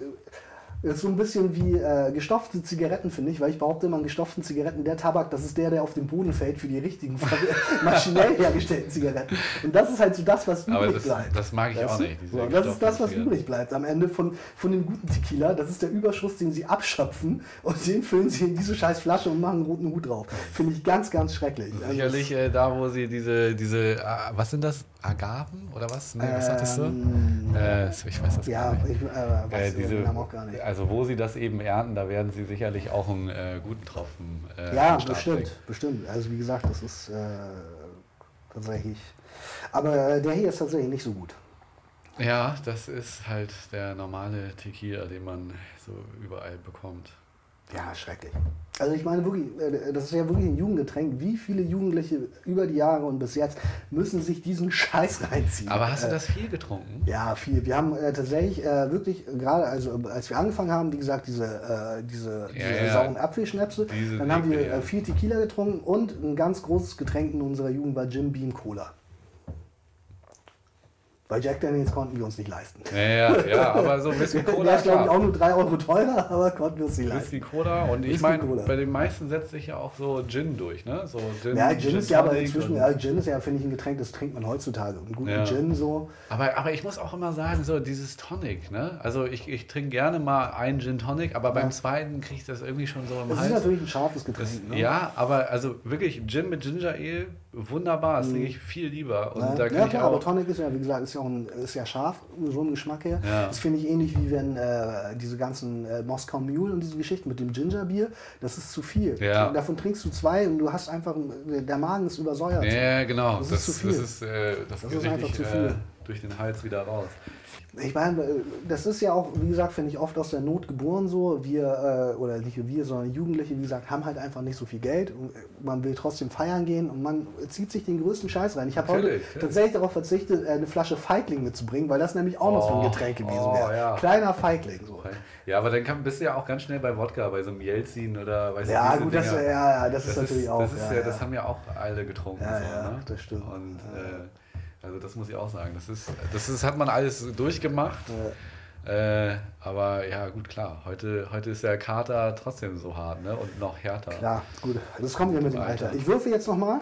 ist so ein bisschen wie äh, gestopfte Zigaretten, finde ich, weil ich behaupte immer, gestopften Zigaretten, der Tabak, das ist der, der auf den Boden fällt für die richtigen, maschinell hergestellten Zigaretten. Und das ist halt so das, was übrig das, bleibt. Das mag ich weißt auch nicht. So, das ist das, was Zigaretten. übrig bleibt am Ende von, von dem guten Tequila. Das ist der Überschuss, den sie abschöpfen und den füllen sie in diese scheiß Flasche und machen einen roten Hut drauf. Finde ich ganz, ganz schrecklich. Sicherlich äh, da, wo sie diese, diese, äh, was sind das? Agaven oder was? Nee, was hattest du? Ähm, äh, ich weiß das ja, gar nicht. Ich, äh, äh, diese, gar nicht. Also wo sie das eben ernten, da werden sie sicherlich auch einen äh, guten Tropfen äh, Ja, bestimmt, bringen. bestimmt. Also wie gesagt, das ist äh, tatsächlich... Aber der hier ist tatsächlich nicht so gut. Ja, das ist halt der normale Tequila, den man so überall bekommt. Ja, schrecklich. Also ich meine wirklich, äh, das ist ja wirklich ein Jugendgetränk. Wie viele Jugendliche über die Jahre und bis jetzt müssen sich diesen Scheiß reinziehen? Aber hast du äh, das viel getrunken? Ja, viel. Wir haben äh, tatsächlich wirklich, gerade also als wir angefangen haben, wie gesagt, diese, diese, ja, diese ja. sauren Apfelschnäpse, dann haben wir viel Tequila getrunken und ein ganz großes Getränk in unserer Jugend war Jim Beam Cola. Weil Jack Daniels konnten wir uns nicht leisten. Ja, ja, ja aber so Whisky Cola. Der ist, glaube ich, auch nur 3 Euro teurer, aber konnten wir uns nicht leisten. Whisky Cola und ich meine, bei den meisten setzt sich ja auch so Gin durch, ne? So Gin, ja, Gin, Gin ist ja aber inzwischen, ja, Gin ist ja, finde ich, ein Getränk, das trinkt man heutzutage. Einen guten ja. Gin so. Aber, aber ich muss auch immer sagen, so dieses Tonic, ne? Also ich, ich trinke gerne mal einen Gin Tonic, aber beim zweiten kriege ich das irgendwie schon so im das Hals. Das ist natürlich ein scharfes Getränk. Das, ne? Ja, aber also wirklich Gin mit Ginger Ale wunderbar, das trinke mhm. ich viel lieber. Und ja, da ja, klar, aber Tonic ist ja, wie gesagt, ist ja, auch ein, ist ja scharf, so ein Geschmack her. Ja. Das finde ich ähnlich wie wenn äh, diese ganzen äh, Moskau Mule und diese Geschichten mit dem Gingerbier, das ist zu viel. Ja. Davon trinkst du zwei und du hast einfach, der Magen ist übersäuert. Ja, genau. Das, das ist zu viel. Das ist, äh, das, das ist einfach zu viel. Äh, durch den Hals wieder raus. Ich meine, das ist ja auch, wie gesagt, finde ich oft aus der Not geboren so. Wir, äh, oder nicht wir, sondern Jugendliche, wie gesagt, haben halt einfach nicht so viel Geld. Und man will trotzdem feiern gehen und man zieht sich den größten Scheiß rein. Ich habe heute tatsächlich darauf verzichtet, äh, eine Flasche Feigling mitzubringen, weil das nämlich auch oh, noch so ein oh, Getränk gewesen oh, wäre. Ja. Kleiner Feigling. So. Ja, aber dann kann, bist du ja auch ganz schnell bei Wodka, bei so einem Jelzin oder weiß Ja, gut, das, ja, ja, das, das ist natürlich auch. Das, ist ja, das haben ja auch alle getrunken. Ja, so, ja, ne? das stimmt. Und, äh, also das muss ich auch sagen. Das ist, das ist, hat man alles durchgemacht. Ja. Äh, aber ja, gut, klar. Heute, heute ist der Kater trotzdem so hart ne? und noch härter. Klar, gut. Das kommt ja mit dem Alter. Ich würfe jetzt nochmal.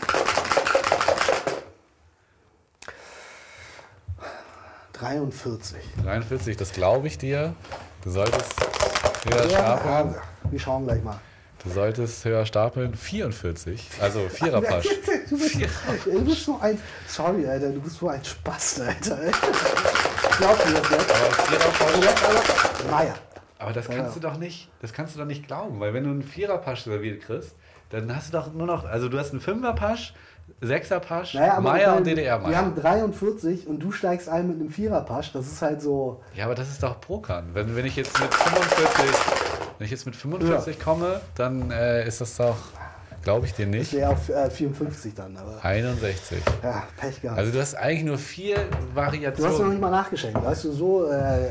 43. 43, das glaube ich dir. Du solltest Höher stapeln. wir schauen gleich mal. Du solltest höher stapeln. 44. Also Viererpasch. Du bist, du bist so ein. Sorry, Alter, du bist so ein Spast, Alter. Glaub mir das jetzt. Aber jetzt aber. Meier. Aber das kannst du doch nicht, das kannst du doch nicht glauben, weil wenn du einen Viererpasch serviert kriegst, dann hast du doch nur noch, also du hast einen Fünferpasch, Sechserpasch, Naja, Meier und meine, Wir DDR-Meier. haben 43 und du steigst ein mit einem Viererpasch. Das ist halt so. Ja, aber das ist doch Pokern. Wenn, wenn ich jetzt mit 45, wenn ich jetzt mit 45 komme, dann äh, ist das doch, glaube ich dir Das nicht, wäre auf äh, 54 dann, aber. 61. Ja, Pech gehabt. Also du hast eigentlich nur vier du hast noch Variationen. nicht mal nachgeschenkt. Weißt du, so, äh, äh,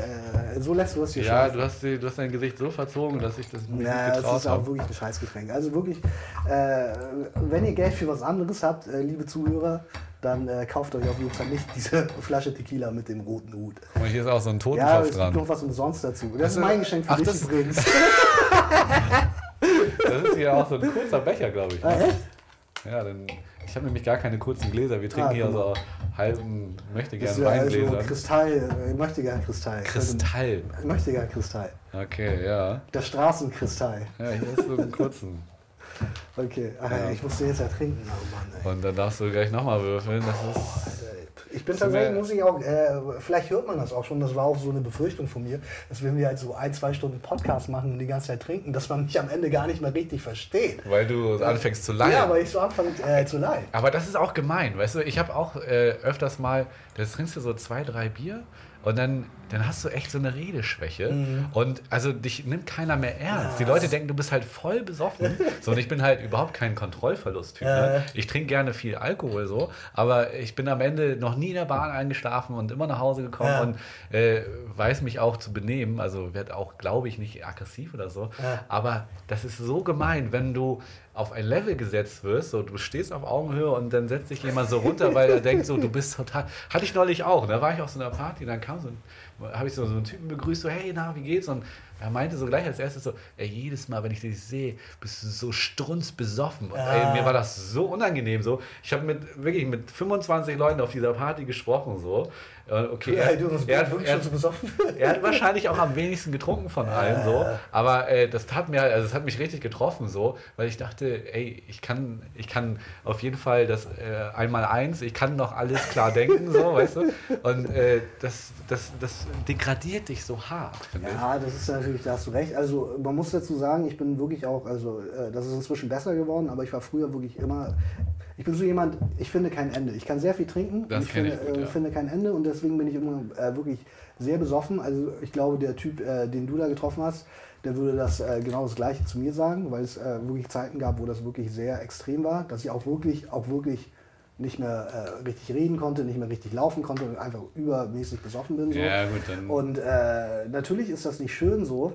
so lässt du das hier Ja, du hast, du hast dein Gesicht so verzogen, dass ich das nicht Ja, das getraut ist auch habe. wirklich ein Scheißgetränk. Also wirklich, äh, wenn ihr Geld für was anderes habt, äh, liebe Zuhörer, dann äh, kauft euch auf jeden Fall nicht diese Flasche Tequila mit dem roten Hut. Und hier ist auch so ein Ja, Totenkopf es gibt dran. noch was umsonst dazu. Das Ach ist mein Geschenk für Ach, dich das- übrigens. Das ist hier auch so ein kurzer Becher, glaube ich. ah, echt? Ja, dann. Ich habe nämlich gar keine kurzen Gläser. Wir trinken Ah, hier so halben, möchte gerne ja also Weingläser. Kristall, äh, ich möchte gern Kristall. Kristall. Ich möchte gern Kristall. Okay, ja. Der Straßenkristall. Ja, hier ist so einen kurzen. Okay, Ach, Ja. ich musste jetzt ja trinken. Oh Mann, ey. Und dann darfst du gleich nochmal würfeln. Das ist. Ich bin tatsächlich, muss ich auch, äh, vielleicht hört man das auch schon, das war auch so eine Befürchtung von mir, dass wenn wir halt so ein, zwei Stunden Podcast machen und die ganze Zeit trinken, dass man mich am Ende gar nicht mehr richtig versteht. Weil du anfängst zu leihen. Ja, weil ich so anfange äh, zu leiden. Aber das ist auch gemein, weißt du? Ich habe auch äh, öfters mal, das trinkst du so zwei, drei Bier und dann, dann hast du echt so eine Redeschwäche. Und also dich nimmt keiner mehr ernst. Die Leute denken, du bist halt voll besoffen. So, und ich bin halt überhaupt kein Kontrollverlust-Typ. Ne? Ich trinke gerne viel Alkohol so, aber ich bin am Ende noch nie in der Bahn eingeschlafen und immer nach Hause gekommen Ja. und äh, weiß mich auch zu benehmen. Also werde auch, glaube ich, nicht aggressiv oder so. Ja. Aber das ist so gemein, wenn du auf ein Level gesetzt wirst, so du stehst auf Augenhöhe und dann setzt sich jemand so runter, weil er denkt so, du bist total. Hatte ich neulich auch. Da war ich auf so einer Party, dann kam so ein, habe ich so, so einen Typen begrüßt, so, hey, na, wie geht's? Und er meinte so gleich als erstes so, ey, jedes Mal, wenn ich dich sehe, bist du so strunzbesoffen. Und ey, mir war das so unangenehm so. Ich habe mit wirklich mit 25 Leuten auf dieser Party gesprochen so. Okay, Ja, du er, wirklich er, schon zu besoffen. er hat wahrscheinlich auch am wenigsten getrunken von allen so, aber äh, das tat mir, also es hat mich richtig getroffen so, weil ich dachte, ey, ich kann, ich kann auf jeden Fall das äh, einmal eins, ich kann noch alles klar denken so, weißt du, und äh, das, das, das degradiert dich so hart, finde ich. Ja, das ist natürlich, da hast du recht. Also man muss dazu sagen, ich bin wirklich auch, also äh, das ist inzwischen besser geworden, aber ich war früher wirklich immer, ich bin so jemand, ich finde kein Ende. Ich kann sehr viel trinken, Das ich finde, ich gut, äh, ja. finde kein Ende und deswegen bin ich immer äh, wirklich sehr besoffen. Also ich glaube, der Typ, äh, den du da getroffen hast, der würde das äh, genau das Gleiche zu mir sagen, weil es äh, wirklich Zeiten gab, wo das wirklich sehr extrem war, dass ich auch wirklich, auch wirklich nicht mehr äh, richtig reden konnte, nicht mehr richtig laufen konnte und einfach übermäßig besoffen bin. So. Ja, gut, dann. Und natürlich ist das nicht schön so.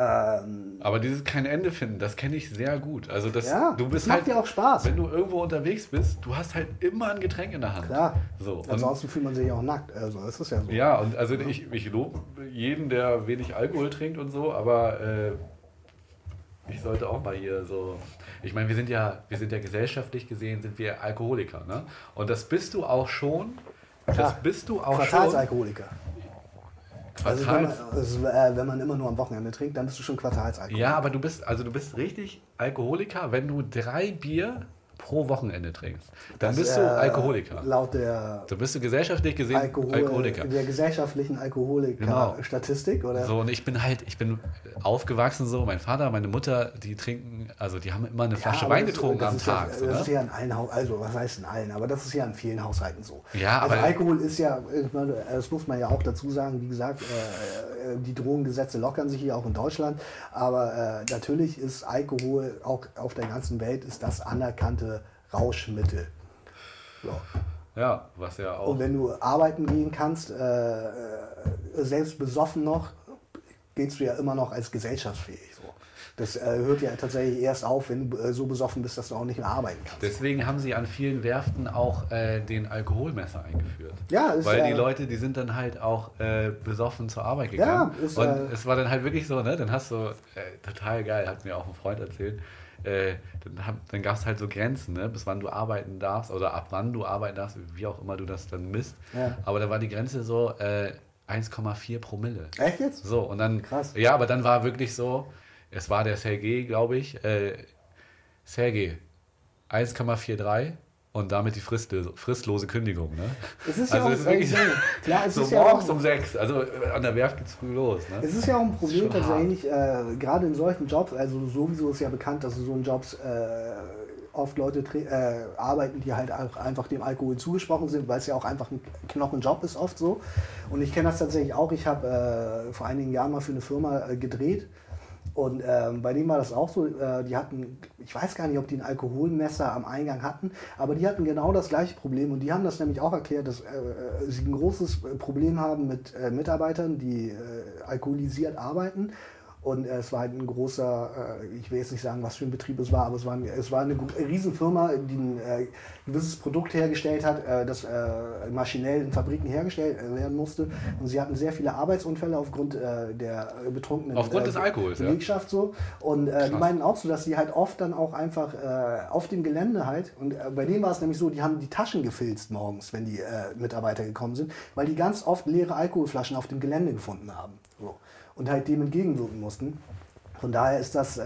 Ähm, aber dieses kein Ende finden, das kenne ich sehr gut. Also das, ja, du bist das macht halt, ja auch Spaß. wenn du irgendwo unterwegs bist, du hast halt immer ein Getränk in der Hand. Klar. So, Ansonsten fühlt man sich auch nackt. Also das ist ja so. Ja, und also ich, ich lobe jeden, der wenig Alkohol trinkt und so, aber äh, ich sollte auch mal hier so. Ich meine, wir sind ja, wir sind ja gesellschaftlich gesehen, sind wir Alkoholiker, ne? Und das bist du auch schon. Das bist du auch schon. Also wenn man, also, äh, wenn man immer nur am Wochenende trinkt, dann bist du schon Quartalsalkoholiker. Ja, aber du bist, also du bist richtig Alkoholiker, wenn du drei Bier pro Wochenende trinkst. Dann Das, bist du äh, Alkoholiker. Laut der, Dann bist du gesellschaftlich gesehen Alkohol, Alkoholiker. der gesellschaftlichen Genau. Alkoholiker-Statistik, oder? So, und ich bin halt, ich bin aufgewachsen so, mein Vater, meine Mutter, die trinken, also die haben immer eine Flasche Wein das- getrunken das am ist Tag. Ja, so, das ist ne? ja in allen Haushalten, also was heißt in allen, aber das ist ja in vielen Haushalten so. Ja, also aber- Alkohol ist ja, das muss man ja auch dazu sagen, wie gesagt, äh, die Drogengesetze lockern sich hier auch in Deutschland, aber äh, natürlich ist Alkohol auch auf der ganzen Welt ist das anerkannte Rauschmittel. So. Ja, was ja auch. Und wenn du arbeiten gehen kannst, äh, äh, selbst besoffen noch, gehst du ja immer noch als gesellschaftsfähig. Das äh, hört ja tatsächlich erst auf, wenn du äh, so besoffen bist, dass du auch nicht mehr arbeiten kannst. Deswegen haben sie an vielen Werften auch äh, den Alkoholmesser eingeführt. Ja, ist, Weil die äh, Leute, die sind dann halt auch äh, besoffen zur Arbeit gegangen. ist, und äh, es war dann halt wirklich so, ne? Dann hast du, total geil, hat mir auch ein Freund erzählt, äh, dann, dann gab es halt so Grenzen, ne? bis wann du arbeiten darfst oder ab wann du arbeiten darfst, wie auch immer du das dann misst. Ja. Aber da war die Grenze so, äh, 1,4 Promille. Echt jetzt? So, und dann. Krass. Ja, aber dann war wirklich so, es war der Sergei, glaube ich. Äh, Sergei, 1,43 und damit die fristlose, fristlose Kündigung. Ne? Es ist Also ja auch, es ist wirklich- klar, es So ist ja auch, morgens um 6. Also äh, an der Werft geht's früh los. Ne? Es ist ja auch ein Problem tatsächlich, äh, gerade in solchen Jobs, also sowieso ist ja bekannt, dass in so einen Jobs äh, oft Leute äh, arbeiten, die halt auch einfach dem Alkohol zugesprochen sind, weil es ja auch einfach ein Knochenjob ist oft so. Und ich kenne das tatsächlich auch. Ich habe äh, vor einigen Jahren mal für eine Firma äh, gedreht. Und ähm, bei denen war das auch so, äh, die hatten, ich weiß gar nicht, ob die ein Alkoholmesser am Eingang hatten, aber die hatten genau das gleiche Problem und die haben das nämlich auch erklärt, dass äh, sie ein großes äh, Problem haben mit äh, Mitarbeitern, die äh, alkoholisiert arbeiten. Und äh, es war halt ein großer, äh, ich will jetzt nicht sagen, was für ein Betrieb es war, aber es war, ein, es war eine gro- Riesenfirma, die ein äh, gewisses Produkt hergestellt hat, äh, das äh, maschinell in Fabriken hergestellt äh, werden musste. Und sie hatten sehr viele Arbeitsunfälle aufgrund äh, der äh, betrunkenen Aufgrund äh, des Alkohols, ja. Belegschaft so. Und äh, die meinen auch so, dass sie halt oft dann auch einfach äh, auf dem Gelände halt, und äh, bei denen war es nämlich so, die haben die Taschen gefilzt morgens, wenn die äh, Mitarbeiter gekommen sind, weil die ganz oft leere Alkoholflaschen auf dem Gelände gefunden haben. Und halt dem entgegenwirken mussten. Von daher ist das, äh,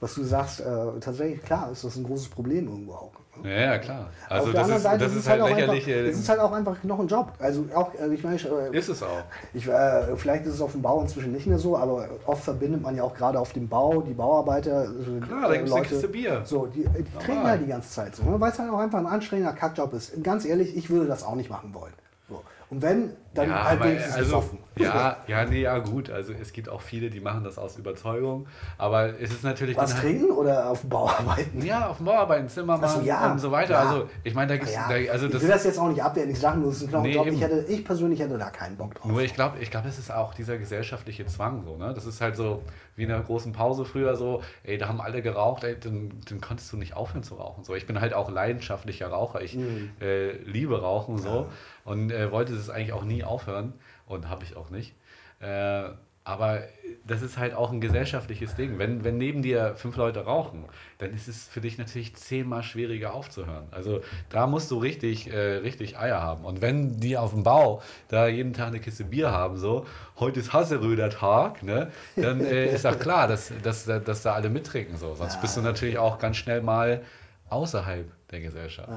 was du sagst, äh, tatsächlich klar, ist das ein großes Problem irgendwo auch. Ja, ja, klar. Also Auf der das anderen ist, Seite ist es halt halt auch lächerlich. einfach, äh, es ist halt auch einfach noch ein Job. Also auch, äh, ich meine, ich, äh, ist es auch. ich, äh, vielleicht ist es auf dem Bau inzwischen nicht mehr so, aber oft verbindet man ja auch gerade auf dem Bau die Bauarbeiter, äh, Klar, da gibt's eine Kiste Bier. So, die, die trinken halt die ganze Zeit so, ne? weil es halt auch einfach ein anstrengender Kackjob ist. Ganz ehrlich, ich würde das auch nicht machen wollen. So. Und wenn, dann ja, halt wenigstens also, besoffen. ja, ja, nee, ja, gut. Also es gibt auch viele, die machen das aus Überzeugung. Aber es ist natürlich. Was halt- trinken oder auf dem Bau arbeiten? Ja, auf dem Bauarbeiten, Zimmermann Ach so, ja. und so weiter. Ja. Also ich meine, da gibt es. Ja, also ich das, will das jetzt auch nicht abwehren, ich sage nur, es ein Knochenjob. Nee, ich, eben. hätte, ich persönlich hätte da keinen Bock drauf. Nur ich glaube, ich glaube, es ist auch dieser gesellschaftliche Zwang so, ne? Das ist halt so wie in einer großen Pause früher so, ey, da haben alle geraucht, ey, dann, dann konntest du nicht aufhören zu rauchen. So, ich bin halt auch leidenschaftlicher Raucher. Ich Mhm. äh, liebe Rauchen so und äh, wollte das eigentlich auch nie aufhören und habe ich auch nicht. Äh, aber das ist halt auch ein gesellschaftliches Ding. Wenn, wenn neben dir fünf Leute rauchen, dann ist es für dich natürlich zehnmal schwieriger aufzuhören. Also da musst du richtig, äh, richtig Eier haben. Und wenn die auf dem Bau da jeden Tag eine Kiste Bier haben, so, heute ist Hasseröder Tag, ne, dann äh, ist auch klar, dass, dass, dass da alle mittrinken. So. Sonst bist du natürlich auch ganz schnell mal außerhalb der Gesellschaft.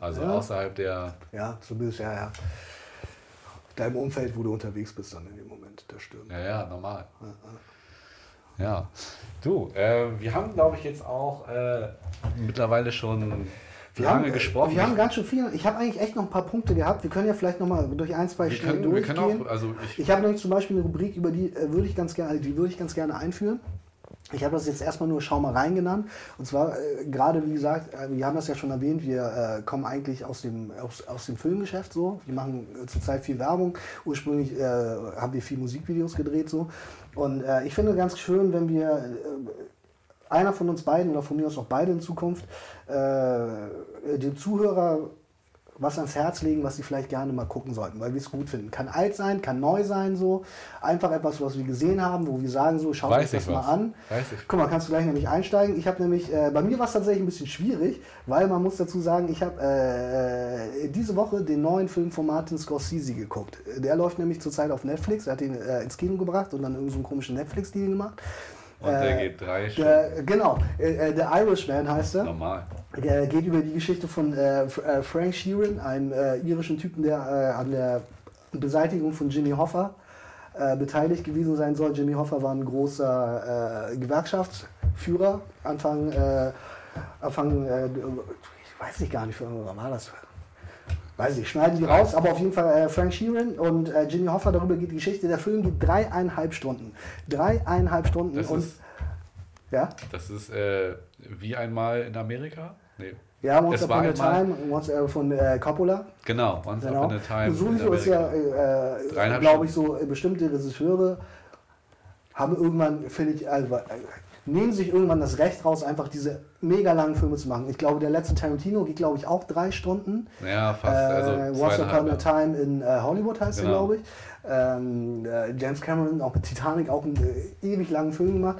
Also Ja. außerhalb der. Ja, zumindest, ja, ja. Deinem Umfeld, wo du unterwegs bist dann in dem Moment, das stimmt. Ja, ja, normal. Ja. Du, äh, wir haben, glaube ich, jetzt auch äh, mittlerweile schon Wir lange haben, gesprochen. Wir haben ganz schön viel. Ich habe eigentlich echt noch ein paar Punkte gehabt. Wir können ja vielleicht noch mal durch ein, zwei schnell können, wir durchgehen. können auch, also ich, ich habe nämlich zum Beispiel eine Rubrik, über die äh, würde ich ganz gerne, die würde ich ganz gerne einführen. Ich habe das jetzt erstmal nur Schau mal rein genannt. Und zwar äh, gerade, wie gesagt, äh, wir haben das ja schon erwähnt, wir äh, kommen eigentlich aus dem, aus, aus dem Filmgeschäft so. Wir machen äh, zurzeit viel Werbung. Ursprünglich äh, haben wir viel Musikvideos gedreht so. Und äh, ich finde ganz schön, wenn wir einer von uns beiden oder von mir aus auch beide in Zukunft äh, dem Zuhörer was ans Herz legen, was sie vielleicht gerne mal gucken sollten, weil wir es gut finden. Kann alt sein, kann neu sein, so. Einfach etwas, was wir gesehen haben, wo wir sagen, so, schaut Weiß euch das ich mal was. an. Weiß ich. Guck mal, kannst du gleich nämlich einsteigen. Ich habe nämlich, äh, bei mir war es tatsächlich ein bisschen schwierig, weil man muss dazu sagen, ich habe äh, diese Woche den neuen Film von Martin Scorsese geguckt. Der läuft nämlich zurzeit auf Netflix. Er hat ihn äh, ins Kino gebracht und dann irgendeinen so komischen Netflix-Deal gemacht. Und der äh, geht drei Stunden. Genau, äh, äh, der Irishman heißt er. Normal. Der geht über die Geschichte von Frank Sheeran, einem irischen Typen, der an der Beseitigung von Jimmy Hoffa beteiligt gewesen sein soll. Jimmy Hoffa war ein großer Gewerkschaftsführer, Anfang, Anfang ich weiß nicht gar nicht, wann war das? Weiß nicht, schneiden die raus, aber auf jeden Fall äh, Frank Sheeran und äh, Jimmy Hoffa, darüber geht die Geschichte. Der Film geht dreieinhalb Stunden. Dreieinhalb Stunden Das und ist, ja. das ist äh, wie einmal in Amerika. Nee. Ja, Once Es Upon a Time, once, äh, von äh, Coppola. Genau, Once Genau. Upon a Time. Sowieso ist ja, äh, glaube ich, so bestimmte Regisseure haben irgendwann, finde ich, also, nehmen sich irgendwann das Recht raus, einfach diese mega langen Filme zu machen. Ich glaube, der letzte Tarantino geht, glaube ich, auch drei Stunden. Ja, fast. Also Äh, Once Upon a. Time in äh, Hollywood heißt Genau. er, glaube ich. Ähm, äh, James Cameron, auch mit Titanic, auch einen äh, ewig langen Film gemacht.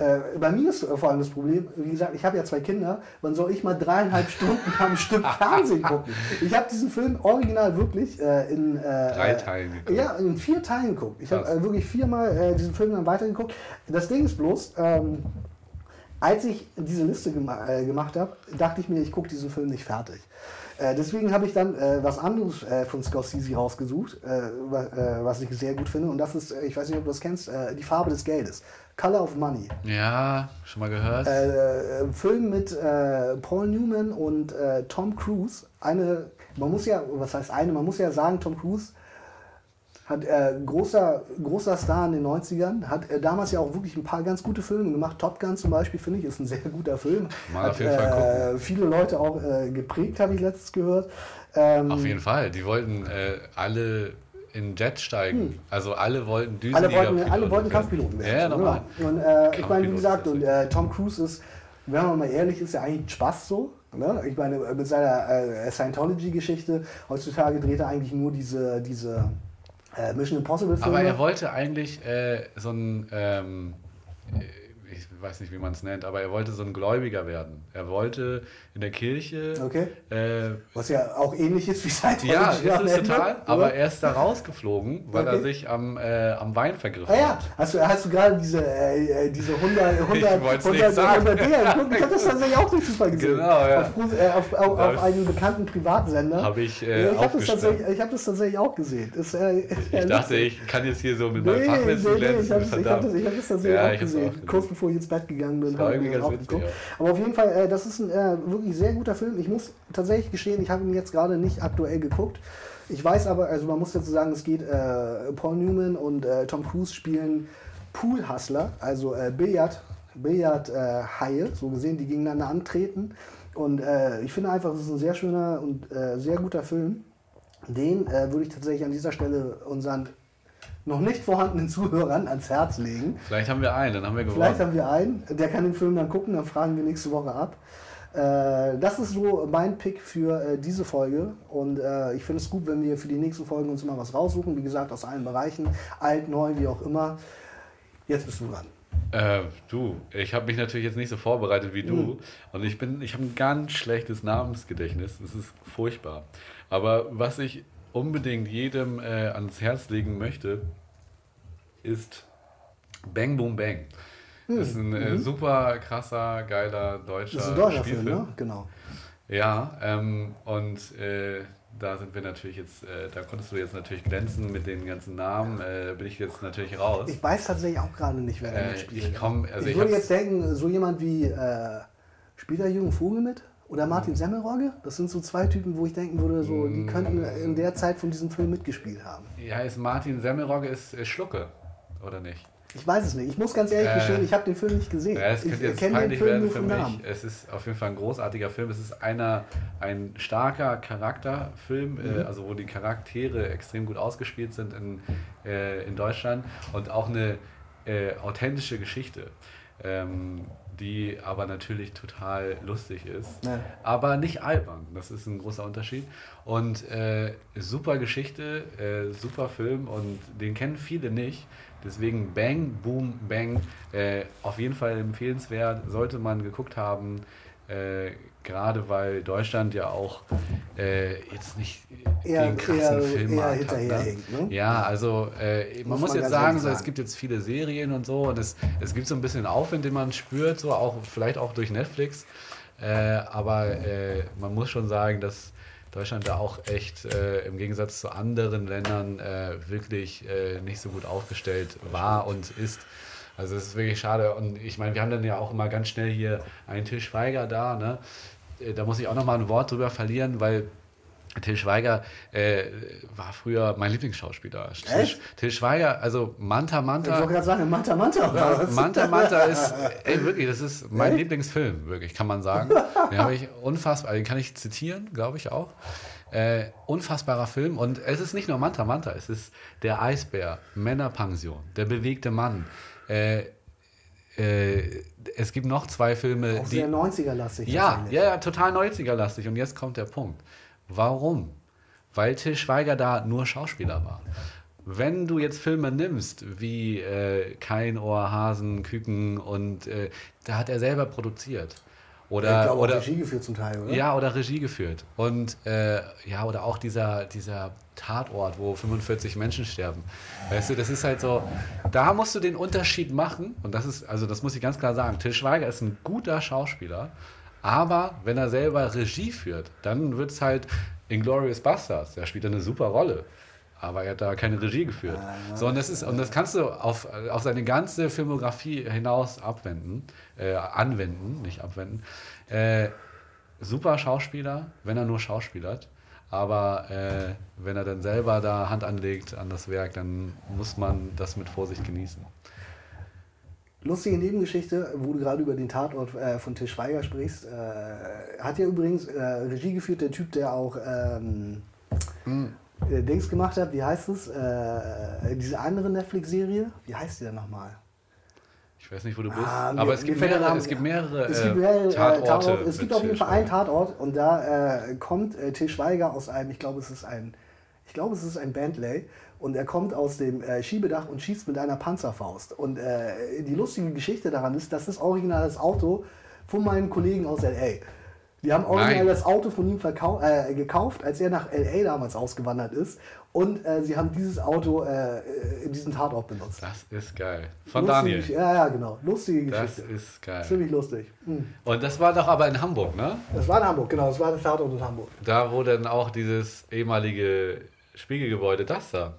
Äh, bei mir ist vor allem das Problem, wie gesagt, ich habe ja zwei Kinder, wann soll ich mal dreieinhalb Stunden am Stück Fernsehen gucken? Ich habe diesen Film original wirklich äh, in äh, Drei äh, Teilen geguckt. Ja, in vier Teilen geguckt. Ich habe äh, wirklich viermal äh, diesen Film dann weitergeguckt. Das Ding ist bloß, ähm, als ich diese Liste gema äh, gemacht habe, dachte ich mir, ich gucke diesen Film nicht fertig. Deswegen habe ich dann äh, was anderes äh, von Scorsese rausgesucht, äh, wa- was ich sehr gut finde. Und das ist, ich weiß nicht, ob du das kennst, Die Farbe des Geldes. Color of Money. Ja, schon mal gehört. Äh, äh, Film mit äh, Paul Newman und äh, Tom Cruise. Eine, man muss ja, was heißt eine, man muss ja sagen, Tom Cruise hat äh, großer, großer Star in den 90ern, hat äh, damals ja auch wirklich ein paar ganz gute Filme gemacht. Top Gun zum Beispiel, finde ich, ist ein sehr guter Film. Mal auf jeden Fall äh, viele Leute auch geprägt, habe ich letztens gehört. Ähm, Auf jeden Fall. Die wollten alle in Jet steigen. Also alle wollten Hm. alle wollten, alle wollten. Kampfpiloten werden. Ja, normal. genau. Und äh, ich meine, wie gesagt, und, äh, Tom Cruise ist, wenn man mal ehrlich ist, ja eigentlich Spaß so. Ne? Ich meine, mit seiner äh, Scientology-Geschichte, heutzutage dreht er eigentlich nur diese, diese äh, Mission Impossible-Filme. Aber er wollte eigentlich äh, so ein, ähm, äh, ich weiß nicht, wie man es nennt, aber er wollte so ein Gläubiger werden. Er wollte in der Kirche. Okay. Äh, Was ja auch ähnlich ist wie Scientology. ja, ist es total, oder? aber er ist da rausgeflogen, weil er Okay. sich am, äh, am Wein vergriffen Ah ja, hat. hast du, hast du gerade diese, äh, diese 100, 100, Ich wollt's 100, nicht sagen. 100 D? Ich habe das tatsächlich auch durch Zufall gesehen. Genau, ja. Auf, äh, auf, auf, auf einem bekannten Privatsender. Habe ich, äh, ich habe das, hab das tatsächlich auch gesehen. Ist, äh, Ich dachte, ich kann jetzt hier so mit meinem Nee, Fachwissen nee, nee, ich glänzen. habe hab das, ich hab das tatsächlich Ja, auch gesehen. auch gesehen. Kurz bevor ich ins Bett gegangen bin, habe ich mir auch geguckt. witzig, Aber auf jeden Fall, äh, das ist ein äh, wirklich sehr guter Film. Ich muss tatsächlich gestehen, ich habe ihn jetzt gerade nicht aktuell geguckt. Ich weiß aber, also man muss dazu sagen, es geht, äh, Paul Newman und äh, Tom Cruise spielen Pool-Hustler, also äh, Billard, Billard-Haie, so gesehen, die gegeneinander antreten. Und äh, ich finde einfach, es ist ein sehr schöner und äh, sehr guter Film. Den äh, würde ich tatsächlich an dieser Stelle unseren noch nicht vorhandenen Zuhörern ans Herz legen. Vielleicht haben wir einen, dann haben wir gewonnen. Vielleicht haben wir einen, der kann den Film dann gucken, dann fragen wir nächste Woche ab. Äh, das ist so mein Pick für äh, diese Folge und äh, ich finde es gut, wenn wir für die nächsten Folgen uns immer was raussuchen. Wie gesagt, aus allen Bereichen, alt, neu, wie auch immer. Jetzt bist du dran. Äh, du, ich habe mich natürlich jetzt nicht so vorbereitet wie du Mhm. und ich bin, ich habe ein ganz schlechtes Namensgedächtnis. Das ist furchtbar. Aber was ich unbedingt jedem äh, ans Herz legen möchte, ist Bang Boom Bang. Das ist ein äh, super krasser, geiler deutscher Mhm. Das ist ein deutscher Spielfilm. Film, ne? Genau. Ja, ähm, und äh, da sind wir natürlich jetzt, äh, da konntest du jetzt natürlich glänzen mit den ganzen Namen, äh, bin ich jetzt natürlich raus. Ich weiß tatsächlich auch gerade nicht, wer da Äh, mitspielt. ich komm, also ich ich würde jetzt denken, so jemand wie, äh, spielt da Jürgen Vogel mit? Oder Martin Semmelrogge? Das sind so zwei Typen, wo ich denken würde, so, die könnten in der Zeit von diesem Film mitgespielt haben. Ja, ist Martin Semmelrogge ist, ist Schlucke, oder nicht? Ich weiß es nicht. Ich muss ganz ehrlich Äh, gestehen, ich habe den Film nicht gesehen. Ja, es könnte jetzt peinlich Film werden nur für mich. Namen. Es ist auf jeden Fall ein großartiger Film. Es ist einer, ein starker Charakterfilm, Mhm. äh, also wo die Charaktere extrem gut ausgespielt sind in, äh, in Deutschland und auch eine äh, authentische Geschichte. Ähm, die aber natürlich total lustig ist. Ja. Aber nicht albern, das ist ein großer Unterschied. Und äh, super Geschichte, äh, super Film und den kennen viele nicht. Deswegen Bang, Boom, Bang, äh, auf jeden Fall empfehlenswert, sollte man geguckt haben. Gerade weil Deutschland ja auch äh, jetzt nicht Eher- den krassen eher- Film eher hat. hinterherhinkt, ne? Ja, also äh, man Muss muss, man jetzt sagen, so, es gibt jetzt viele Serien und so und es, es gibt so ein bisschen Aufwind, den man spürt, so auch vielleicht auch durch Netflix. Äh, aber äh, man muss schon sagen, dass Deutschland da auch echt äh, im Gegensatz zu anderen Ländern äh, wirklich nicht so gut aufgestellt war und ist. Also es ist wirklich schade. Und ich meine, wir haben dann ja auch immer ganz schnell hier einen Til Schweiger da. Ne? Äh, Da muss ich auch noch mal ein Wort drüber verlieren, weil Til Schweiger äh, war früher mein Lieblingsschauspieler. Echt? Til Schweiger, also Manta Ich Manta. wollte gerade sagen, Manta Manta oder was? Manta Manta ist, ey, wirklich, das ist mein Echt? Lieblingsfilm, wirklich, kann man sagen. Den habe ich unfassbar, den kann ich zitieren, glaube ich auch. Äh, unfassbarer Film und es ist nicht nur Manta Manta, es ist der Eisbär, Männerpension, der bewegte Mann. Äh, äh, es gibt noch zwei Filme, Auch die. sehr 90er-lastig. Ja, ja, ja, total 90er-lastig. Und jetzt kommt der Punkt. Warum? Weil Till Schweiger da nur Schauspieler war. Wenn du jetzt Filme nimmst, wie äh, Kein Ohr, Hasen, Küken und äh, da hat er selber produziert. Oder, glaube, oder, Regie geführt zum Teil, oder? ja, oder Regie geführt. Und äh, ja, oder auch dieser, dieser Tatort, wo 45 Menschen sterben. Weißt du, das ist halt so, da musst du den Unterschied machen. Und das ist, also das muss ich ganz klar sagen. Till Schweiger ist ein guter Schauspieler, aber wenn er selber Regie führt, dann wird es halt Inglorious Bastards. Da spielt eine super Rolle. Aber er hat da keine Regie geführt. So, und, das ist, und das kannst du auf, auf seine ganze Filmografie hinaus abwenden, äh, anwenden, nicht abwenden. Äh, super Schauspieler, wenn er nur schauspielert. Aber äh, wenn er dann selber da Hand anlegt an das Werk, dann muss man das mit Vorsicht genießen. Lustige Nebengeschichte, wo du gerade über den Tatort äh, von Til Schweiger sprichst. Äh, hat ja übrigens äh, Regie geführt, der Typ, der auch ähm, Hm. äh, Dings gemacht hat. Wie heißt es? Äh, diese andere Netflix-Serie. Wie heißt die denn nochmal? Ich weiß nicht, wo du bist. Ah, mir- aber es mir gibt, fällt der mehrere, Name- es gibt mehrere, Es äh, gibt, mehrere, äh, Tatorte. Tatort, es gibt auf jeden Fall einen. Tatort und da äh, kommt äh, Til Schweiger aus einem, ich glaube es ist ein, ich glaube es ist ein Bentley und er kommt aus dem äh, Schiebedach und schießt mit einer Panzerfaust. Und äh, die lustige Geschichte daran ist, das ist original das Auto von meinem Kollegen aus L.A. Die haben original Nein. das Auto von ihm äh, gekauft, als er nach L.A. damals ausgewandert ist. Und äh, sie haben dieses Auto äh, in diesem Tatort benutzt. Das ist geil. Von Lustige Daniel. Ja, ja, genau. Lustige Das Geschichte. ist geil. Ziemlich lustig. Hm. Und das war doch aber in Hamburg, ne? Das war in Hamburg, genau. Das war der Tatort in Hamburg. Da, wo dann auch dieses ehemalige Spiegelgebäude, das da.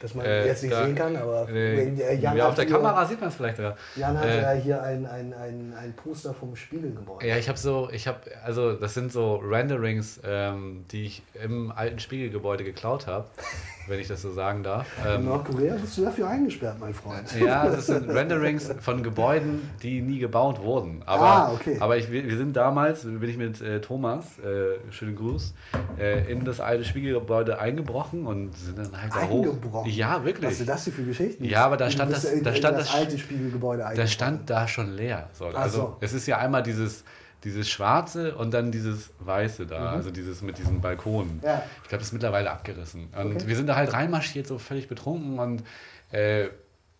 Das man Äh, jetzt nicht da- sehen kann, aber äh, Jan ja, auf der hier, Kamera sieht man es vielleicht sogar. Jan hat Äh, ja hier ein, ein, ein, ein Poster vom Spiegelgebäude. Ja, ich habe so, ich habe, also das sind so Renderings, ähm, die ich im alten Spiegelgebäude geklaut habe, wenn ich das so sagen darf. In Ähm, Nordkorea bist du dafür eingesperrt, mein Freund. ja, das sind Renderings von Gebäuden, die nie gebaut wurden. Aber, Ah, okay. aber ich, wir sind damals, bin ich mit äh, Thomas, äh, schönen Gruß, äh, in das alte Spiegelgebäude eingebrochen und sind dann halt da hoch. Eingebrochen? Ja, Was wirklich. sind das hier für Geschichten? Ja, aber da stand das- in, da stand das das- alte Spiegelgebäude eingebrochen. stand da schon leer. So, also so. es ist ja einmal dieses, dieses Schwarze und dann dieses Weiße da, also dieses mit diesem Balkon. Mhm. Ja. Ich glaube, das ist mittlerweile abgerissen. Und Okay. wir sind da halt reinmarschiert, so völlig betrunken und äh,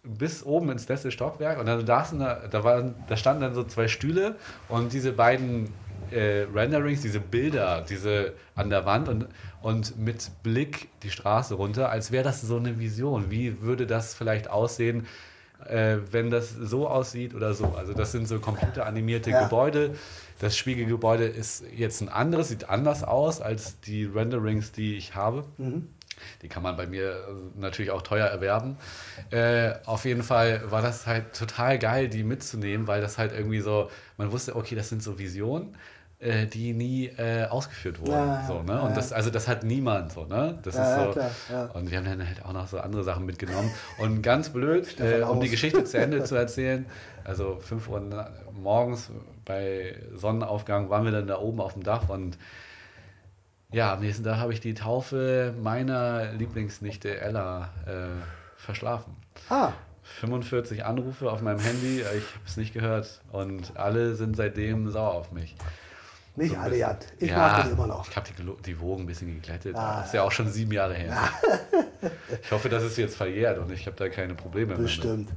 bis oben ins letzte Stockwerk und dann saßen da, da, waren, da standen dann so zwei Stühle und diese beiden äh, Renderings, diese Bilder, diese an der Wand und, und mit Blick die Straße runter, als wäre das so eine Vision. Wie würde das vielleicht aussehen, äh, wenn das so aussieht oder so? Also das sind so computeranimierte Ja. Gebäude. Das Spiegelgebäude ist jetzt ein anderes, sieht anders aus als die Renderings, die ich habe. Mhm. Die kann man bei mir äh, natürlich auch teuer erwerben. Äh, auf jeden Fall war das halt total geil, die mitzunehmen, weil das halt irgendwie so, man wusste, okay, das sind so Visionen, äh, die nie äh, ausgeführt wurden. Ja, so, ne? ja, Und das, also das hat niemand so, ne? Das Ja, ist so. klar. Und wir haben dann halt auch noch so andere Sachen mitgenommen. Und ganz blöd, äh, um die. Geschichte zu Ende zu erzählen, also 5 Uhr morgens bei Sonnenaufgang waren wir dann da oben auf dem Dach und ja, am nächsten Tag habe ich die Taufe meiner Lieblingsnichte Ella äh, verschlafen. Ah, 45 Anrufe auf meinem Handy, äh, ich habe es nicht gehört und alle sind seitdem sauer auf mich. nicht So alle. Jan. Ich ja, mag das immer noch. Ich habe die, die Wogen ein bisschen geglättet. Ah. Das ist ja auch schon sieben Jahre her. ich hoffe, das ist jetzt verjährt und ich habe da keine Probleme mehr. mit. Bestimmt.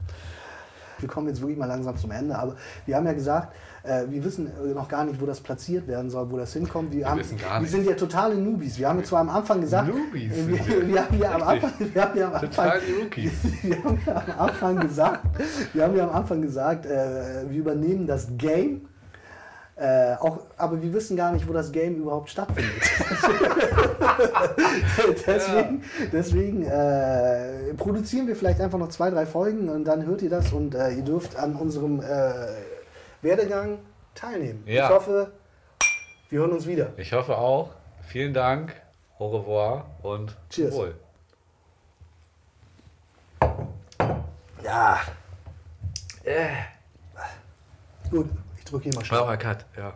Wir kommen jetzt wirklich mal langsam zum Ende, aber wir haben ja gesagt, äh, wir wissen äh, noch gar nicht, wo das platziert werden soll, wo das hinkommt. Wir, haben, wissen gar wir sind ja totale Newbies. Wir haben ja zwar am Anfang gesagt, Newbies äh, sind wir, wir. wir haben ja am Richtig. Anfang, wir haben ja am Anfang, Total die Rookies. wir haben ja am Anfang gesagt, wir haben ja am Anfang gesagt, äh, wir übernehmen das Game. Äh, auch, aber wir wissen gar nicht, wo das Game überhaupt stattfindet. deswegen deswegen äh, produzieren wir vielleicht einfach noch zwei, drei Folgen und dann hört ihr das und äh, ihr dürft an unserem äh, Werdegang teilnehmen. Ja. Ich hoffe, wir hören uns wieder. Ich hoffe auch. Vielen Dank. Au revoir und Cheers. wohl. Ja. Äh. Gut, ich drücke hier mal schnell. Schlauer Cut, ja.